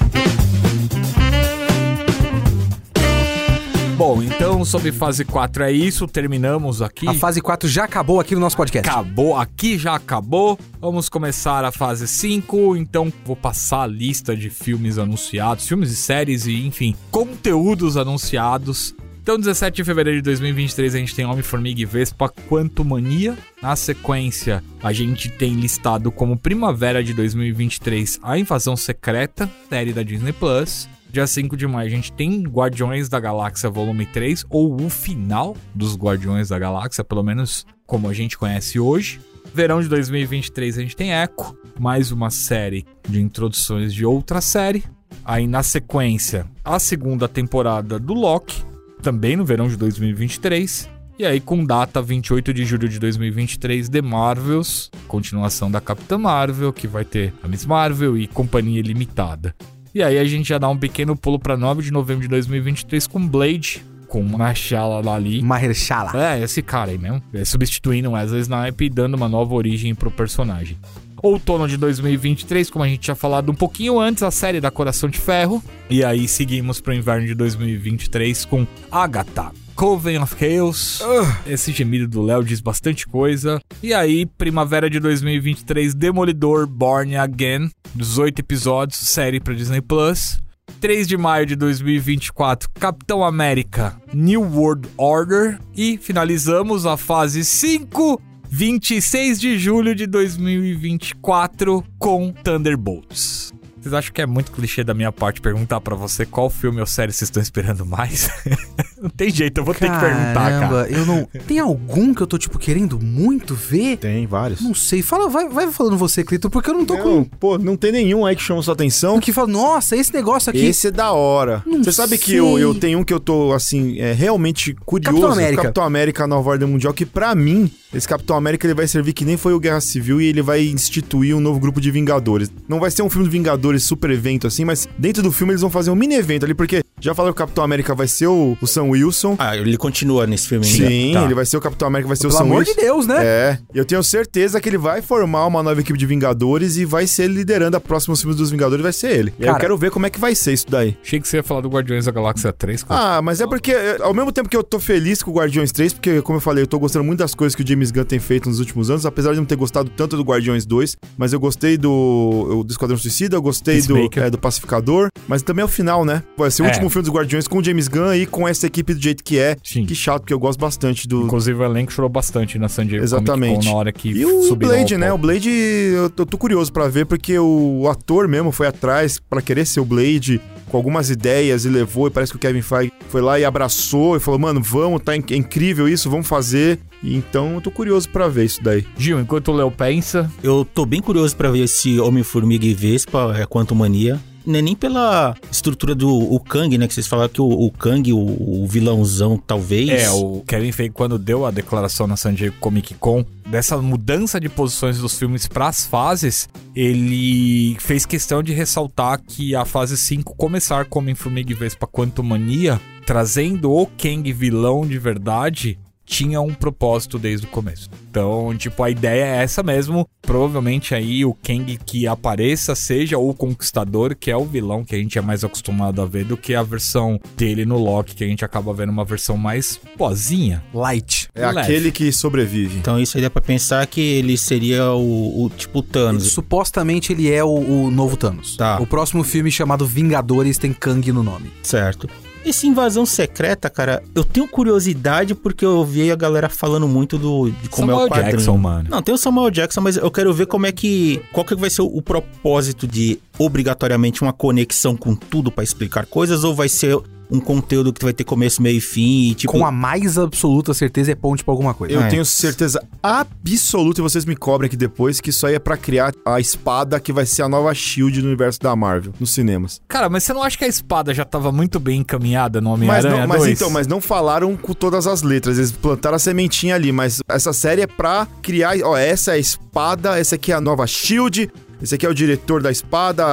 Bom, então sobre fase 4 é isso. Terminamos aqui. A fase 4 já acabou aqui no nosso podcast. Acabou, aqui já acabou. Vamos começar a fase 5. Então, vou passar a lista de filmes anunciados, filmes e séries e, enfim, conteúdos anunciados. Então, 17 de fevereiro de 2023, a gente tem Homem-Formiga e Vespa Quantumania. Na sequência, a gente tem listado como Primavera de 2023 A Invasão Secreta, série da Disney Plus. Dia 5 de maio a gente tem Guardiões da Galáxia Volume 3, ou o final dos Guardiões da Galáxia, pelo menos como a gente conhece hoje. Verão de 2023 a gente tem Echo, mais uma série de introduções de outra série. Aí na sequência, a segunda temporada do Loki, também no verão de 2023. E aí, com data 28 de julho de 2023, The Marvels, continuação da Capitã Marvel, que vai ter a Miss Marvel e Companhia Limitada. E aí a gente já dá um pequeno pulo para 9 de novembro de 2023 com Blade, com Mahershala Ali. Mahershala. É, esse cara aí mesmo. É, substituindo Wesley Snipes e dando uma nova origem pro personagem. Outono de 2023, como a gente tinha falado um pouquinho antes, a série da Coração de Ferro. E aí seguimos pro inverno de 2023 com Agatha. Coven of Chaos. Esse gemido do Léo diz bastante coisa. E aí, primavera de 2023, Demolidor Born Again. 18 episódios, série pra Disney Plus. 3 de maio de 2024, Capitão América New World Order. E finalizamos a fase 5, 26 de julho de 2024, com Thunderbolts. Vocês acham que é muito clichê da minha parte perguntar pra você qual filme ou série vocês estão esperando mais? não tem jeito, eu vou ter que perguntar, cara. Caramba, eu não. Tem algum que eu tô, tipo, querendo muito ver? Tem vários. Não sei. Fala, vai, vai falando você, Clito, porque eu não tô Não, com. pô, não tem nenhum aí que chama sua atenção. O que fala, nossa, esse negócio aqui. Esse é da hora. Não Você sabe que sei. eu, eu tenho um que eu tô, assim, é, realmente curioso. Capitão América. Capitão América Nova Ordem Mundial, que pra mim, esse Capitão América ele vai servir que nem foi o Guerra Civil e ele vai instituir um novo grupo de Vingadores. Não vai ser um filme de Vingadores super evento assim, mas dentro do filme eles vão fazer um mini evento ali, porque já falaram que o Capitão América vai ser o, o Sam Wilson. Ah, ele continua nesse filme ainda. Sim, Tá. ele vai ser o Capitão América, vai ser Pelo o Sam amor Wilson. de Deus, né? É, e eu tenho certeza que ele vai formar uma nova equipe de Vingadores e vai ser liderando a próximos filmes dos Vingadores, vai ser ele. Aí eu Cara. quero ver como é que vai ser isso daí. Achei que você ia falar do Guardiões da Galáxia 3. cara. Ah, mas é porque, é, ao mesmo tempo que eu tô feliz com o Guardiões 3, porque, como eu falei, eu tô gostando muito das coisas que o James Gunn tem feito nos últimos anos, apesar de não ter gostado tanto do Guardiões 2, mas eu gostei do, do Esquadrão Suicida, eu gostei do, é, do Pacificador, mas também é o final, né? Vai ser o É. último filme dos Guardiões com o James Gunn e com essa equipe do jeito que é. Sim. Que chato, porque eu gosto bastante do, Inclusive o elenco chorou bastante na San Diego Exatamente. Con na hora que E o Blade, né? O. Blade, eu tô, eu tô curioso pra ver, porque o ator mesmo foi atrás pra querer ser o Blade, com algumas ideias e levou, e parece que o Kevin Feige foi lá e abraçou e falou, mano, vamos, tá in- é incrível isso, vamos fazer. Então eu tô curioso pra ver isso daí. Gil, enquanto o Léo pensa, Eu tô bem curioso pra ver esse Homem-Formiga e Vespa, é Quanto Mania. Não é nem pela estrutura do o Kang, né? Que vocês falaram que o, o Kang, o, o vilãozão, talvez. É, o Kevin Feige, quando deu a declaração na San Diego Comic Con, dessa mudança de posições dos filmes pras fases, ele fez questão de ressaltar que a fase 5 começar com Homem-Formiga e Vespa Quantumania, trazendo o Kang vilão de verdade, tinha um propósito desde o começo. Então, tipo, a ideia é essa mesmo. Provavelmente aí o Kang que apareça seja o Conquistador, que é o vilão que a gente é mais acostumado a ver do que a versão dele no Loki, que a gente acaba vendo uma versão mais pozinha. Light. É Leve. aquele que sobrevive. Então isso aí dá pra pensar que ele seria o, o tipo Thanos. Supostamente ele é o, o novo Thanos. Tá. O próximo filme chamado Vingadores tem Kang no nome. Certo. Esse invasão secreta, cara, eu tenho curiosidade porque eu vi a galera falando muito do de como é Samuel o quadrinho. Jackson, mano. Não, tem o Samuel Jackson, mas eu quero ver como é que qual que vai ser o, o propósito de obrigatoriamente uma conexão com tudo pra explicar coisas ou vai ser um conteúdo que vai ter começo, meio e fim e tipo Com a mais absoluta certeza é ponte pra alguma coisa. Eu É. tenho certeza absoluta, e vocês me cobrem aqui depois, que isso aí é pra criar a espada que vai ser a nova Shield no universo da Marvel, nos cinemas. Cara, mas você não acha que a espada já tava muito bem encaminhada no Mas, Homem-Aranha não, mas 2? então, mas não falaram com todas as letras, eles plantaram a sementinha ali, mas essa série é pra criar, ó, essa é a espada, essa aqui é a nova Shield, esse aqui é o diretor da espada,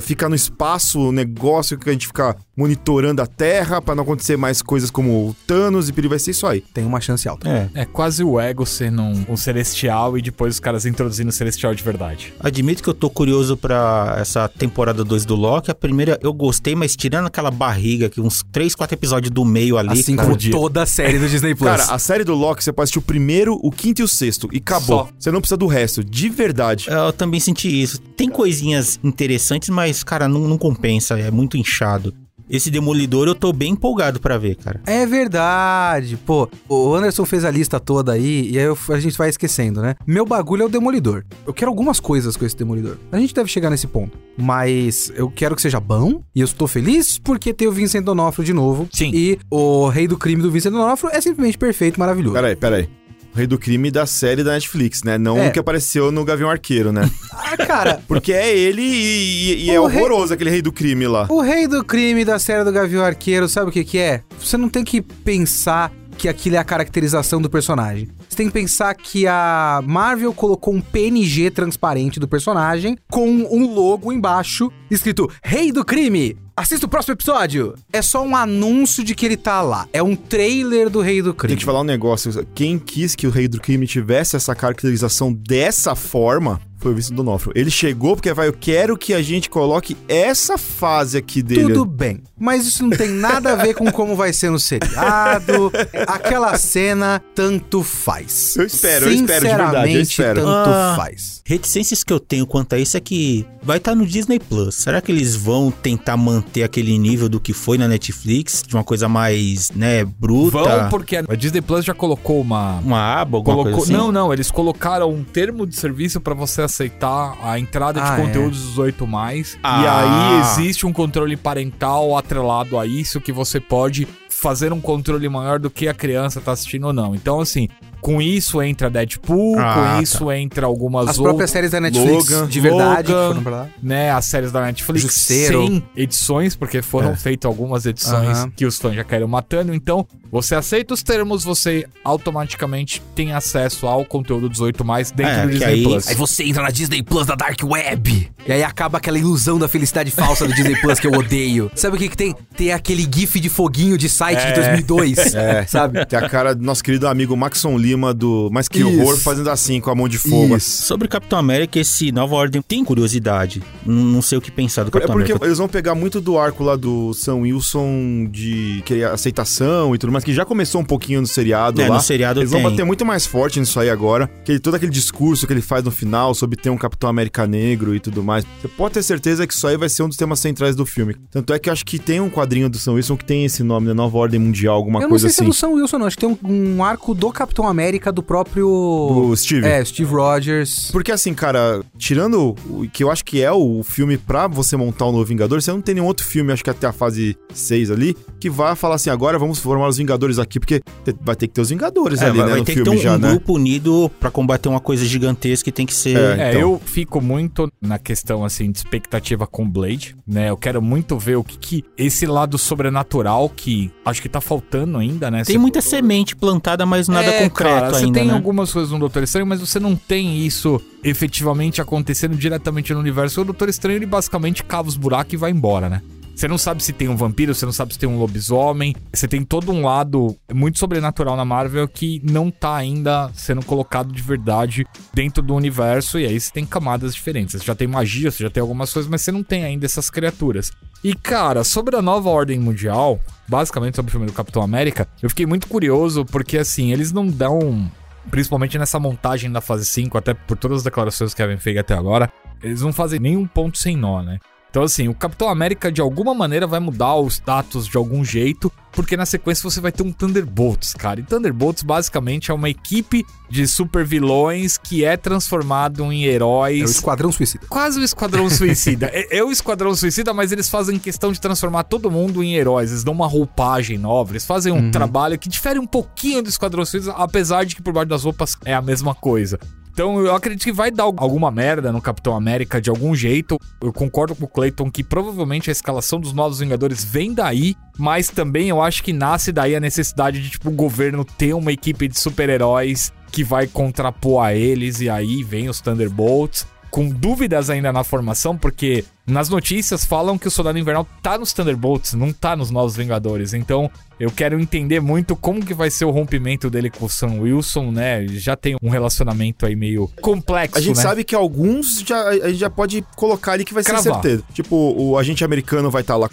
fica no espaço o negócio que a gente fica monitorando a Terra pra não acontecer mais coisas como o Thanos e vai ser isso aí. Tem uma chance alta. É. É quase o ego sendo um, um celestial e depois os caras introduzindo o celestial de verdade. Admito que eu tô curioso pra essa temporada 2 do Loki. A primeira eu gostei, mas tirando aquela barriga que uns 3, 4 episódios do meio ali, Assim cara, como dia. toda a série do Disney Plus. Cara, a série do Loki você pode assistir o primeiro, o quinto e o sexto e acabou. Só. Você não precisa do resto, de verdade. eu também senti isso. Tem coisinhas interessantes, mas cara, não, não compensa, é muito inchado. Esse Demolidor eu tô bem empolgado pra ver, cara. É verdade. Pô, o Anderson fez a lista toda aí e aí eu- a gente vai esquecendo, né? Meu bagulho é o Demolidor. Eu quero algumas coisas com esse Demolidor. A gente deve chegar nesse ponto. Mas eu quero que seja bom e eu estou feliz porque tem o Vincent D'Onofrio de novo. Sim. E o rei do crime do Vincent D'Onofrio é simplesmente perfeito, maravilhoso. Peraí, peraí. O Rei do Crime da série da Netflix, né? Não É. o que apareceu no Gavião Arqueiro, né? Ah, cara, Porque é ele e, e- e é O rei- horroroso aquele Rei do Crime lá. O rei do crime da série do Gavião Arqueiro, sabe o que que é? Você não tem que pensar que aquilo é a caracterização do personagem. Tem que pensar que a Marvel colocou um PNG transparente do personagem com um logo embaixo escrito Rei do Crime. Assista o próximo episódio. É só um anúncio de que ele tá lá. É um trailer do Rei do Tem Crime. que te falar um negócio. Quem quis que o Rei do Crime tivesse essa caracterização dessa forma foi o Vincent D'Onofrio. Ele chegou porque vai, eu quero que a gente coloque essa fase aqui dele. Tudo bem, mas isso não tem nada a ver com como vai ser no seriado. Aquela cena tanto faz. Eu espero, eu espero, de verdade, eu Sinceramente, espero. tanto Ah. faz. Reticências que eu tenho quanto a isso é que vai estar no Disney Plus. Será que eles vão tentar manter aquele nível do que foi na Netflix? De uma coisa mais, né, bruta? Vão porque a Disney Plus já colocou uma... Uma aba, alguma Colocou, coisa assim? Não, não, eles colocaram um termo de serviço pra você aceitar a entrada de Ah, conteúdos 18 mais. E Ah. aí existe um controle parental atrelado a isso que você pode fazer um controle maior do que a criança tá assistindo ou não. Então, assim, com isso entra Deadpool, Ah, com tá. isso entra algumas As outras, próprias séries da Netflix Logan, de verdade que Logan, foram pra lá. né, as séries da Netflix Justiceiro. sem edições, porque foram É. feitas algumas edições que os fãs já caíram matando. Então, você aceita os termos, você automaticamente tem acesso ao conteúdo 18 mais dentro É, do que Disney aí- Plus. Aí você entra na Disney Plus da Dark Web. E aí acaba aquela ilusão da felicidade falsa do Disney Plus que eu odeio. Sabe o que que tem? Tem aquele gif de foguinho de site de 2002. É. Sabe? Tem a cara do nosso querido amigo Maxon Lima do Mas Que Isso. Horror fazendo assim com a mão de fogo. Isso. Sobre Capitão América, esse Nova Ordem tem curiosidade. Não, sei o que pensar do É Capitão porque América. eles vão pegar muito do arco lá do Sam Wilson de querer aceitação e tudo mais, que já começou um pouquinho no seriado É, lá. no seriado eles tem. vão bater muito mais forte nisso aí agora. Que ele- todo aquele discurso que ele faz no final sobre ter um Capitão América negro e tudo mais. Você pode ter certeza que isso aí vai ser um dos temas centrais do filme. Tanto é que eu acho que tem um quadrinho do Sam Wilson que tem esse nome, né? Nova Ordem Mundial, alguma eu não coisa sei se é assim. do Sam Wilson, não. Acho que tem um, um arco do Capitão América do próprio. Do Steve. É, Steve Rogers. Porque assim, cara, tirando o que eu acho que é o filme pra você montar o novo Vingador, você não tem nenhum outro filme, acho que até a fase 6 ali, que vai falar assim, agora vamos formar os Vingadores aqui, porque vai ter que ter os Vingadores É, ali, vai, né, vai no ter que ter um, já, um né? grupo unido pra combater uma coisa gigantesca e tem que ser. É. É, então. eu fico muito na questão, assim, de expectativa com Blade, né? Eu quero muito ver o que que... Esse lado sobrenatural que acho que tá faltando ainda, né? Tem muita semente plantada, mas nada É, concreto cara, Você ainda, tem né? algumas coisas no Doutor Estranho, mas você não tem isso efetivamente acontecendo diretamente no universo. O Doutor Estranho, ele basicamente cava os buracos e vai embora, né? Você não sabe se tem um vampiro, você não sabe se tem um lobisomem. Você tem todo um lado muito sobrenatural na Marvel que não tá ainda sendo colocado de verdade dentro do universo. E aí você tem camadas diferentes. Você já tem magia, você já tem algumas coisas, mas você não tem ainda essas criaturas. E cara, sobre a nova ordem mundial, basicamente sobre o filme do Capitão América, eu fiquei muito curioso porque assim, eles não dão principalmente nessa montagem da fase 5, até por todas as declarações que Kevin fez até agora, eles não fazem nenhum ponto sem nó, né? Então, assim, o Capitão América de alguma maneira vai mudar o status de algum jeito, porque na sequência você vai ter um Thunderbolts, cara. E Thunderbolts basicamente é uma equipe de super vilões que é transformado em heróis. É o Esquadrão Suicida. Quase o Esquadrão Suicida. é, é, o Esquadrão Suicida, mas eles fazem questão de transformar todo mundo em heróis. Eles dão uma roupagem nova, eles fazem um uhum. trabalho que difere um pouquinho do Esquadrão Suicida, apesar de que por baixo das roupas é a mesma coisa. Então eu acredito que vai dar alguma merda no Capitão América de algum jeito. Eu concordo com o Clayton que provavelmente a escalação dos Novos Vingadores vem daí, mas também eu acho que nasce daí a necessidade de tipo o governo ter uma equipe de super-heróis que vai contrapor a eles e aí vem os Thunderbolts com dúvidas ainda na formação, porque nas notícias falam que o Soldado Invernal tá nos Thunderbolts, não tá nos Novos Vingadores. Então, eu quero entender muito como que vai ser o rompimento dele com o Sam Wilson, né? Já tem um relacionamento aí meio complexo, A gente né? sabe que alguns já, a gente já pode colocar ali que vai Cravar. ser certeza. Tipo, o agente americano vai estar tá lá,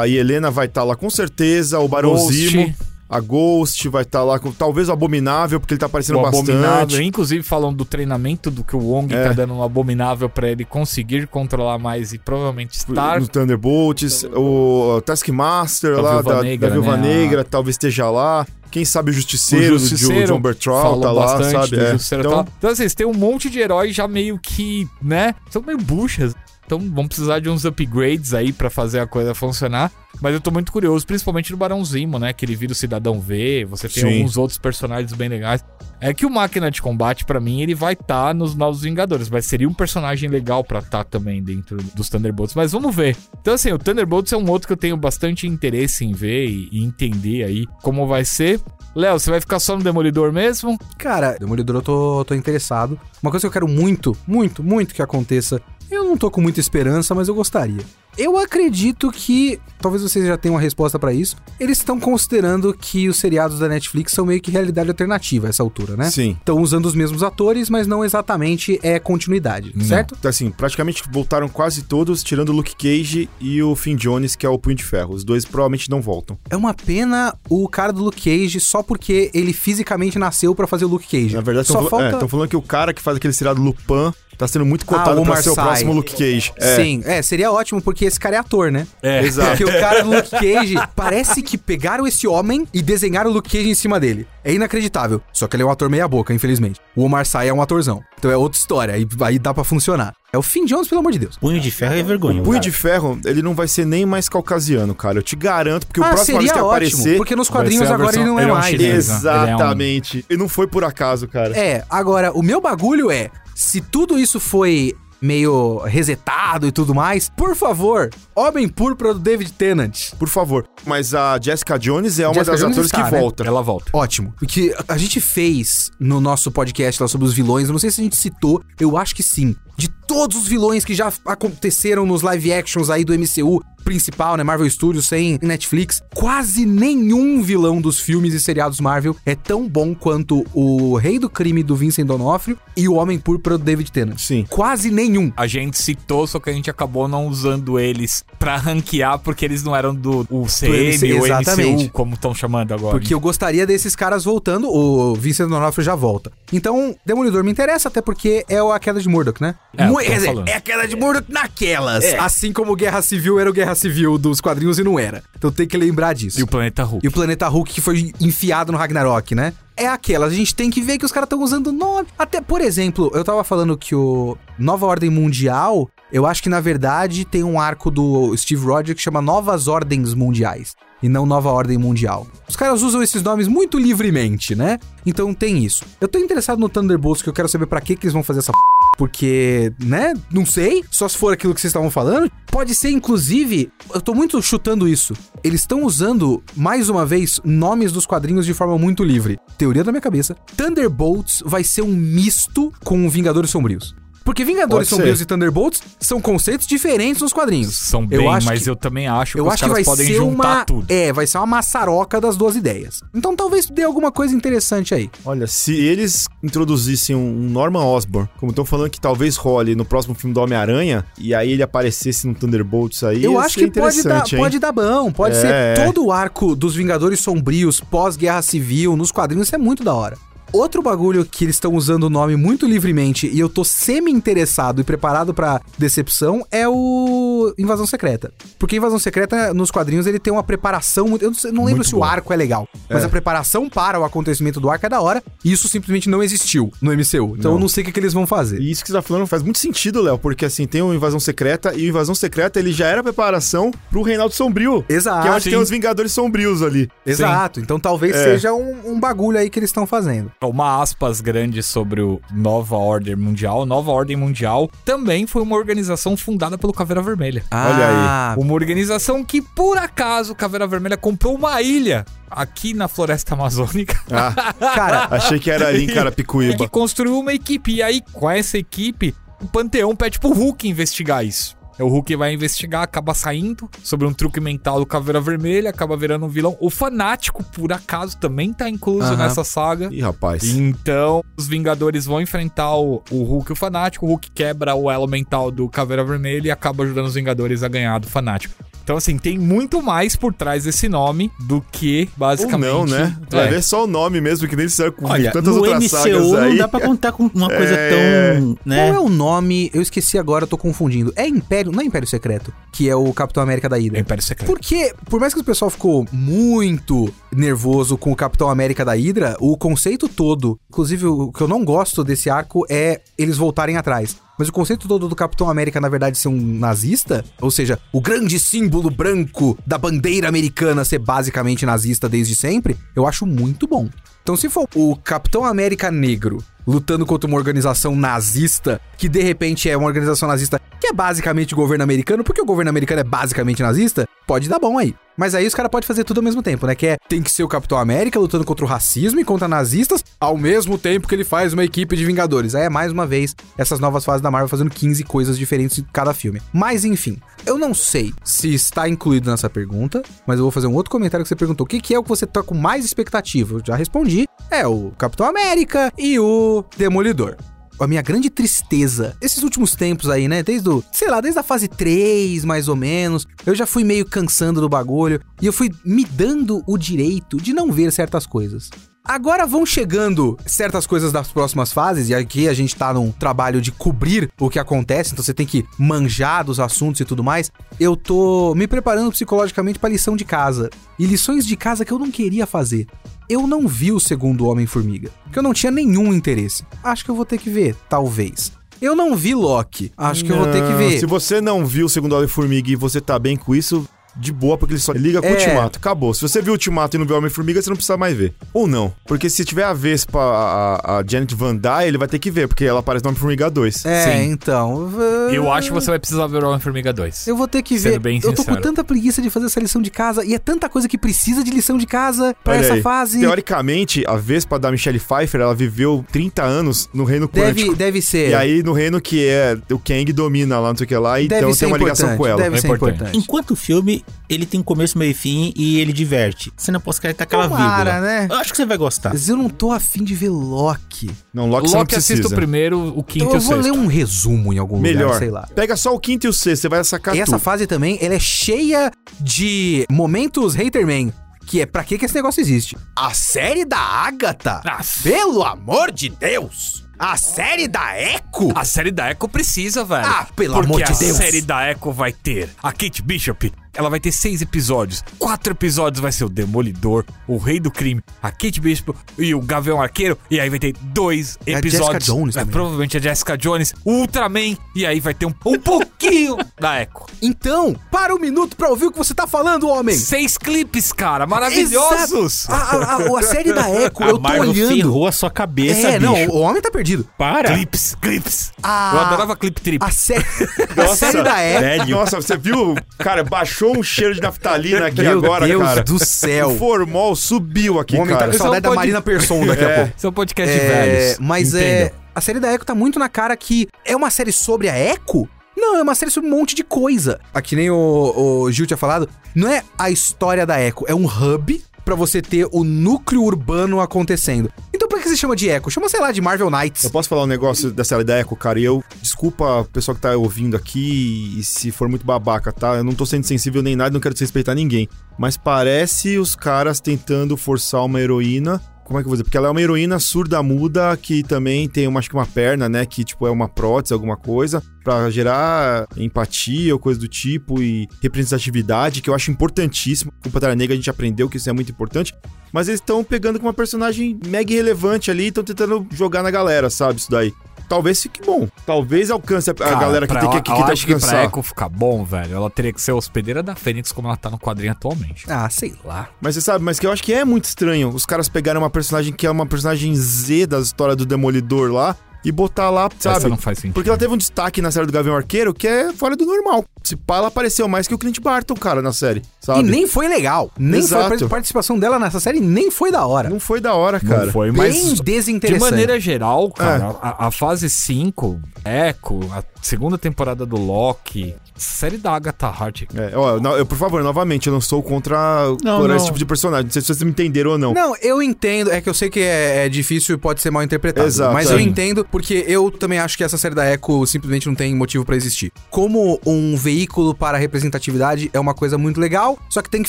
a Helena vai estar tá lá com certeza, o Barão Zimo a Ghost vai estar tá lá com talvez o Abominável, porque ele tá aparecendo o bastante. Abominável, inclusive falando do treinamento do que o Wong é. tá dando no Abominável para ele conseguir controlar mais e provavelmente estar. No Thunderbolts, o Taskmaster lá da, Negra, da Viúva né? Negra talvez esteja lá. Quem sabe o Justiceiro, o Justiceiro do John Bertrand tá lá, sabe? É. Então... Tá. então, assim, você tem um monte de heróis já meio que, né? São meio buchas. Então vamos precisar de uns upgrades aí para fazer a coisa funcionar. Mas eu tô muito curioso, principalmente do Barão Zimo, né? Que ele vira o Cidadão V, você tem Sim. alguns outros personagens bem legais. É que o Máquina de Combate, para mim, ele vai estar tá nos Novos Vingadores, mas seria um personagem legal para estar tá também dentro dos Thunderbolts. Mas vamos ver. Então, assim, o Thunderbolts é um outro que eu tenho bastante interesse em ver e, e entender aí como vai ser. Léo, você vai ficar só no Demolidor mesmo? Cara, Demolidor eu tô, tô interessado. Uma coisa que eu quero muito, muito, muito que aconteça eu não tô com muita esperança, mas eu gostaria. Eu acredito que, talvez vocês já tenham uma resposta para isso, eles estão considerando que os seriados da Netflix são meio que realidade alternativa a essa altura, né? Sim. Estão usando os mesmos atores, mas não exatamente é continuidade, não. certo? Então, assim, praticamente voltaram quase todos, tirando o Luke Cage e o Finn Jones, que é o Punho de Ferro. Os dois provavelmente não voltam. É uma pena o cara do Luke Cage só porque ele fisicamente nasceu para fazer o Luke Cage. Na verdade, estão fal é, falando que o cara que faz aquele seriado Lupin Tá sendo muito cotado ah, pra ser o próximo Luke Cage. É. Sim, é, seria ótimo porque esse cara é ator, né? É. Exato. Porque o cara do Luke Cage parece que pegaram esse homem e desenharam o Luke Cage em cima dele. É inacreditável. Só que ele é um ator meia boca, infelizmente. O Omar Sy é um atorzão. Então é outra história, aí, aí dá para funcionar. É o Finn Jones, pelo amor de Deus. Punho de Ferro é vergonha. Punho de Ferro, ele não vai ser nem mais caucasiano, cara. Eu te garanto, porque ah, o próximo vez que ótimo, aparecer... porque nos quadrinhos agora versão, ele não é, ele é um mais. Chinês, Exatamente. Ele é um... E não foi por acaso, cara. É, agora, o meu bagulho é... Se tudo isso foi meio resetado e tudo mais. Por favor, Homem Púrpura do David Tennant. Por favor. Mas a Jessica Jones é uma Jessica das Jones atores está, que né? volta. Ela volta. Ótimo. Porque a gente fez no nosso podcast lá sobre os vilões, eu não sei se a gente citou, eu acho que sim. De todos os vilões que já aconteceram nos live actions aí do MCU, principal, né, Marvel Studios, sem Netflix, quase nenhum vilão dos filmes e seriados Marvel é tão bom quanto o Rei do Crime do Vincent D'Onofrio e o Homem Púrpura do David Tennant. Sim. Quase nenhum. A gente citou, só que a gente acabou não usando eles pra ranquear, porque eles não eram do CM ou MCU, como estão chamando agora. Porque eu gostaria desses caras voltando, o Vincent D'Onofrio já volta. Então, Demolidor me interessa, até porque é a queda de Murdoch, né? É, Quer dizer, é a queda de Murdoch naquelas. É. Assim como Guerra Civil era o Guerra Civil dos quadrinhos e não era. Então tem que lembrar disso. E o Planeta Hulk. E o Planeta Hulk que foi enfiado no Ragnarok, né? é aquela. A gente tem que ver que os caras estão usando nome. Até, por exemplo, eu tava falando que o Nova Ordem Mundial, eu acho que na verdade tem um arco do Steve Rogers que chama Novas Ordens Mundiais e não Nova Ordem Mundial. Os caras usam esses nomes muito livremente, né? Então tem isso. Eu tô interessado no Thunderbolts, que eu quero saber para que que eles vão fazer essa p... porque, né? Não sei. Só se for aquilo que vocês estavam falando. Pode ser, inclusive, eu tô muito chutando isso. Eles estão usando, mais uma vez, nomes dos quadrinhos de forma muito livre. Teoria da minha cabeça. Thunderbolts vai ser um misto com Vingadores Sombrios. Porque Vingadores Pode Sombrios ser. e Thunderbolts são conceitos diferentes nos quadrinhos. São bem, eu acho mas que, eu também acho eu que os acho que caras vai podem ser juntar uma tudo. é, vai ser uma maçaroca das duas ideias. Então talvez dê alguma coisa interessante aí. Olha, se eles introduzissem um Norman Osborn, como estão falando que talvez role no próximo filme do Homem-Aranha, e aí ele aparecesse no Thunderbolts aí, Eu acho que pode dar, interessante, hein? pode dar bom, pode É, ser é. todo o arco dos Vingadores Sombrios pós-Guerra Civil nos quadrinhos, isso é muito da hora. Outro bagulho que eles estão usando o nome muito livremente e eu tô semi-interessado e preparado pra decepção é o Invasão Secreta. Porque Invasão Secreta, nos quadrinhos, ele tem uma preparação muito. Eu não, lembro Muito se o arco é legal, mas É. a preparação para o acontecimento do arco é da hora e isso simplesmente não existiu no MCU. Então Não. eu não sei o que, que eles vão fazer. E isso que você tá falando faz muito sentido, Léo, porque assim, tem o Invasão Secreta, e o Invasão Secreta ele já era preparação pro Reinaldo Sombrio. Exato. que é onde sim. tem os Vingadores Sombrios ali. Exato. Então talvez É. seja um, um bagulho aí que eles estão fazendo. Uma aspas grande sobre o Nova Ordem Mundial. Nova Ordem Mundial também foi uma organização fundada pelo Caveira Vermelha. Olha aí. Ah, Uma organização que, por acaso, Caveira Vermelha comprou uma ilha aqui na floresta amazônica Ah, Cara, achei que era ali em e que Carapicuíba. construiu uma equipe. E aí, com essa equipe, o Panteão pede pro Hulk investigar isso. É O Hulk vai investigar, acaba saindo sobre um truque mental do Caveira Vermelha, acaba virando um vilão. O Fanático, por acaso, também tá incluso Aham. nessa saga. Ih, rapaz. Então, os Vingadores vão enfrentar o, o Hulk e o Fanático. O Hulk quebra o elo mental do Caveira Vermelha e acaba ajudando os Vingadores a ganhar do Fanático. Então, assim, tem muito mais por trás desse nome do que Ou basicamente. não, né? É. Vai ver só o nome mesmo, que nem serve com Olha, tantas outras MCU sagas aí. não dá pra contar com uma coisa É. tão, qual né? é o nome? Eu esqueci agora, eu tô confundindo. É Império, não é Império Secreto, que é o Capitão América da É Hydra. Império Secreto. Porque, por mais que o pessoal ficou muito nervoso com o Capitão América da Hydra, o conceito todo, inclusive o que eu não gosto desse arco é eles voltarem atrás. Mas o conceito todo do Capitão América, na verdade, ser um nazista, ou seja, o grande símbolo branco da bandeira americana ser basicamente nazista desde sempre, eu acho muito bom. Então, se for o Capitão América negro lutando contra uma organização nazista, que de repente é uma organização nazista que é basicamente o governo americano, porque o governo americano é basicamente nazista, pode dar bom aí. Mas aí os caras podem fazer tudo ao mesmo tempo, né? Que é, tem que ser o Capitão América lutando contra o racismo e contra nazistas, ao mesmo tempo que ele faz uma equipe de Vingadores. Aí é mais uma vez essas novas fases da Marvel fazendo 15 coisas diferentes em cada filme. Mas enfim, eu não sei se está incluído nessa pergunta, mas eu vou fazer um outro comentário que você perguntou. O que, que é o que você tá com mais expectativa? Eu já respondi. É o Capitão América e o Demolidor a minha grande tristeza, esses últimos tempos aí, né? Desde o, sei lá, desde a fase 3, mais ou menos, eu já fui meio cansando do bagulho e eu fui me dando o direito de não ver certas coisas. Agora vão chegando certas coisas das próximas fases, e aqui a gente tá num trabalho de cobrir o que acontece, então você tem que manjar dos assuntos e tudo mais. Eu tô me preparando psicologicamente pra lição de casa. E lições de casa que eu não queria fazer. Eu não vi o segundo Homem-Formiga, porque eu não tinha nenhum interesse. Acho que eu vou ter que ver, talvez. Eu não vi Loki. Acho que eu vou ter que ver. Se você não viu o segundo Homem-Formiga e você tá bem com isso, de boa, porque ele só liga com o É. Ultimato. Acabou. Se você viu o Ultimato e não viu o Homem-Formiga, você não precisa mais ver. Ou não. Porque se tiver a Vespa, a, a Janet Van Dyne, ele vai ter que ver, porque ela aparece no Homem-Formiga 2. É, Sim. então. Eu acho que você vai precisar ver o Homem-Formiga 2. Eu vou ter que ver. bem eu tô com tanta preguiça de fazer essa lição de casa e é tanta coisa que precisa de lição de casa pra Olha essa aí. fase. Teoricamente, a Vespa da Michelle Pfeiffer, ela viveu 30 anos no reino Deve, quântico. deve ser. E aí, no reino que é o Kang domina lá, não sei o que lá, deve então tem uma ligação com ela. Deve É ser importante. importante. Enquanto o filme, ele tem começo, meio e fim e ele diverte. Você não pode tá aquela Tomara, vírgula. né? Eu acho que você vai gostar. Mas eu não tô afim de ver Loki. Não, Loki, você não Loki assista precisa. o primeiro, o quinto Então e eu o vou sexto. ler um resumo em algum Melhor. lugar, sei lá. Pega só o quinto e o sexto, você vai sacar E essa fase também, ela é cheia de momentos haterman. Que é pra que, que esse negócio existe? A série da Agatha? Ah, Pelo amor de Deus! A série da Echo? A série da Echo precisa, velho. Ah, pelo Porque amor de a Deus. série da Echo vai ter a Kate Bishop. Ela vai ter seis episódios. Quatro episódios vai ser o Demolidor, o Rei do Crime, a Kate Bishop e o Gavião Arqueiro. E aí vai ter dois a episódios. Jessica Jones É, provavelmente a Jessica Jones, o Ultraman. E aí vai ter um, um pouquinho da Echo. Então, para um minuto pra ouvir o que você tá falando, homem! Seis clipes, cara, maravilhosos. A, a- a- a série da Echo, A eu tô Marvel olhando. ferrou a sua cabeça, É, bicho. não, o homem tá perdido. Para. Clips, clips. A- Eu adorava clip trip. A, sé... a série da Echo. Velho. Nossa, você viu? Cara, baixou um cheiro de naftalina aqui Meu agora, Deus cara. do céu. O formol subiu aqui, O homem tá cara. com saudade da pode- Marina Persson daqui a É. pouco. Esse é podcast de É, velhos. mas é. A série da Echo tá muito na cara que é uma série sobre a Echo? Não, é uma série sobre um monte de coisa. Aqui nem o, o Gil tinha falado, não é a história da Echo, é um hub pra você ter o núcleo urbano acontecendo. Então por que se chama de Echo? Chama, sei lá, de Marvel Knights. Eu posso falar um negócio dessa série da Echo, cara? E eu, desculpa o pessoal que tá ouvindo aqui e se for muito babaca, tá? Eu não tô sendo sensível nem nada, não quero desrespeitar ninguém. Mas parece os caras tentando forçar uma heroína como é que eu vou dizer? Porque ela é uma heroína surda muda que também tem uma, acho que uma perna, né? Que tipo é uma prótese, alguma coisa, para gerar empatia ou coisa do tipo e representatividade, que eu acho importantíssimo. Com Pantera Negra a gente aprendeu que isso é muito importante. Mas eles estão pegando com uma personagem mega relevante ali e estão tentando jogar na galera, sabe? Isso daí talvez fique bom. Talvez alcance a, a Cara, galera que tem que, que, eu que tem acho que pra alcançar. Echo ficar bom, velho, ela teria que ser a hospedeira da Fênix como ela tá no quadrinho atualmente. Ah, sei lá. Mas você sabe, mas que eu acho que é muito estranho os caras pegarem uma personagem que é uma personagem Z da história do Demolidor lá e botar lá, Essa sabe? não faz sentido. Porque ela teve um destaque na série do Gavião Arqueiro que é fora do normal. Se pá, ela apareceu mais que o Clint Barton, cara, na série, sabe? E nem foi legal. Nem Exato. foi a participação dela nessa série, nem foi da hora. Não foi da hora, cara. Não foi, Bem mas de desinteressante. maneira geral, cara, É. a, a fase 5, Echo, a segunda temporada do Loki, série da Agatha Hart. É, ó, não, eu, por favor, novamente, eu não sou contra, Não, contra esse não. tipo de personagem. Não sei se vocês me entenderam ou não. Não, eu entendo. É que eu sei que é, é difícil e pode ser mal interpretado. Exato, mas é. eu entendo porque eu também acho que essa série da Echo simplesmente não tem motivo pra existir. Como um veículo para representatividade é uma coisa muito legal, só que tem que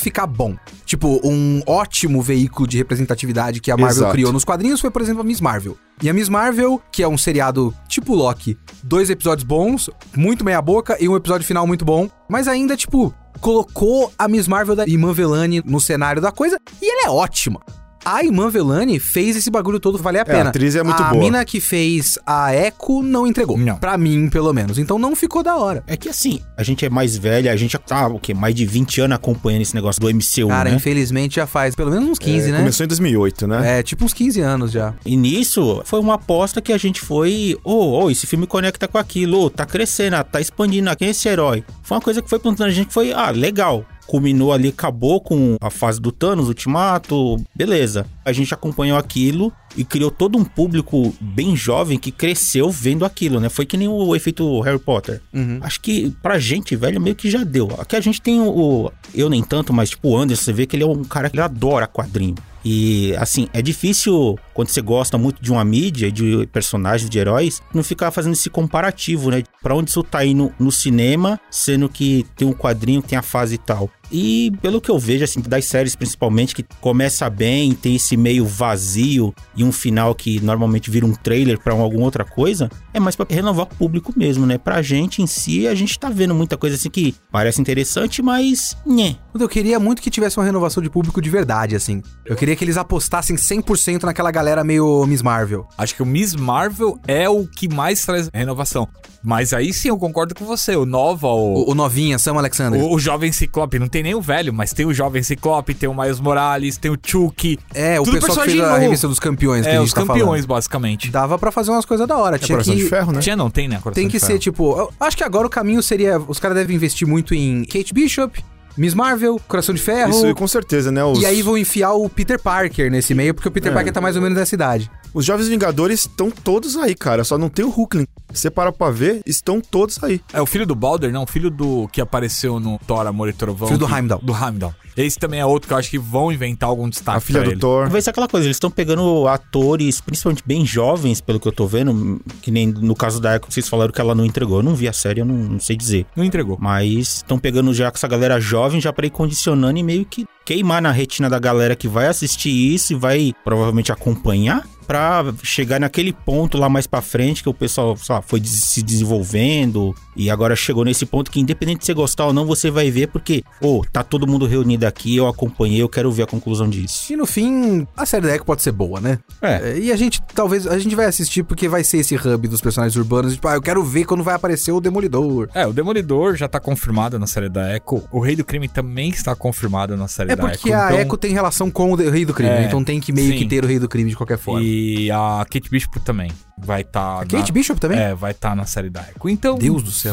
ficar bom. Tipo, um ótimo veículo de representatividade que a Marvel Exato. criou nos quadrinhos foi, por exemplo, a Miss Marvel. E a Miss Marvel, que é um seriado tipo Loki, dois episódios bons, muito meia boca e um episódio final muito bom, mas ainda, tipo, colocou a Miss Marvel da Velani no cenário da coisa e ela é ótima. A Iman Velani fez esse bagulho todo valer a pena. a atriz é muito a boa. mina que fez a Echo não entregou. Não. Pra mim, pelo menos. Então não ficou da hora. É que assim, a gente é mais velha, a gente já tá, o quê? Mais de 20 anos acompanhando esse negócio do MCU, Cara, né? infelizmente já faz pelo menos uns 15, É, né? Começou em 2008, né? É, tipo uns 15 anos já. E nisso, foi uma aposta que a gente foi. Ô, ô, esse filme conecta com aquilo, tá crescendo, ah, tá expandindo, quem é esse herói? Foi uma coisa que foi plantando a gente que foi, ah, legal. Culminou ali, acabou com a fase do Thanos, Ultimato, beleza. A gente acompanhou aquilo e criou todo um público bem jovem que cresceu vendo aquilo, né? Foi que nem o efeito Harry Potter. Uhum. Acho que pra gente, velho, meio que já deu. Aqui a gente tem o. eu nem tanto, mas tipo, o Anderson, você vê que ele é um cara que adora quadrinho. E assim, é difícil quando você gosta muito de uma mídia, de personagens, de heróis, não ficar fazendo esse comparativo, né? Pra onde isso tá indo no cinema, sendo que tem um quadrinho, tem a fase e tal. E pelo que eu vejo, assim, das séries principalmente, que começa bem, tem esse meio vazio e um final que normalmente vira um trailer pra alguma outra coisa, é mais pra renovar o público mesmo, né? Pra gente em si, a gente tá vendo muita coisa assim que parece interessante, mas. Nhé. Eu queria muito que tivesse uma renovação de público de verdade, assim. Eu queria que eles apostassem 100% naquela galera meio Miss Marvel. Acho que o Miss Marvel é o que mais traz renovação. Mas aí sim eu concordo com você. O Nova, o, O, o novinha, Sam Alexander. o, o jovem Ciclope, não tem nem o velho, mas tem o jovem Ciclope, tem o Miles Morales, tem o Chuck. é, o tudo pessoal que fez a revista dos campeões que a É, gente os tá campeões, falando. basicamente. Dava pra fazer umas coisas da hora. É Tinha Coração que... de Ferro, né? Tinha não, tem, né? Coração Tem de que Ferro. ser, tipo... Eu acho que agora o caminho seria... Os caras devem investir muito em Kate Bishop, Miss Marvel, Coração de Ferro... Isso com certeza, né? Os, E aí vão enfiar o Peter Parker nesse meio, porque o Peter É. Parker tá mais ou menos dessa idade. Os Jovens Vingadores estão todos aí, cara. Só não tem o Hulkling. Você para pra ver, estão todos aí. É o filho do Balder, não, o filho do que apareceu no Thor, Amor e Trovão. Filho do que- Heimdall. Do Heimdall. Esse também é outro que eu acho que vão inventar algum destaque a filha pra do ele. Thor. Vai ser aquela coisa, eles estão pegando atores, principalmente bem jovens, pelo que eu tô vendo, que nem no caso da Echo, vocês falaram que ela não entregou. Eu não vi a série, eu não, não sei dizer. Não entregou. Mas estão pegando já com essa galera jovem, já pra ir condicionando e meio que queimar na retina da galera que vai assistir isso e vai provavelmente acompanhar pra chegar naquele ponto lá mais pra frente que o pessoal lá, foi se desenvolvendo e agora chegou nesse ponto que independente de você gostar ou não, você vai ver porque, ô, tá todo mundo reunido aqui, eu acompanhei, eu quero ver a conclusão disso. E no fim, a série da Echo pode ser boa, né? É. E a gente, talvez, a gente vai assistir porque vai ser esse hub dos personagens urbanos. Tipo, ah, eu quero ver quando vai aparecer o Demolidor. É, o Demolidor já tá confirmado na série da Echo. O Rei do Crime também está confirmado na série É da porque Echo. a então- Echo tem relação com o Rei do Crime, É, então tem que meio sim. que ter o Rei do Crime de qualquer forma. E a Kate Bishop também vai estar. A Kate Bishop também? É, vai estar na série da Echo. Então. Deus do céu.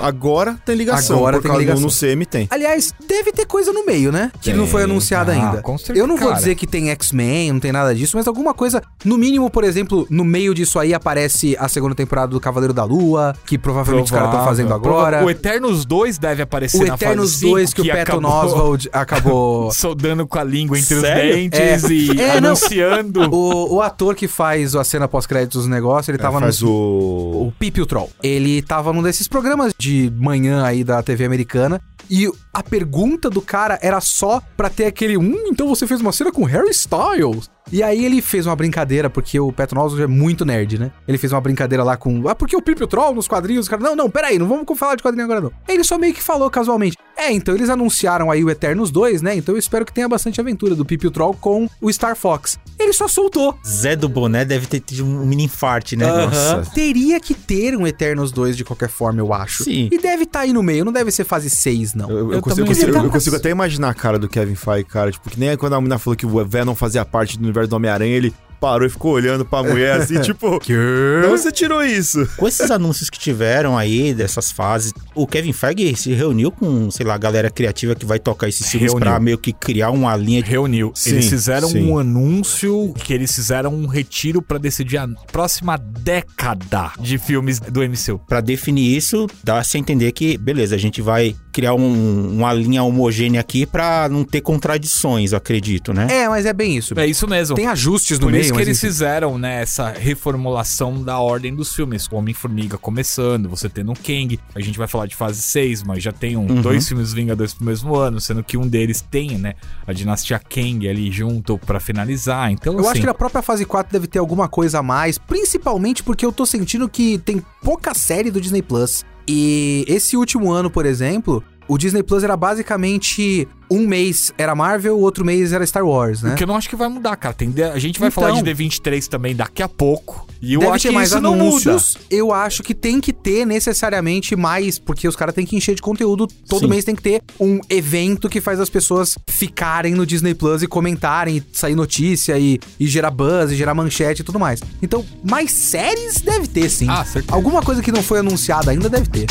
Agora tem ligação. Agora por tem causa do- ligação. No CM tem. Aliás, deve ter coisa no meio, né? Que Tem. não foi anunciada Ah, ainda. com certeza, Eu não vou cara. dizer que tem X-Men, não tem nada disso, mas alguma coisa. No mínimo, por exemplo, no meio disso aí aparece a segunda temporada do Cavaleiro da Lua, que provavelmente os caras estão Provável. fazendo agora. O Eternos 2 deve aparecer O na Eternos fase 5, 2 que, o Patton acabou Oswald acabou. soldando com a língua entre Sério? os dentes É. e É, anunciando. O, o ator que faz a cena pós-créditos do negócio, ele tava É, faz no. o... O Pipi o Troll. Ele tava num desses programas de manhã aí da TV americana. E a pergunta do cara era só pra ter aquele. Hum, então você fez uma cena com Harry Styles. E aí ele fez uma brincadeira, porque o Patton Oswalt é muito nerd, né? Ele fez uma brincadeira lá com. Ah, porque o Pipi o Troll nos quadrinhos? Cara, não, não, peraí, não vamos falar de quadrinho agora não. Aí ele só meio que falou casualmente. É, então eles anunciaram aí o Eternos 2, né? Então eu espero que tenha bastante aventura do Pipi o Troll com o Star Fox. Ele só soltou. Zé do Boné deve ter tido um mini infarte, né? Nossa. Teria que ter um Eternos 2 de qualquer forma, eu acho. Sim. E deve estar aí no meio, não deve ser fase 6, não. Eu, eu Eu consigo, eu consigo- eu tá- consigo até imaginar a cara do Kevin Feige, cara. Tipo, que nem quando a menina falou que o Venom fazia parte do universo do Homem-Aranha, ele parou e ficou olhando pra mulher assim, tipo... De onde você tirou isso? Com esses anúncios que tiveram aí, dessas fases, o Kevin Feige se reuniu com, sei lá, a galera criativa que vai tocar esses filmes Reuniu. pra meio que criar uma linha de... Reuniu. Sim, eles fizeram sim. um anúncio que eles fizeram um retiro pra decidir a próxima década de filmes do MCU. Pra definir isso, dá-se a entender que, beleza, a gente vai criar um- uma linha homogênea aqui pra não ter contradições, eu acredito, né? É, mas é bem isso. É isso mesmo. Tem ajustes no Por meio, isso que eles enfim. fizeram, né, essa reformulação da ordem dos filmes. O Homem-Formiga começando, você tendo o Kang. A gente vai falar de fase 6, mas já tem um, dois filmes Vingadores pro mesmo ano, sendo que um deles tem, né, a dinastia Kang ali junto pra finalizar. Então, Eu assim, acho que a própria fase 4 deve ter alguma coisa a mais, principalmente porque eu tô sentindo que tem pouca série do Disney Plus. E esse último ano, por exemplo, o Disney Plus era basicamente um mês era Marvel, o outro mês era Star Wars, né? O que eu não acho que vai mudar, cara. Tem, a gente vai Então. falar de D23 também daqui a pouco. E eu Deve acho ter que mais isso não muda. anúncios. Eu acho que tem que ter necessariamente mais, porque os caras têm que encher de conteúdo. Todo Sim. mês tem que ter um evento que faz as pessoas ficarem no Disney Plus e comentarem, e sair notícia e, e gerar buzz, e gerar manchete e tudo mais. Então, mais séries deve ter, sim. Ah, certeza. Alguma coisa que não foi anunciada ainda deve ter.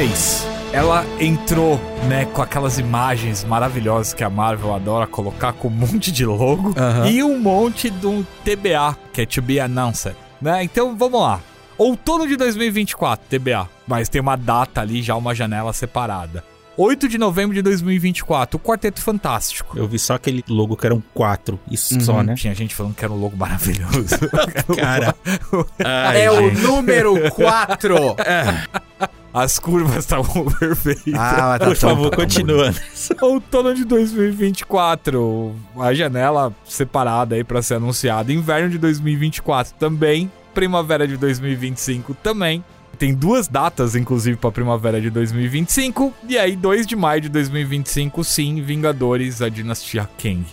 Fase 6. Ela entrou, né, com aquelas imagens maravilhosas que a Marvel adora colocar com um monte de logo Aham. e um monte de um TBA, que é To Be Announced, né? Então, vamos lá. Outono de 2024, TBA. Mas tem uma data ali, já uma janela separada. 8 de novembro de 2024, o Quarteto Fantástico. Eu vi só aquele logo que eram quatro, isso só, né? Tinha gente falando que era um logo maravilhoso. Cara. Ai, é o gente. número 4! As curvas estavam perfeitas. ah, mas Por favor, continua. Outono de 2024, a janela separada aí pra ser anunciada. Inverno de 2024 também. Primavera de 2025 também. Tem duas datas, inclusive, pra primavera de 2025. E aí, 2 de maio de 2025, sim, Vingadores, a Dinastia Kang.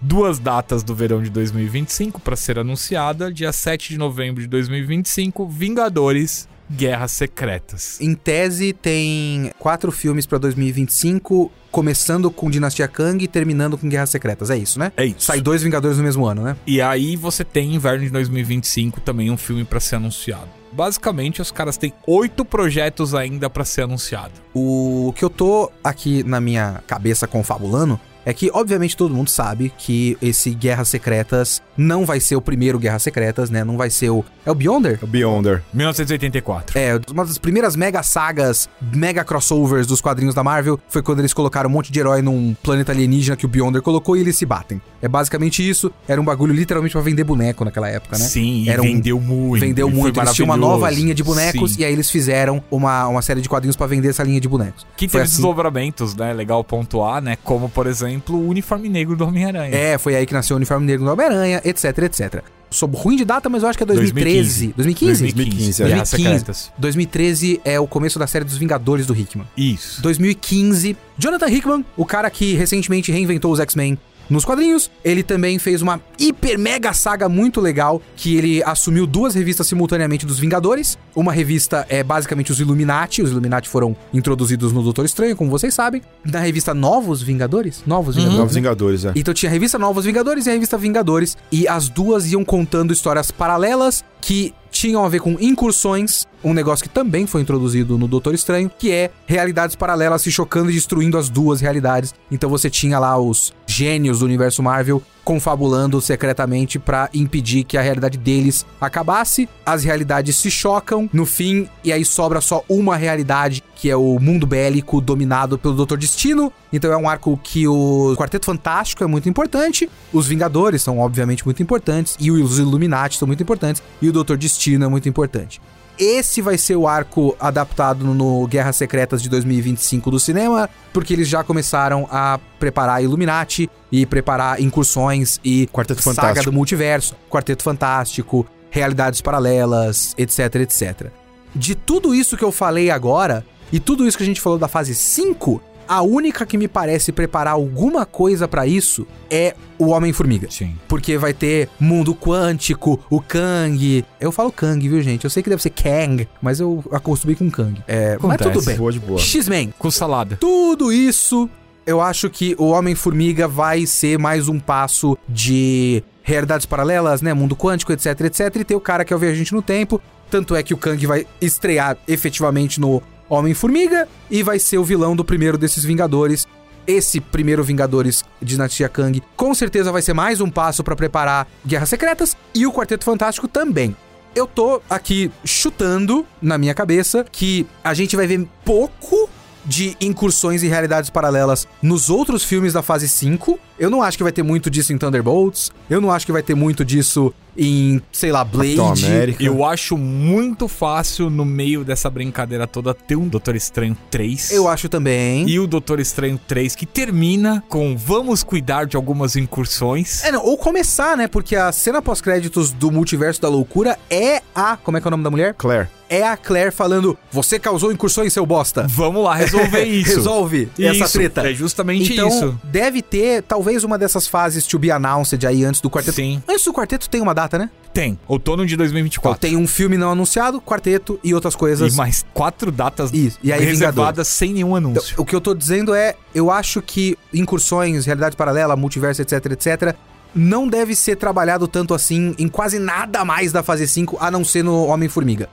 Duas datas do verão de 2025 pra ser anunciada. Dia 7 de novembro de 2025, Vingadores, Guerras Secretas. Em tese, tem quatro filmes pra 2025, começando com Dinastia Kang e terminando com Guerras Secretas. É isso, né? É isso. Sai dois Vingadores no mesmo ano, né? E aí você tem inverno de 2025 também um filme pra ser anunciado. Basicamente, os caras têm oito projetos ainda pra ser anunciado. O que eu tô aqui na minha cabeça confabulando é que, obviamente, todo mundo sabe que esse Guerras Secretas não vai ser o primeiro Guerras Secretas, né? Não vai ser o. É o Beyonder? O Beyonder. 1984. É, uma das primeiras mega sagas, mega crossovers dos quadrinhos da Marvel foi quando eles colocaram um monte de herói num planeta alienígena que o Beyonder colocou e eles se batem. É basicamente isso. Era um bagulho literalmente pra vender boneco naquela época, né? Sim, e Era um- vendeu muito. Vendeu e muito. Eles tinham uma nova linha de bonecos Sim. e aí eles fizeram uma, uma série de quadrinhos pra vender essa linha de bonecos. Que Foi teve assim. desdobramentos, né? Legal pontuar, né? Como, por exemplo, o uniforme negro do Homem-Aranha. É, foi aí que nasceu o uniforme negro do Homem-Aranha, etc, etc. Sou ruim de data, mas eu acho que é 2013. 2015? 2015, é. Guerras 2015. Secretas. 2013 é o começo da série dos Vingadores do Hickman. Isso. 2015, Jonathan Hickman, o cara que recentemente reinventou os X-Men nos quadrinhos. Ele também fez uma hiper mega saga muito legal que ele assumiu duas revistas simultaneamente dos Vingadores. Uma revista é basicamente os Illuminati, os Illuminati foram introduzidos no Doutor Estranho, como vocês sabem. Na revista Novos Vingadores, Novos Vingadores. Novos né? Vingadores, é. Então tinha a revista Novos Vingadores e a revista Vingadores, e as duas iam contando histórias paralelas que tinham a ver com incursões, um negócio que também foi introduzido no Doutor Estranho, que é realidades paralelas se chocando e destruindo as duas realidades. Então você tinha lá os gênios do universo Marvel confabulando secretamente pra impedir que a realidade deles acabasse. As realidades se chocam no fim e aí sobra só uma realidade, que é o mundo bélico dominado pelo Doutor Destino. Então é um arco que o Quarteto Fantástico é muito importante, os Vingadores são obviamente muito importantes e os Illuminati são muito importantes e o Doutor Destino é muito importante. Esse vai ser o arco adaptado no Guerras Secretas de 2025 do cinema, porque eles já começaram a preparar Illuminati e preparar incursões e Quarteto saga Fantástico. do multiverso, Quarteto Fantástico, realidades paralelas, etc, etc. De tudo isso que eu falei agora e tudo isso que a gente falou da fase 5, a única que me parece preparar alguma coisa pra isso é o Homem-Formiga. Sim. Porque vai ter mundo quântico, o Kang. Eu falo Kang, viu, gente? Eu sei que deve ser Kang, mas eu acostumei com Kang. É, mas Acontece. tudo bem. Boa de boa. X-Men. Com salada. Tudo isso, eu acho que o Homem-Formiga vai ser mais um passo de realidades paralelas, né? Mundo quântico, etc, etc. E ter o cara que é o viajante no tempo. Tanto é que o Kang vai estrear efetivamente no Homem-Formiga e vai ser o vilão do primeiro desses Vingadores. Esse primeiro Vingadores Dinastia Kang com certeza vai ser mais um passo pra preparar Guerras Secretas e o Quarteto Fantástico também. Eu tô aqui chutando na minha cabeça que a gente vai ver pouco de incursões e realidades paralelas nos outros filmes da fase 5. Eu não acho que vai ter muito disso em Thunderbolts. Eu não acho que vai ter muito disso em, sei lá, Blade. Eu acho muito fácil, no meio dessa brincadeira toda, ter um Doutor Estranho 3. Eu acho também. E o Doutor Estranho 3, que termina com vamos cuidar de algumas incursões. É, não, ou começar, né? Porque a cena pós-créditos do Multiverso da Loucura é a. Como é que é o nome da mulher? Claire. É a Claire falando: Você causou incursões, seu bosta. Vamos lá resolver isso. Resolve essa Isso, treta. É justamente então, isso. deve ter talvez uma dessas fases to be announced aí antes do quarteto. Sim. Antes do quarteto tem uma data, né? Tem. Outono de 2024. Tem um filme não anunciado, quarteto e outras coisas. E mais quatro datas Isso, e aí reservadas sem nenhum Então, anúncio. o que eu tô dizendo é, eu acho que incursões, realidade paralela, multiverso, etc, etc, não deve ser trabalhado tanto assim em quase nada mais da fase 5, a não ser no Homem-Formiga.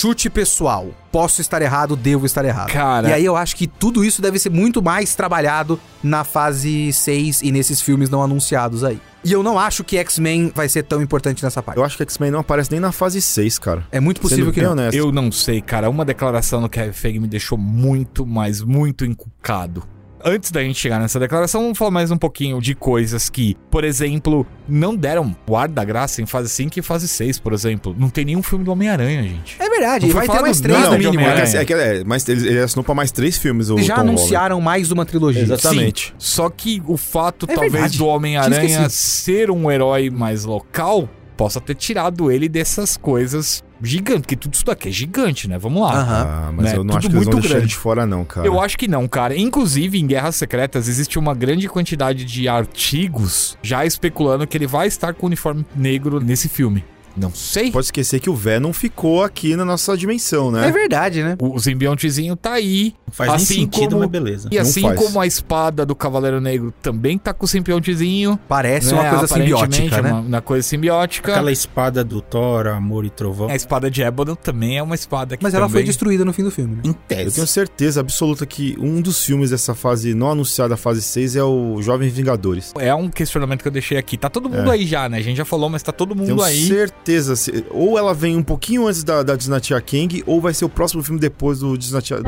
Chute pessoal. Posso estar errado, devo estar errado. Cara. E aí eu acho que tudo isso deve ser muito mais trabalhado na fase 6 e nesses filmes não anunciados aí. E eu não acho que X-Men vai ser tão importante nessa parte. Eu acho que X-Men não aparece nem na fase 6, cara. É muito possível Sendo que não. honesto. Eu não sei, cara. Uma declaração do Kevin Feige me deixou muito, mas muito encucado. Antes da gente chegar nessa declaração, vamos falar mais um pouquinho de coisas que, por exemplo, não deram o ar da graça em fase 5 e fase 6, por exemplo. Não tem nenhum filme do Homem-Aranha, gente. É verdade, vai ter mais três no mínimo, né? É, que- é, mas ele, ele assinou pra mais três filmes, o Já Tom Holland. anunciaram mais de uma trilogia. Exatamente. Sim, só que o fato, É talvez, verdade. do Homem-Aranha ser um herói mais local, possa ter tirado ele dessas coisas gigantes. Porque tudo isso daqui é gigante, né? Vamos lá. Aham. Ah, mas Né? eu não Tudo acho que eles vão deixar grande. de fora, não, cara. Eu acho que não, cara. Inclusive, em Guerras Secretas, existe uma grande quantidade de artigos já especulando que ele vai estar com o uniforme negro nesse filme. Não sei. Pode esquecer que o Venom ficou aqui na nossa dimensão, né? É verdade, né? O simbiontezinho tá aí. Não faz nem Assim sentido, como- mas beleza. E Não assim faz. como a espada do Cavaleiro Negro também tá com o simbiontezinho. Parece né? uma coisa simbiótica, né? Uma, uma coisa simbiótica. Aquela espada do Thor, Amor e Trovão. A espada de Ébano também é uma espada que Mas ela foi também... destruída no fim do filme. né? Em Eu tese. tenho certeza absoluta que um dos filmes dessa fase não anunciada, a fase 6, é o Jovens Vingadores. É um questionamento que eu deixei aqui. Tá todo mundo É. aí já, né? A gente já falou, mas tá todo mundo Tenho aí. certeza. Se- Ou ela vem um pouquinho antes da, da Dinastia Kang, ou vai ser o próximo filme depois do Dinastia.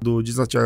Do Dinastia.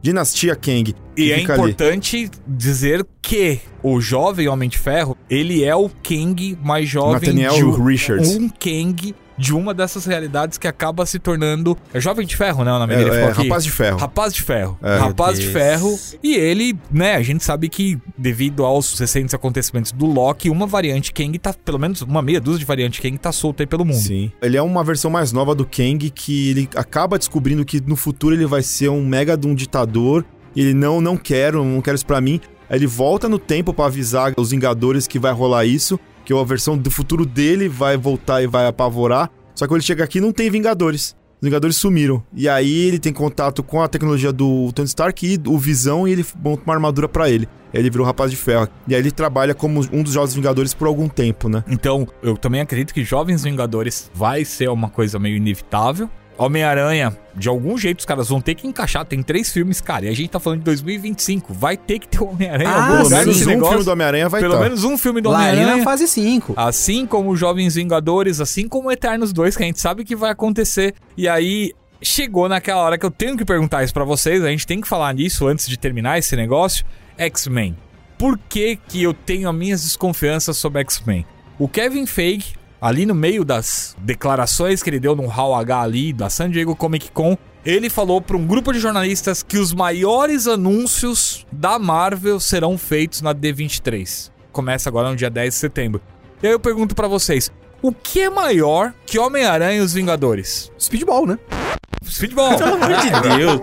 Dinastia Kang. E é fica ali. importante dizer que o jovem Homem de Ferro, ele é o Kang mais jovem Nathaniel de um, Richards. um Kang de uma dessas realidades que acaba se tornando... É Jovem de Ferro, né? O nome É, dele é, ficou aqui. Rapaz de Ferro. Rapaz de Ferro. É. Rapaz de Ferro. E ele, né, a gente sabe que devido aos recentes acontecimentos do Loki, uma variante Kang tá, pelo menos uma meia dúzia de variante Kang tá solta aí pelo mundo. Sim. Ele é uma versão mais nova do Kang que ele acaba descobrindo que no futuro ele vai ser um mega de um ditador. E ele não, não quero, não quero isso pra mim. Aí ele volta no tempo pra avisar os Vingadores que vai rolar isso, que a versão do futuro dele vai voltar e vai apavorar. Só que quando ele chega aqui não tem Vingadores. Os Vingadores sumiram. E aí ele tem contato com a tecnologia do Tony Stark e o Visão e ele monta uma armadura pra ele. Ele vira o Rapaz de Ferro. E aí ele trabalha como um dos Jovens Vingadores por algum tempo, né? Então, eu também acredito que Jovens Vingadores vai ser uma coisa meio inevitável. Homem-Aranha, de algum jeito os caras vão ter que encaixar. Tem três filmes, cara, e a gente tá falando de 2025. Vai ter que ter o Homem-Aranha em Ah, algum Pelo lugar menos nesse um negócio. filme do Homem-Aranha vai Pelo estar. menos um filme do Lá ali na Homem-Aranha. fase 5. Assim como Jovens Vingadores, assim como Eternos 2, que a gente sabe que vai acontecer. E aí, chegou naquela hora que eu tenho que perguntar isso pra vocês, a gente tem que falar nisso antes de terminar esse negócio. X-Men. Por que que eu tenho as minhas desconfianças sobre X-Men? O Kevin Feige, ali no meio das declarações que ele deu no Hall H ali, da San Diego Comic Con, ele falou para um grupo de jornalistas que os maiores anúncios da Marvel serão feitos na D23. Começa agora no dia 10 de setembro. E aí eu pergunto pra vocês, o que é maior que Homem-Aranha e os Vingadores? Speedball, né? Futebol. Pelo amor de Deus.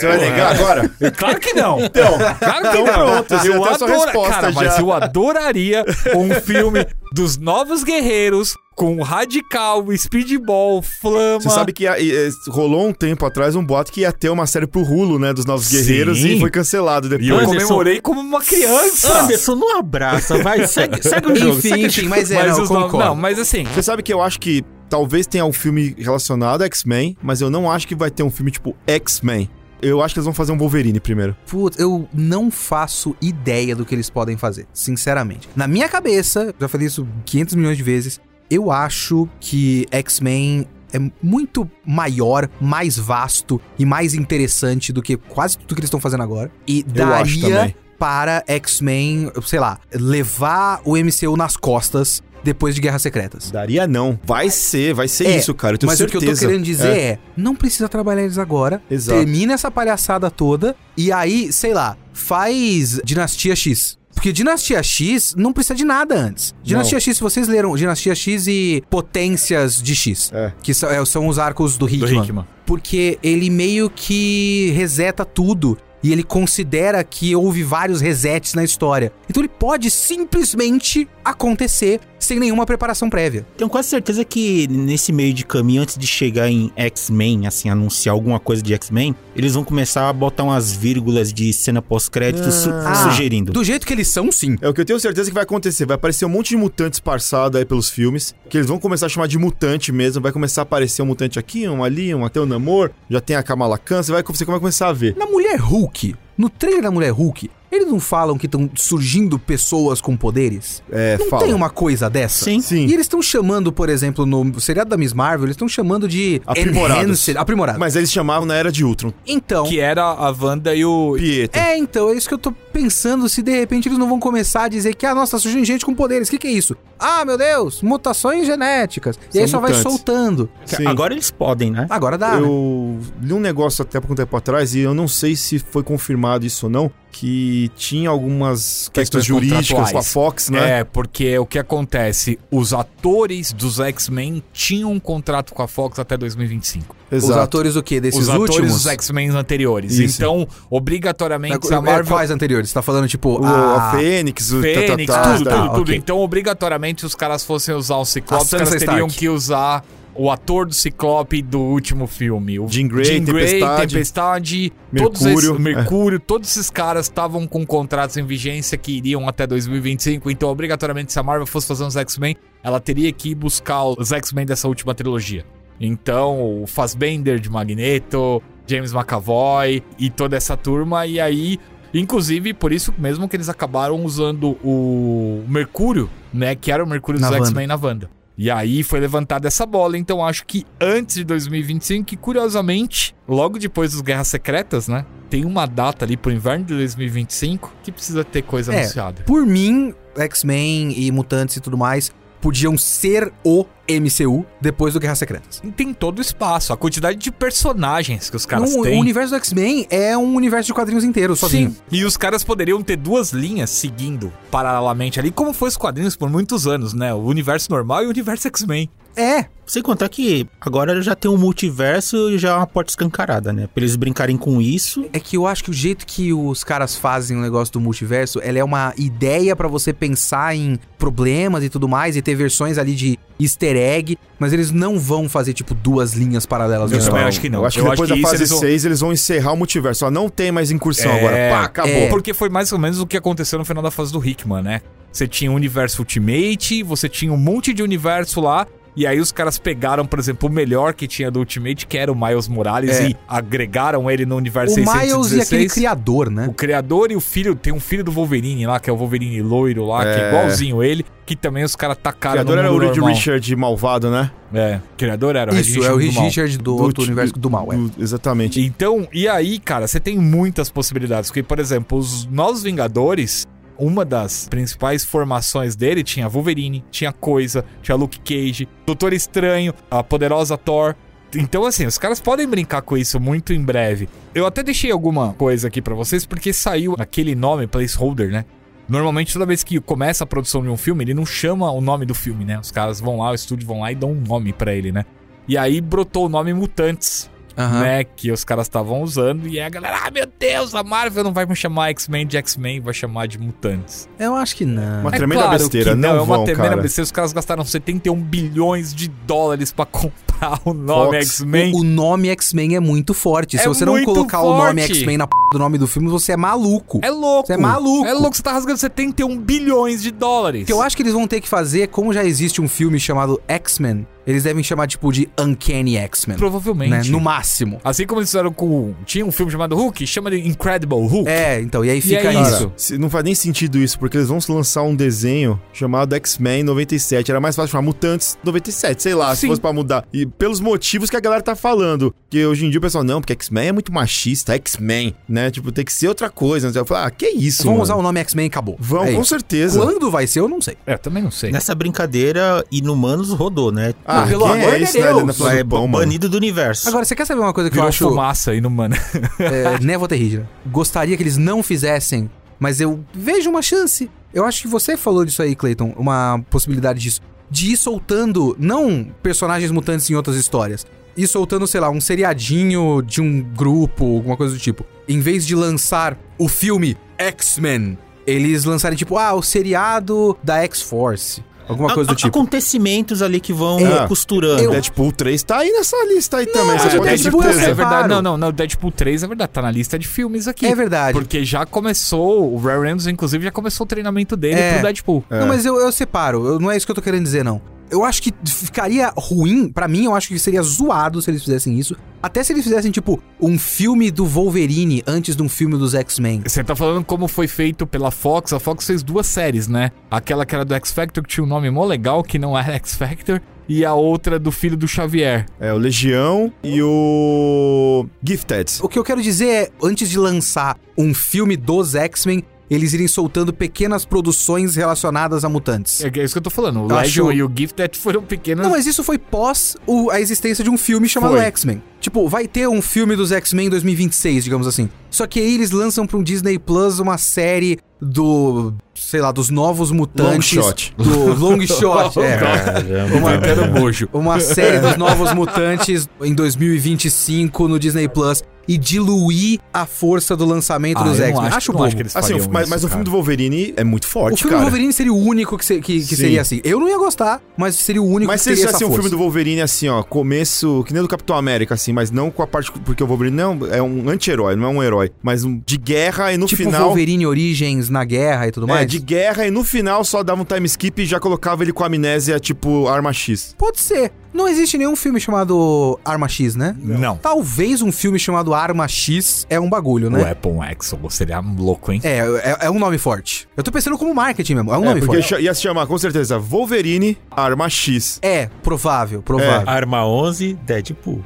Você vai negar agora? Claro que não. Então, Claro que então não. pronto, eu já tem a sua adora- resposta Cara, já. mas eu adoraria um filme dos novos guerreiros com Radical, Speedball, Flama. Você sabe que eh, rolou um tempo atrás um boato que ia ter uma série pro Rulo, né? Dos Novos Guerreiros Sim. e foi cancelado E eu depois. Anderson- comemorei como uma criança. Anderson, não abraça, vai, segue, segue o jogo. Enfim, segue enfim, mas é, mas não, concordo. Não, mas assim, Você sabe que eu acho que talvez tenha um filme relacionado a X-Men, mas eu não acho que vai ter um filme tipo X-Men. Eu acho que eles vão fazer um Wolverine primeiro. Putz, eu não faço ideia do que eles podem fazer, sinceramente. Na minha cabeça, já falei isso 500 milhões de vezes, eu acho que X-Men é muito maior, mais vasto e mais interessante do que quase tudo que eles estão fazendo agora. E Eu daria para X-Men, sei lá, levar o MCU nas costas depois de Guerras Secretas. Daria não. Vai ser, vai ser É, isso, cara. Eu tenho Mas certeza. o que eu tô querendo dizer é. não precisa trabalhar eles agora. Exato. Termina essa palhaçada toda e aí, sei lá, faz Dinastia X. Porque Dinastia X não precisa de nada antes. Dinastia X, se vocês leram Dinastia X e Potências de X, É. que são, é, são os arcos do do Hickman. Hickman. Porque ele meio que reseta tudo. E ele considera que houve vários resets na história. Então ele pode simplesmente acontecer sem nenhuma preparação prévia. Tenho quase certeza que nesse meio de caminho, antes de chegar em X-Men, assim, anunciar alguma coisa de X-Men, eles vão começar a botar umas vírgulas de cena pós-crédito su- Ah, sugerindo. Do jeito que eles são, sim. É o que eu tenho certeza que vai acontecer. Vai aparecer um monte de mutantes esparçado aí pelos filmes. Que eles vão começar a chamar de mutante mesmo. Vai começar a aparecer um mutante aqui, um ali, um até o Namor. Já tem a Kamala Khan. Você vai, você vai começar a ver. Na Mulher Hulk, no trailer da Mulher Hulk, eles não falam que estão surgindo pessoas com poderes? É, não fala. tem uma coisa dessa? Sim. Sim. E eles estão chamando, por exemplo, no seriado da Miss Marvel, eles estão chamando de Aprimorados. Enhanced, aprimorado. Mas eles chamavam na Era de Ultron. Então, Que era a Wanda e o. Pietro. é, então, é isso que eu tô pensando se de repente eles não vão começar a dizer que, ah, nossa, tá surgindo gente com poderes. O que que é isso? Ah, meu Deus, mutações genéticas. E aí São só vai mutantes. soltando. Sim. Agora eles podem, né? Agora dá, né? Eu li um negócio até por um tempo atrás e eu não sei se foi confirmado isso ou não, que tinha algumas questões Questões jurídicas com a. Fox, né? É, porque o que acontece? Os atores dos X-Men tinham um contrato com a Fox até 2025. Os atores o quê? Desses Os atores últimos? dos X-Men anteriores. Isso. Então, obrigatoriamente, É, a Marvel. Quais anteriores? Você tá falando, tipo, O, a... a Fênix, o Fênix, tatatá, tudo, tá. tudo, tudo. ok. Então, obrigatoriamente, se os caras fossem usar o Ciclope, os caras teriam Stark. que usar o ator do Ciclope do último filme. O Jean Grey, Grey, Tempestade. Tempestade, todos Mercúrio, esses, Mercúrio, todos esses caras estavam com contratos em vigência que iriam até 2025. Então, obrigatoriamente, se a Marvel fosse fazer uns X-Men, ela teria que ir buscar os X-Men dessa última trilogia. Então, o Fassbender de Magneto, James McAvoy e toda essa turma. E aí, inclusive, por isso mesmo que eles acabaram usando o Mercúrio, né? Que era o Mercúrio Na dos. X-Men na Wanda. E aí foi levantada essa bola, então acho que antes de 2025, que curiosamente, logo depois dos Guerras Secretas, né? Tem uma data ali pro inverno de 2025 que precisa ter coisa É. anunciada. Por mim, X-Men e Mutantes e tudo mais podiam ser o MCU depois do Guerras Secretas. E tem todo o espaço, a quantidade de personagens que os caras Não, o têm. universo do X-Men é um universo de quadrinhos inteiro, sozinho. Sim. E os caras poderiam ter duas linhas seguindo paralelamente ali, como foi os quadrinhos por muitos anos, né? O universo normal e o universo X-Men. É, Sem contar que agora já tem um multiverso e já é uma porta escancarada, né? Pra eles brincarem com isso. É que eu acho que o jeito que os caras fazem o negócio do multiverso, ela é uma ideia pra você pensar em problemas e tudo mais, e ter versões ali de easter egg, mas eles não vão fazer, tipo, duas linhas paralelas. Eu no também negócio. acho que não. Eu acho que Eu depois acho que da fase eles vão- 6 eles vão encerrar o multiverso. Ó, não tem mais incursão É, agora. Pá, acabou. é. Porque foi mais ou menos o que aconteceu no final da fase do Hickman, né? Você tinha o universo Ultimate, você tinha um monte de universo lá, e aí os caras pegaram, por exemplo, o melhor que tinha do Ultimate, que era o Miles Morales, É. e agregaram ele no universo O Miles 616. e aquele criador, né? O criador e o filho, tem um filho do Wolverine lá, que é o Wolverine loiro lá, que é É. igualzinho ele, que também os caras O tacaram criador no era o Reed. Richard malvado, né? É, o criador era o Isso, é o do Reed. Richard do, outro ulti- universo do mal, é. do- exatamente. Então, e aí, cara, você tem muitas possibilidades. Porque, por exemplo, os Novos Vingadores, uma das principais formações dele tinha Wolverine, tinha Coisa, tinha Luke Cage, Doutor Estranho, a poderosa Thor. Então, assim, os caras podem brincar com isso muito em breve. Eu até deixei alguma coisa aqui pra vocês, porque saiu aquele nome, placeholder, né? Normalmente, toda vez que começa a produção de um filme, ele não chama o nome do filme, né? Os caras vão lá, o estúdio vão lá e dão um nome pra ele, né? E aí brotou o nome Mutantes Aham. né, que os caras estavam usando, e a galera, ah, meu Deus, a Marvel não vai me chamar X-Men de X-Men, vai chamar de Mutantes. Eu acho que não. Uma tremenda besteira, que não é uma vão, tremenda cara. besteira. Os caras gastaram 71 bilhões de dólares pra comprar o nome. X-Men. O, o nome X-Men é muito forte. Se É você não colocar o nome forte. X-Men na p do nome do filme, você é maluco. É louco. Você é maluco. É louco, você tá rasgando 71 bilhões de dólares. O que eu acho que eles vão ter que fazer, como já existe um filme chamado X-Men, eles devem chamar tipo de Uncanny X-Men. Provavelmente. Né? No máximo. Assim como eles fizeram com... Tinha um filme chamado Hulk, chama de Incredible Hulk. É, então, e aí fica é isso. isso. Se- não faz nem sentido isso, porque eles vão lançar um desenho chamado X-Men 97. Era mais fácil chamar Mutantes 97, sei lá, se Sim. fosse pra mudar. E pelos motivos que a galera tá falando. Que hoje em dia o pessoal, não, porque X-Men é muito machista, X-Men, né? Tipo, tem que ser outra coisa. Eu falo, ah, que isso, Vão mano? usar o nome X-Men e acabou. Vão, É com isso. certeza. Quando vai ser, eu não sei. É, também não sei. Nessa brincadeira, Inumanos rodou, né? Ah, Pelo quem amor é de isso, né? Deus. Na pão, mano. banido do universo. Agora, você quer saber uma coisa que Virou eu acho... fumaça inumana. é, névoa terrível. Gostaria que eles não fizessem, mas eu vejo uma chance. Eu acho que você falou disso aí, Clayton, uma possibilidade disso. De ir soltando, não personagens mutantes em outras histórias, ir soltando, sei lá, um seriadinho de um grupo, alguma coisa do tipo. Em vez de lançar o filme X-Men, eles lançarem tipo, ah, o seriado da X-Force. Alguma A- coisa do a- tipo. Acontecimentos ali que vão É. costurando. Eu- Deadpool 3 tá aí nessa lista aí também, mas vocês o Deadpool É eu verdade, não, não, não, Deadpool 3 é verdade, tá na lista de filmes aqui. É verdade. Porque já começou, o Ryan Reynolds, inclusive, já começou o treinamento dele É. pro Deadpool. Não, mas eu, eu separo. Eu- não é isso que eu tô querendo dizer, não. Eu acho que ficaria ruim, pra mim, eu acho que seria zoado se eles fizessem isso. Até se eles fizessem, tipo, um filme do Wolverine antes de um filme dos X-Men. Você tá falando como foi feito pela Fox. A Fox fez duas séries, né? Aquela que era do X Factor, que tinha um nome mó legal, que não era X Factor. E a outra do filho do Xavier. É, o Legião e o Gifted. O que eu quero dizer é, antes de lançar um filme dos X-Men, eles irem soltando pequenas produções relacionadas a mutantes. É é isso que eu tô falando. O Eu Legion acho- e o Gifted foram pequenos. Não, mas isso foi pós o- a existência de um filme chamado. X-Men. Tipo, vai ter um filme dos X-Men em 2026, digamos assim. Só que aí eles lançam pro Disney Plus uma série do, sei lá, dos novos mutantes. Long shot. Do Long Shot, é. Caramba. Uma, mojo. uma série dos novos mutantes em 2025 no Disney Plus e diluir a força do lançamento Ah, dos X-Men. acho- Acho bobo. acho que eles Assim, o- mas, isso, mas o filme do Wolverine é muito O forte, filme do cara. Wolverine seria o único que, se- que- que seria assim. Eu não ia gostar, mas seria o único Mas que se esse essa assim, um força. filme do Wolverine, assim, ó, começo, que nem o do Capitão América, assim, mas não com a parte. Porque o Wolverine não é um anti-herói, não é um herói, mas um de guerra e no tipo final. Wolverine Origins na guerra e tudo É, mais? de guerra e no final só dava um time skip e já colocava ele com amnésia, tipo, arma X. Pode ser. Não existe nenhum filme chamado Arma X, né? Não. Talvez um filme chamado Arma X é um bagulho, né? Weapon X, seria louco, hein? É, é, é um nome forte. Eu tô pensando como marketing mesmo. É um É, nome porque forte. ia se chamar, com certeza, Wolverine Arma X. É, provável, provável. Arma 11, Deadpool.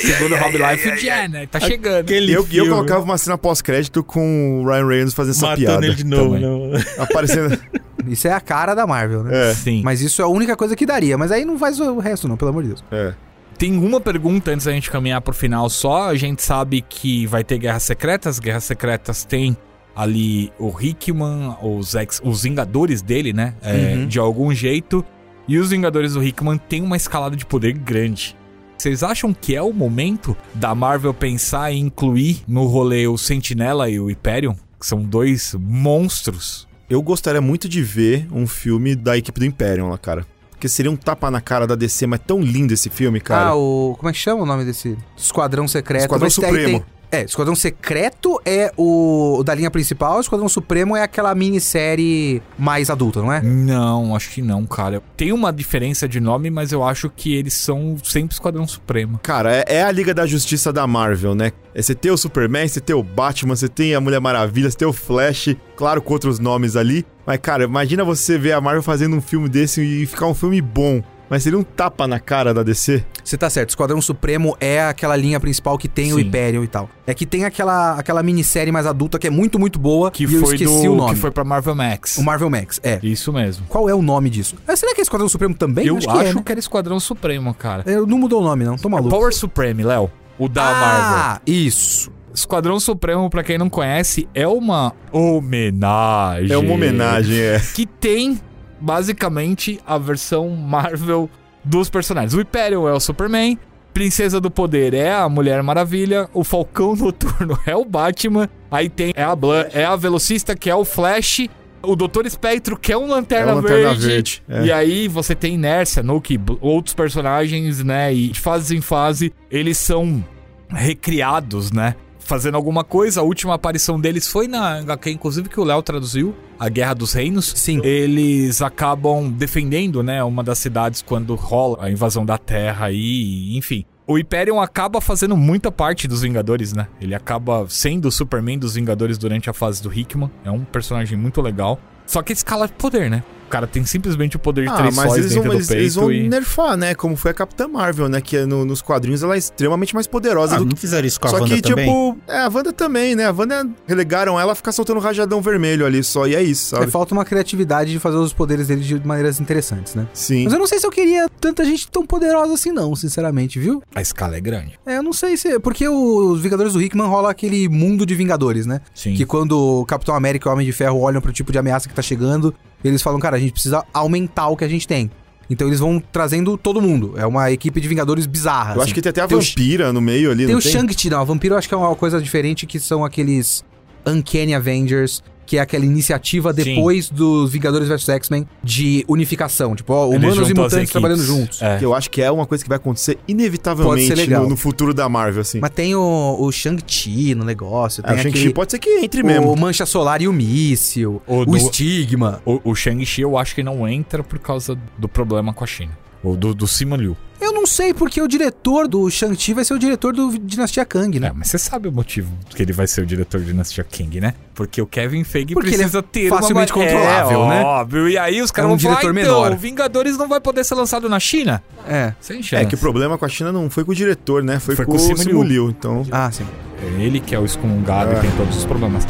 Segundo Rob Life, né? Tá chegando. Aquele E eu, e eu colocava uma cena pós-crédito com o Ryan Reynolds fazendo essa matando piada. ele de novo. não. Aparecendo. Isso é a cara da Marvel, né? É, Sim. Mas isso é a única coisa que daria. Mas aí não faz o resto, não, pelo amor de Deus. é. Tem uma pergunta antes da gente caminhar pro final só. A gente sabe que vai ter Guerras Secretas. Guerras Secretas tem ali o Hickman, os, ex, os Vingadores dele, né? É, Uhum. De algum jeito. E os Vingadores do Hickman têm uma escalada de poder grande. Vocês acham que é o momento da Marvel pensar em incluir no rolê o Sentinela e o Hyperion? Que são dois monstros. Eu gostaria muito de ver um filme da equipe do Imperium lá, cara. Porque seria um tapa na cara da DC, mas tão lindo esse filme, cara. Ah, o. Como é que chama o nome desse? Esquadrão Secreto. Esquadrão Mas tem- Supremo. É, Esquadrão Secreto é o, o da linha principal, Esquadrão Supremo é aquela minissérie mais adulta, não é? Não, acho que não, cara. Tem uma diferença de nome, mas eu acho que eles são sempre Esquadrão Supremo. Cara, é, é a Liga da Justiça da Marvel, né? É, Você tem o Superman, você tem o Batman, você tem a Mulher Maravilha, você tem o Flash, claro, com outros nomes ali. Mas, cara, imagina você ver a Marvel fazendo um filme desse e ficar um filme bom. Mas seria um tapa na cara da DC. Você tá certo, Esquadrão Supremo é aquela linha principal que tem o Sim. Império e tal. É que tem aquela, aquela minissérie mais adulta que é muito, muito boa Que e eu foi esqueci do o nome. que foi pra Marvel Max. O Marvel Max, é. Isso mesmo. Qual é o nome disso? Ah, será que é Esquadrão Supremo também? eu acho acho, que é, né? que era Esquadrão Supremo, cara. É, Não mudou o nome, não. Tô maluco. Power Supreme, Léo. O da Marvel. ah, isso. Esquadrão Supremo, pra quem não conhece, é uma homenagem. É uma homenagem, é. Que tem, basicamente, a versão Marvel dos personagens. O Hyperion é o Superman, Princesa do Poder é a Mulher Maravilha, o Falcão Noturno é o Batman, aí tem é a, Blan- é a Velocista, que é o Flash, o Doutor Espectro, que é um Lanterna, É o Lanterna Verde. Verde, é. E aí você tem Inércia, Nuke, outros personagens, né? E de fase em fase, eles são recriados, né? Fazendo alguma coisa. A última aparição deles foi na HQ, inclusive, que o Léo traduziu, A Guerra dos Reinos. Sim. Eles acabam defendendo, né? Uma das cidades quando rola a invasão da Terra aí, enfim. O Hyperion acaba fazendo muita parte dos Vingadores, né? Ele acaba sendo o Superman dos Vingadores durante a fase do Hickman. É um personagem muito legal. Só que escala de poder, né? O cara tem simplesmente o poder de Ah, três mas sóis eles dentro vão, do eles, peito eles vão e... nerfar, né? Como foi a Capitã Marvel, né? Que é no- nos quadrinhos ela é extremamente mais poderosa Ah, do não que. fizeram isso com a Só Wanda que, também? tipo, é, a Wanda também, né? A Wanda relegaram ela a ficar soltando rajadão vermelho ali só, e é isso, É, sabe? falta uma criatividade de fazer os poderes dele de maneiras interessantes, né? Sim. Mas eu não sei se eu queria tanta gente tão poderosa assim, não, sinceramente, viu? A escala é grande. É, eu não sei se. Porque os Vingadores do Hickman rola aquele mundo de Vingadores, né? Sim. Que quando o Capitão América e o Homem de Ferro olham pro tipo de ameaça que tá chegando, eles falam, cara, a gente precisa aumentar o que a gente tem. Então eles vão trazendo todo mundo. É uma equipe de Vingadores bizarra. Eu acho assim. que tem até a Tem o- vampira no meio ali, Tem o Shang-Chi, não. A Vampiro eu acho que é uma coisa diferente, que são aqueles Uncanny Avengers, que é aquela iniciativa depois dos Vingadores vs X-Men de unificação. Tipo, ó, humanos e mutantes trabalhando juntos. É. Que eu acho que é uma coisa que vai acontecer Pode ser inevitavelmente legal. no, no futuro da Marvel, assim. Mas tem o, o Shang-Chi no negócio, É, tem o Shang-Chi pode ser que entre mesmo. O Mancha Solar e o Míssil, O o, do- Estigma. O, o Shang-Chi eu acho que não entra por causa do problema com a China. Ou do, do Simu Liu. Eu não sei porque o diretor do Shang-Chi vai ser o diretor do Dinastia Kang, né? É, mas você sabe o motivo que ele vai ser o diretor de Dinastia King, né? Porque o Kevin Feige Porque ele precisa é ter facilmente uma... controlável, é, né? Óbvio. E aí os caras um vão falar, diretor então, menor." Vingadores não vai poder ser lançado na China? É. Sem chance. É que o problema com a China não foi com o diretor, né? Foi, Foi com, com o o Simu Simu Liu. Liu. Então, Ah, sim. É ele que é o excomungado É. e tem todos os problemas.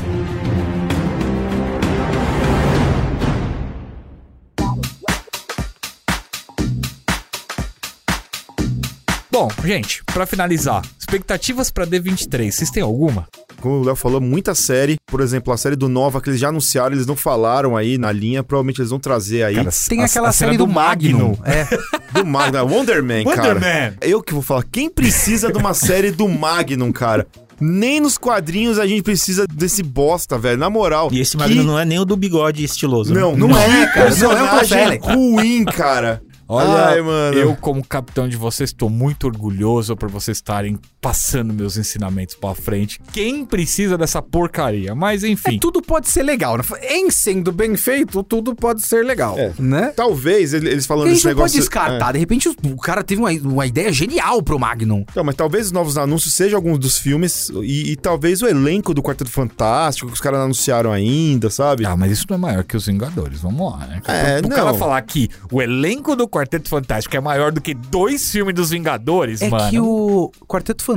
Bom, gente, pra finalizar, expectativas pra D23, vocês têm alguma? como o Léo falou, muita série. Por exemplo, a série do Nova, que eles já anunciaram, eles não falaram aí na linha. Provavelmente eles vão trazer aí. Cara, Tem a- aquela a série do, Magnum. É. Do Magnum, Wonder Man, cara. Wonder Man. Eu que vou falar, quem precisa de uma série do Magnum, cara? Nem nos quadrinhos a gente precisa desse bosta, velho. Na moral. E esse que- Magno não é nem o do bigode estiloso. né? Não, Não é, cara. Não, é um personagem Tom ruim, cara. Olha, Ai, mano. eu como capitão de vocês estou muito orgulhoso por vocês estarem passando meus ensinamentos pra frente. Quem precisa dessa porcaria? Mas enfim. Tudo pode ser legal. né? Em sendo bem feito, tudo pode ser legal. É. Né? Talvez ele- eles falando desse gente não pode negócio. descartar. De repente o- cara teve uma, uma ideia genial pro Magnum. Não, mas talvez os novos anúncios sejam alguns dos filmes e, e talvez o elenco do Quarteto Fantástico que os caras não anunciaram ainda, sabe? Ah, mas isso não é maior que os Vingadores, vamos lá, né? É, o não. cara falar que o elenco do Quarteto Fantástico é maior do que dois filmes dos Vingadores, É mano. que o Quarteto Fantástico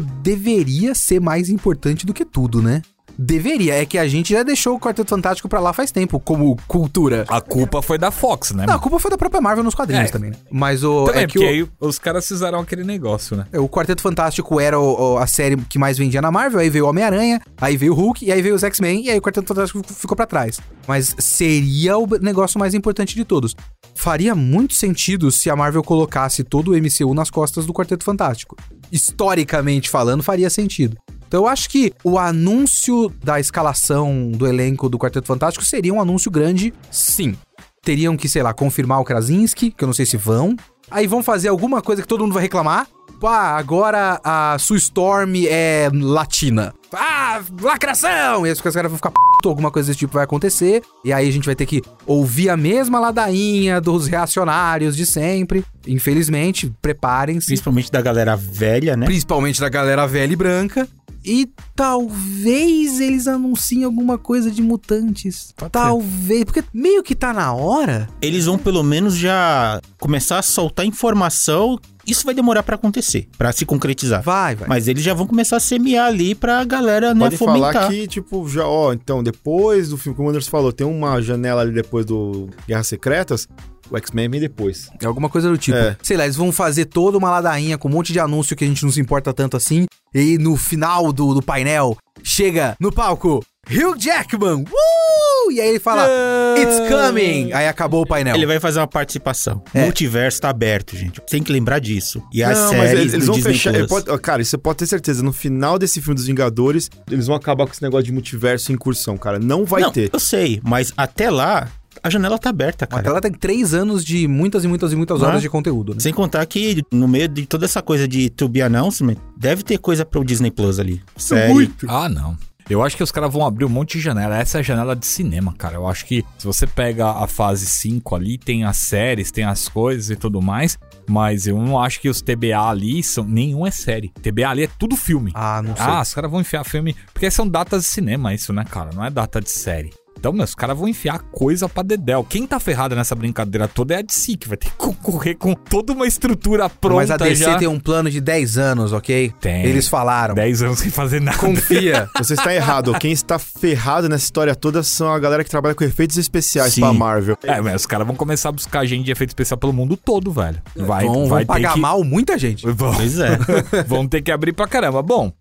deveria ser mais importante do que tudo, né? Deveria, é que a gente já deixou o Quarteto Fantástico pra lá faz tempo, como cultura. A culpa foi da Fox, né? Não, a culpa foi da própria Marvel nos quadrinhos É. também, né? Mas o. Também, é que porque o, aí os caras fizeram aquele negócio, né? o Quarteto Fantástico era o- o- a série que mais vendia na Marvel, aí veio o Homem-Aranha, aí veio o Hulk, e aí veio os X-Men, e aí o Quarteto Fantástico ficou- ficou pra trás. Mas seria o negócio mais importante de todos. Faria muito sentido se a Marvel colocasse todo o MCU nas costas do Quarteto Fantástico. Historicamente falando, faria sentido. Então eu acho que o anúncio da escalação do elenco do Quarteto Fantástico seria um anúncio grande, sim. Teriam que, sei lá, confirmar o Krasinski, que eu não sei se vão. Aí vão fazer alguma coisa que todo mundo vai reclamar. Pá, agora a Sue Storm é latina. Ah, lacração! E aí os caras vão ficar p... alguma coisa desse tipo vai acontecer. E aí a gente vai ter que ouvir a mesma ladainha dos reacionários de sempre. Infelizmente, preparem-se. Principalmente da galera velha, né? Principalmente da galera velha e branca. E talvez eles anunciem alguma coisa de mutantes. Pode ser. talvez. Porque meio que tá na hora. Eles vão pelo menos já começar a soltar informação. Isso vai demorar pra acontecer, pra se concretizar. Vai, vai. Mas eles já vão começar a semear ali pra galera, né, Pode fomentar. falar que, tipo, já, ó, então, depois do filme, como o Anderson falou, tem uma janela ali depois do Guerras Secretas, o X-Men vem depois. É alguma coisa do tipo. É. Sei lá, eles vão fazer toda uma ladainha com um monte de anúncio que a gente não se importa tanto assim. E no final do, do painel, chega no palco Hugh Jackman. Uh! E aí ele fala, It's coming! Aí acabou o painel. Ele vai fazer uma participação. É. O multiverso tá aberto, gente. Tem que lembrar disso. E as não, mas séries eles, eles vão Disney fechar. Plus. pode- cara, isso você pode ter certeza. No final desse filme dos Vingadores, eles vão acabar com esse negócio de multiverso e incursão, cara. Não vai Não, ter. eu sei, mas até lá, a janela tá aberta, cara. ela tem três anos de muitas e muitas e muitas Ah. horas de conteúdo, né? Sem contar que no meio de toda essa coisa de to be announcement, deve ter coisa pro Disney Plus ali. Série. Ah, não. Eu acho que os caras vão abrir um monte de janela. Essa é a janela de cinema, cara. Eu acho que se você pega a fase 5 ali, tem as séries, tem as coisas e tudo mais. Mas eu não acho que os TBA ali são. Nenhum é série. TBA ali é tudo filme. Ah, não sei. Ah, os caras vão enfiar filme. Porque são datas de cinema, isso, né, cara? Não é data de série. Então, meus, os caras vão enfiar coisa pra dedéu. Quem tá ferrado nessa brincadeira toda é a DC, que vai ter que concorrer com toda uma estrutura pronta Mas a DC já. tem um plano de 10 anos, ok? Tem. Eles falaram. 10 anos sem fazer nada. Confia. Você está errado. Quem está ferrado nessa história toda são a galera que trabalha com efeitos especiais Sim. pra Marvel. É, mas os caras vão começar a buscar gente de efeito especial pelo mundo todo, velho. Vai, vão, vai vão ter pagar que... mal muita gente. Vão, Pois é. vão ter que abrir pra caramba. Bom,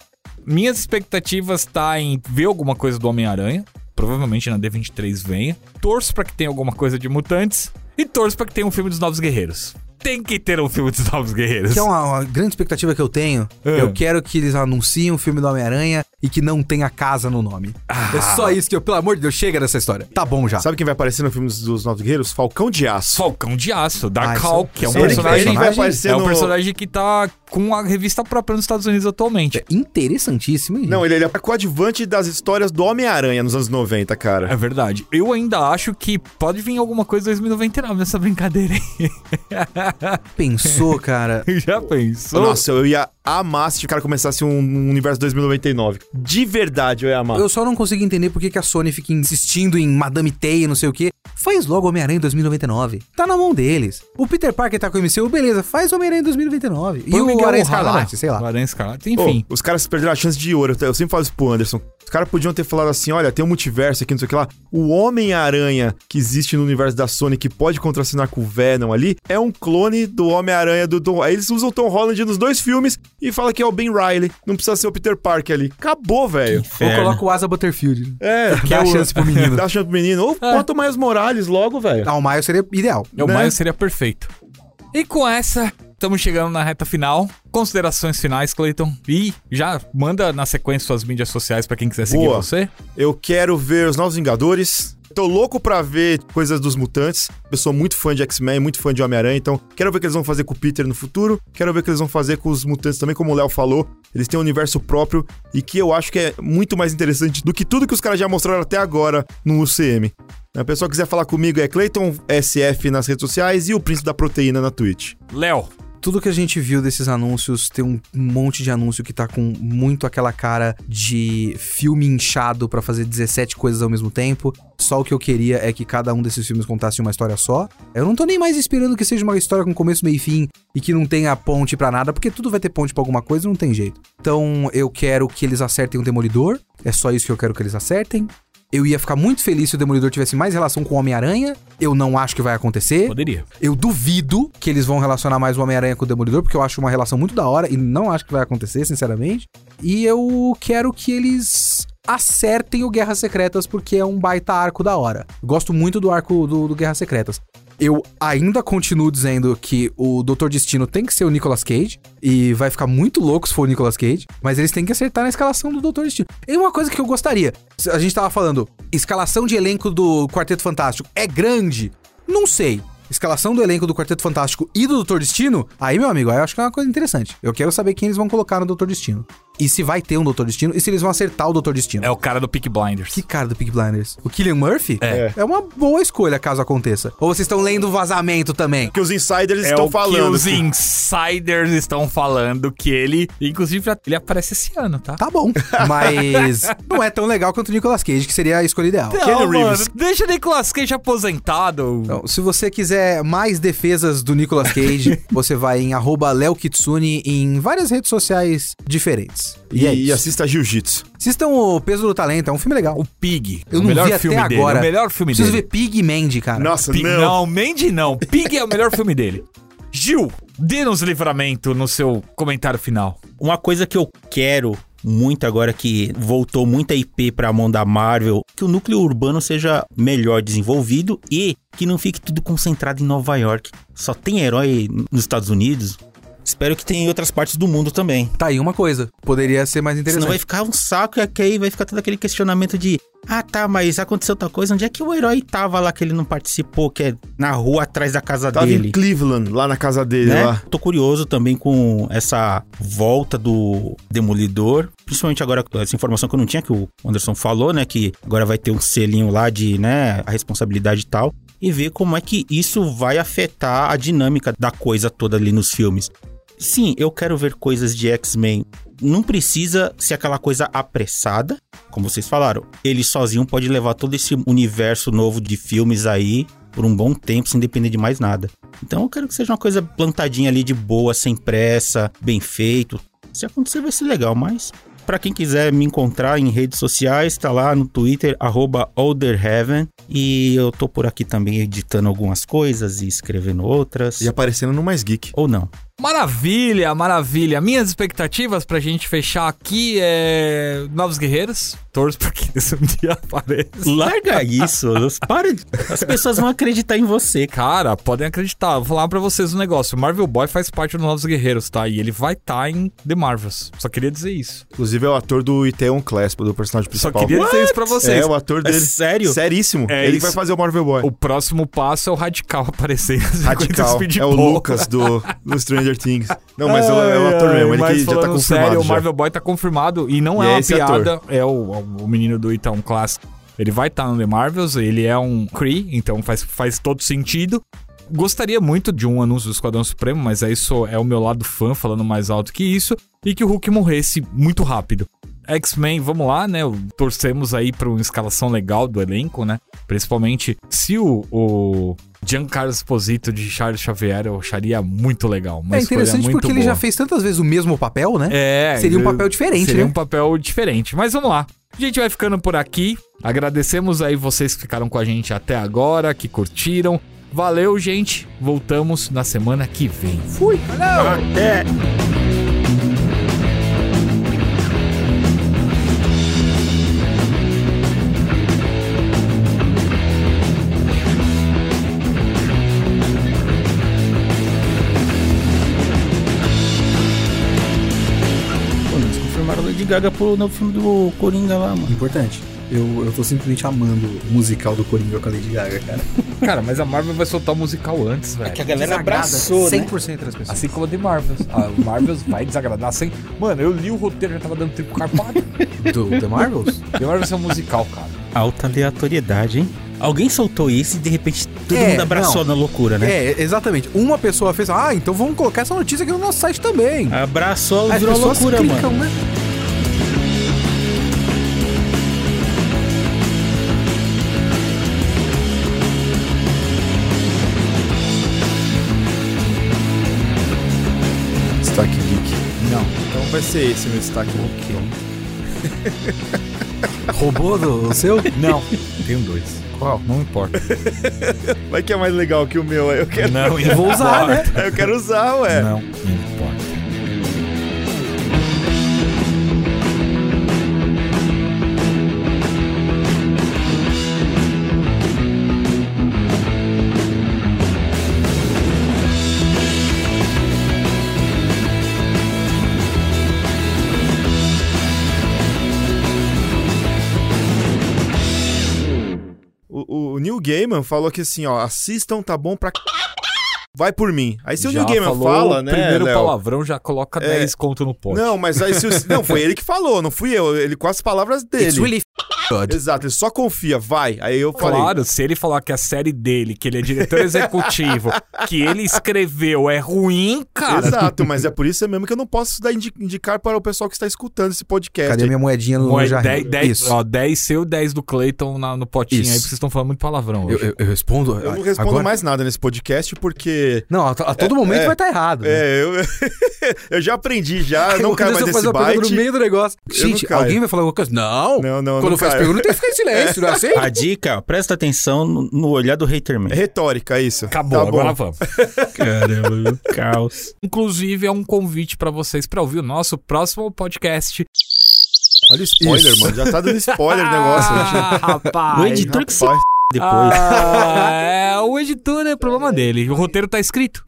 minhas expectativas tá em ver alguma coisa do Homem-Aranha. Provavelmente na D23 venha. Torço pra que tenha alguma coisa de mutantes. E torço pra que tenha um filme dos Novos Guerreiros. Tem que ter um filme dos Novos Guerreiros. Que é uma, uma grande expectativa que eu tenho. É. Eu quero que eles anunciem o filme do Homem-Aranha e que não tenha casa no nome. Ah. É só isso que eu, pelo amor de Deus, chega dessa história. Tá bom já. Sabe quem vai aparecer no filme dos, Novos Guerreiros? Falcão de Aço. Falcão de Aço, Ah, Dark isso- Hawk, que é um é personagem. ele que vai aparecer é um no- personagem que tá com a revista própria nos Estados Unidos atualmente. É interessantíssimo, hein? Não, ele, ele é coadjuvante das histórias do Homem-Aranha nos anos 90, É cara. verdade. Eu ainda acho que pode vir alguma coisa em 2099 nessa brincadeira aí. Pensou, cara. Já pensou? Nossa, eu ia amar se o cara começasse um, um universo 2099. De verdade, eu ia amar. Eu só não consigo entender por que, que a Sony fica insistindo em Madame Teia e não sei o quê. Faz logo Homem-Aranha em 2099. Tá na mão deles. O Peter Parker tá com o MCU, beleza, faz Homem-Aranha em 2099. Põe e o Miguel Aranha. Escarlate, sei lá. O Aranha Escarlate, enfim. os caras perderam a chance de ouro. Eu sempre falo isso pro Anderson. Os caras podiam ter falado assim: olha, tem um multiverso aqui, não sei o que lá. O Homem-Aranha que existe no universo da Sony, que pode contracenar com o Venom ali, é um clone do Homem-Aranha do Tom. Aí eles usam o Tom Holland nos dois filmes e fala que é o Ben Riley. Não precisa ser o Peter Parker ali. Acabou, velho. Ou coloca o Asa Butterfield. É, Dá a o- chance pro menino. Dá a chance pro menino. Ou bota o Miles Morales logo, velho. Ah, o Miles seria ideal. O né? Miles seria perfeito. E com essa, estamos chegando na reta final. Considerações finais, Clayton. E já manda na sequência suas mídias sociais pra quem quiser seguir Boa. você. Eu quero ver os Novos Vingadores. Tô louco pra ver coisas dos mutantes. Eu sou muito fã de X-Men, muito fã de Homem-Aranha, então quero ver o que eles vão fazer com o Peter no futuro. Quero ver o que eles vão fazer com os mutantes também, como o Léo falou. Eles têm um universo próprio e que eu acho que é muito mais interessante do que tudo que os caras já mostraram até agora no UCM. A pessoa que quiser falar comigo é Clayton SF nas redes sociais e o Príncipe da Proteína na Twitch. Léo, tudo que a gente viu desses anúncios, tem um monte de anúncio que tá com muito aquela cara de filme inchado pra fazer 17 coisas ao mesmo tempo. Só o que eu queria é que cada um desses filmes contasse uma história só. Eu não tô nem mais esperando que seja uma história com começo, meio e fim e que não tenha ponte pra nada, porque tudo vai ter ponte pra alguma coisa, não tem jeito. Então eu quero que eles acertem o Demolidor. É só isso que eu quero que eles acertem. Eu ia ficar muito feliz se o Demolidor tivesse mais relação com o Homem-Aranha. Eu não acho que vai acontecer. Poderia. Eu duvido que eles vão relacionar mais o Homem-Aranha com o Demolidor, porque eu acho uma relação muito da hora e não acho que vai acontecer, sinceramente. E eu quero que eles acertem o Guerras Secretas, porque é um baita arco da hora. Gosto muito do arco do, do Guerras Secretas. Eu ainda continuo dizendo que o Doutor Destino tem que ser o Nicolas Cage. E vai ficar muito louco se for o Nicolas Cage. Mas eles têm que acertar na escalação do Doutor Destino. E uma coisa que eu gostaria: a gente tava falando, escalação de elenco do Quarteto Fantástico é grande? Não sei. Escalação do elenco do Quarteto Fantástico e do Doutor Destino? Aí, meu amigo, aí eu acho que é uma coisa interessante. Eu quero saber quem eles vão colocar no Doutor Destino. E se vai ter um Doutor Destino e se eles vão acertar o Doutor Destino. É o cara do Peak Blinders. Que cara do Peak Blinders? O Killian Murphy? É. É uma boa escolha caso aconteça. Ou vocês estão lendo o vazamento também? Que os insiders É estão o falando. que os insiders estão falando que ele, inclusive, ele aparece esse ano, tá? Tá bom. Mas não é tão legal quanto o Nicolas Cage, que seria a escolha ideal. Não, mano, Reeves. deixa o Nicolas Cage aposentado. Então, se você quiser mais defesas do Nicolas Cage, você vai em arroba Léo Kitsune em várias redes sociais diferentes. E, E, é e assista Jiu-Jitsu. Assistam o Peso do Talento, é um filme legal. O Pig. Eu o não melhor vi até filme dele. agora. O melhor filme Preciso dele. ver Pig e Mandy, cara. Nossa, Pig, não. não, Mandy não. Pig é o melhor filme dele. Gil, dê-nos livramento no seu comentário final. Uma coisa que eu quero muito agora que voltou muita IP pra mão da Marvel, que o núcleo urbano seja melhor desenvolvido e que não fique tudo concentrado em Nova York. Só tem herói nos Estados Unidos. Espero que tenha em outras partes do mundo também. Tá aí uma coisa. Poderia ser mais interessante. Senão vai ficar um saco e aqui aí vai ficar todo aquele questionamento de ah tá, mas aconteceu tal coisa, onde é que o herói tava lá que ele não participou, que é na rua atrás da casa Tava dele? em Cleveland, lá na casa dele, né? lá. Tô curioso também com essa volta do Demolidor, principalmente agora com essa informação que eu não tinha que o Anderson falou, né, que agora vai ter um selinho lá de, né, a responsabilidade e tal, e ver como é que isso vai afetar a dinâmica da coisa toda ali nos filmes. Sim, eu quero ver coisas de X-Men. Não precisa ser aquela coisa apressada, como vocês falaram. Ele sozinho pode levar todo esse universo novo de filmes aí por um bom tempo sem depender de mais nada. Então eu quero que seja uma coisa plantadinha ali de boa, sem pressa, bem feito. Se acontecer vai ser legal, mas Pra quem quiser me encontrar em redes sociais, tá lá no Twitter, arroba Olderheaven. E eu tô por aqui também editando algumas coisas e escrevendo outras. E aparecendo no Mais Geek. Ou não. Maravilha, maravilha. Minhas expectativas pra gente fechar aqui é Novos Guerreiros. Torço pra que isso um dia apareça. Larga isso, para. de- As pessoas vão acreditar em você. Cara, podem acreditar. Vou falar pra vocês um negócio. O Marvel Boy faz parte dos Novos Guerreiros, tá? E ele vai estar em The Marvels. Só queria dizer isso. Inclusive é o ator do Iteon Clasp, do personagem Só principal. queria dizer isso pra vocês. É, o ator É dele. sério? Seríssimo. É Ele isso. vai fazer o Marvel Boy. O próximo passo é o Radical aparecer. Radical. 50 É o. Lucas do, do Stranger Things. Não, mas é o- é o ator mesmo. Ele que já tá confirmado. sério, o já. Marvel Boy tá confirmado e não E é é uma piada. É o, o menino do Itaú Class. Ele vai estar no The Marvels, ele é um Kree, então faz, faz todo sentido. Gostaria muito de um anúncio do Esquadrão Supremo, mas é isso é o meu lado fã falando mais alto que isso. E que o Hulk morresse muito rápido. X-Men, vamos lá, né? Torcemos aí pra uma escalação legal do elenco, né? Principalmente se o, o Giancarlo Esposito de Charles Xavier eu acharia muito legal. Uma É interessante muito porque ele boa. já fez tantas vezes o mesmo papel, né? É. Seria um ele- papel diferente, Seria né? um papel diferente. Mas vamos lá. A gente vai ficando por aqui. Agradecemos aí vocês que ficaram com a gente até agora, que curtiram. Valeu, gente. Voltamos na semana que vem. Fui. Até! Gaga pro novo filme do Coringa lá, mano. Importante. Eu, eu tô simplesmente amando o musical do Coringa com a Lady Gaga, cara. Cara, mas a Marvel vai soltar o musical antes, velho. a galera abraçou, né? 100% das pessoas. Assim como a The Marvels. A Marvels vai desagradar sem. Mano, eu li o roteiro, já tava dando tempo carpado. Do The Marvels? The Marvels é um musical, cara. Alta aleatoriedade, hein? Alguém soltou isso e de repente todo É, mundo abraçou na loucura, né? É, exatamente. Uma pessoa fez, ah, então vamos colocar essa notícia aqui no nosso site também. Abraçou, As virou loucura, clicam, mano. né? Vai ser esse meu destaque Geek. Roubou do o seu? Não. Tenho dois. Qual? Não importa. Vai que é mais legal que o meu, eu quero, Não Eu vou usar, né? eu quero usar, ué. Não importa. Neil Gaiman falou que assim, ó, assistam, tá bom pra... Vai por mim. Aí se o Já Gaiman falou fala, o né, primeiro Léo? palavrão já coloca É. 10 conto no pote. Não, mas aí se o... Não, foi ele que falou, não fui eu. Ele com as palavras dele. It's really good. Exato, ele só confia, vai. Aí eu falei... Claro, se ele falar que a série dele, que ele é diretor executivo, que ele escreveu é ruim, cara. Exato, mas é por isso mesmo que eu não posso dar indi- indicar para o pessoal que está escutando esse podcast. Cadê minha moedinha no Moe- jardim? 10, 10, Isso. ó, 10 seu, 10 do Clayton na- no potinho Isso. aí, porque vocês estão falando muito palavrão Eu, hoje. eu- eu respondo. Eu não respondo agora? mais nada nesse podcast porque... Não, a, a todo momento é, vai estar errado. né? É, eu, eu já aprendi, já, não cai mais pergunta byte. no meio do negócio. Gente, alguém vai falar alguma coisa? Não. Não, não, Quando não faz caio. pergunta, tem que ficar em silêncio, não é assim? A dica, presta atenção no, no olhar do haterman. É retórica, isso. Acabou, Tá agora vamos. Caramba, caos. Inclusive, é um convite pra vocês pra ouvir o nosso próximo podcast. Olha o spoiler, Isso. mano. Já tá dando spoiler o negócio. Ah, rapaz. O editor que se Rapaz. Depois. Ah, é, o editor é problema dele. O roteiro tá escrito.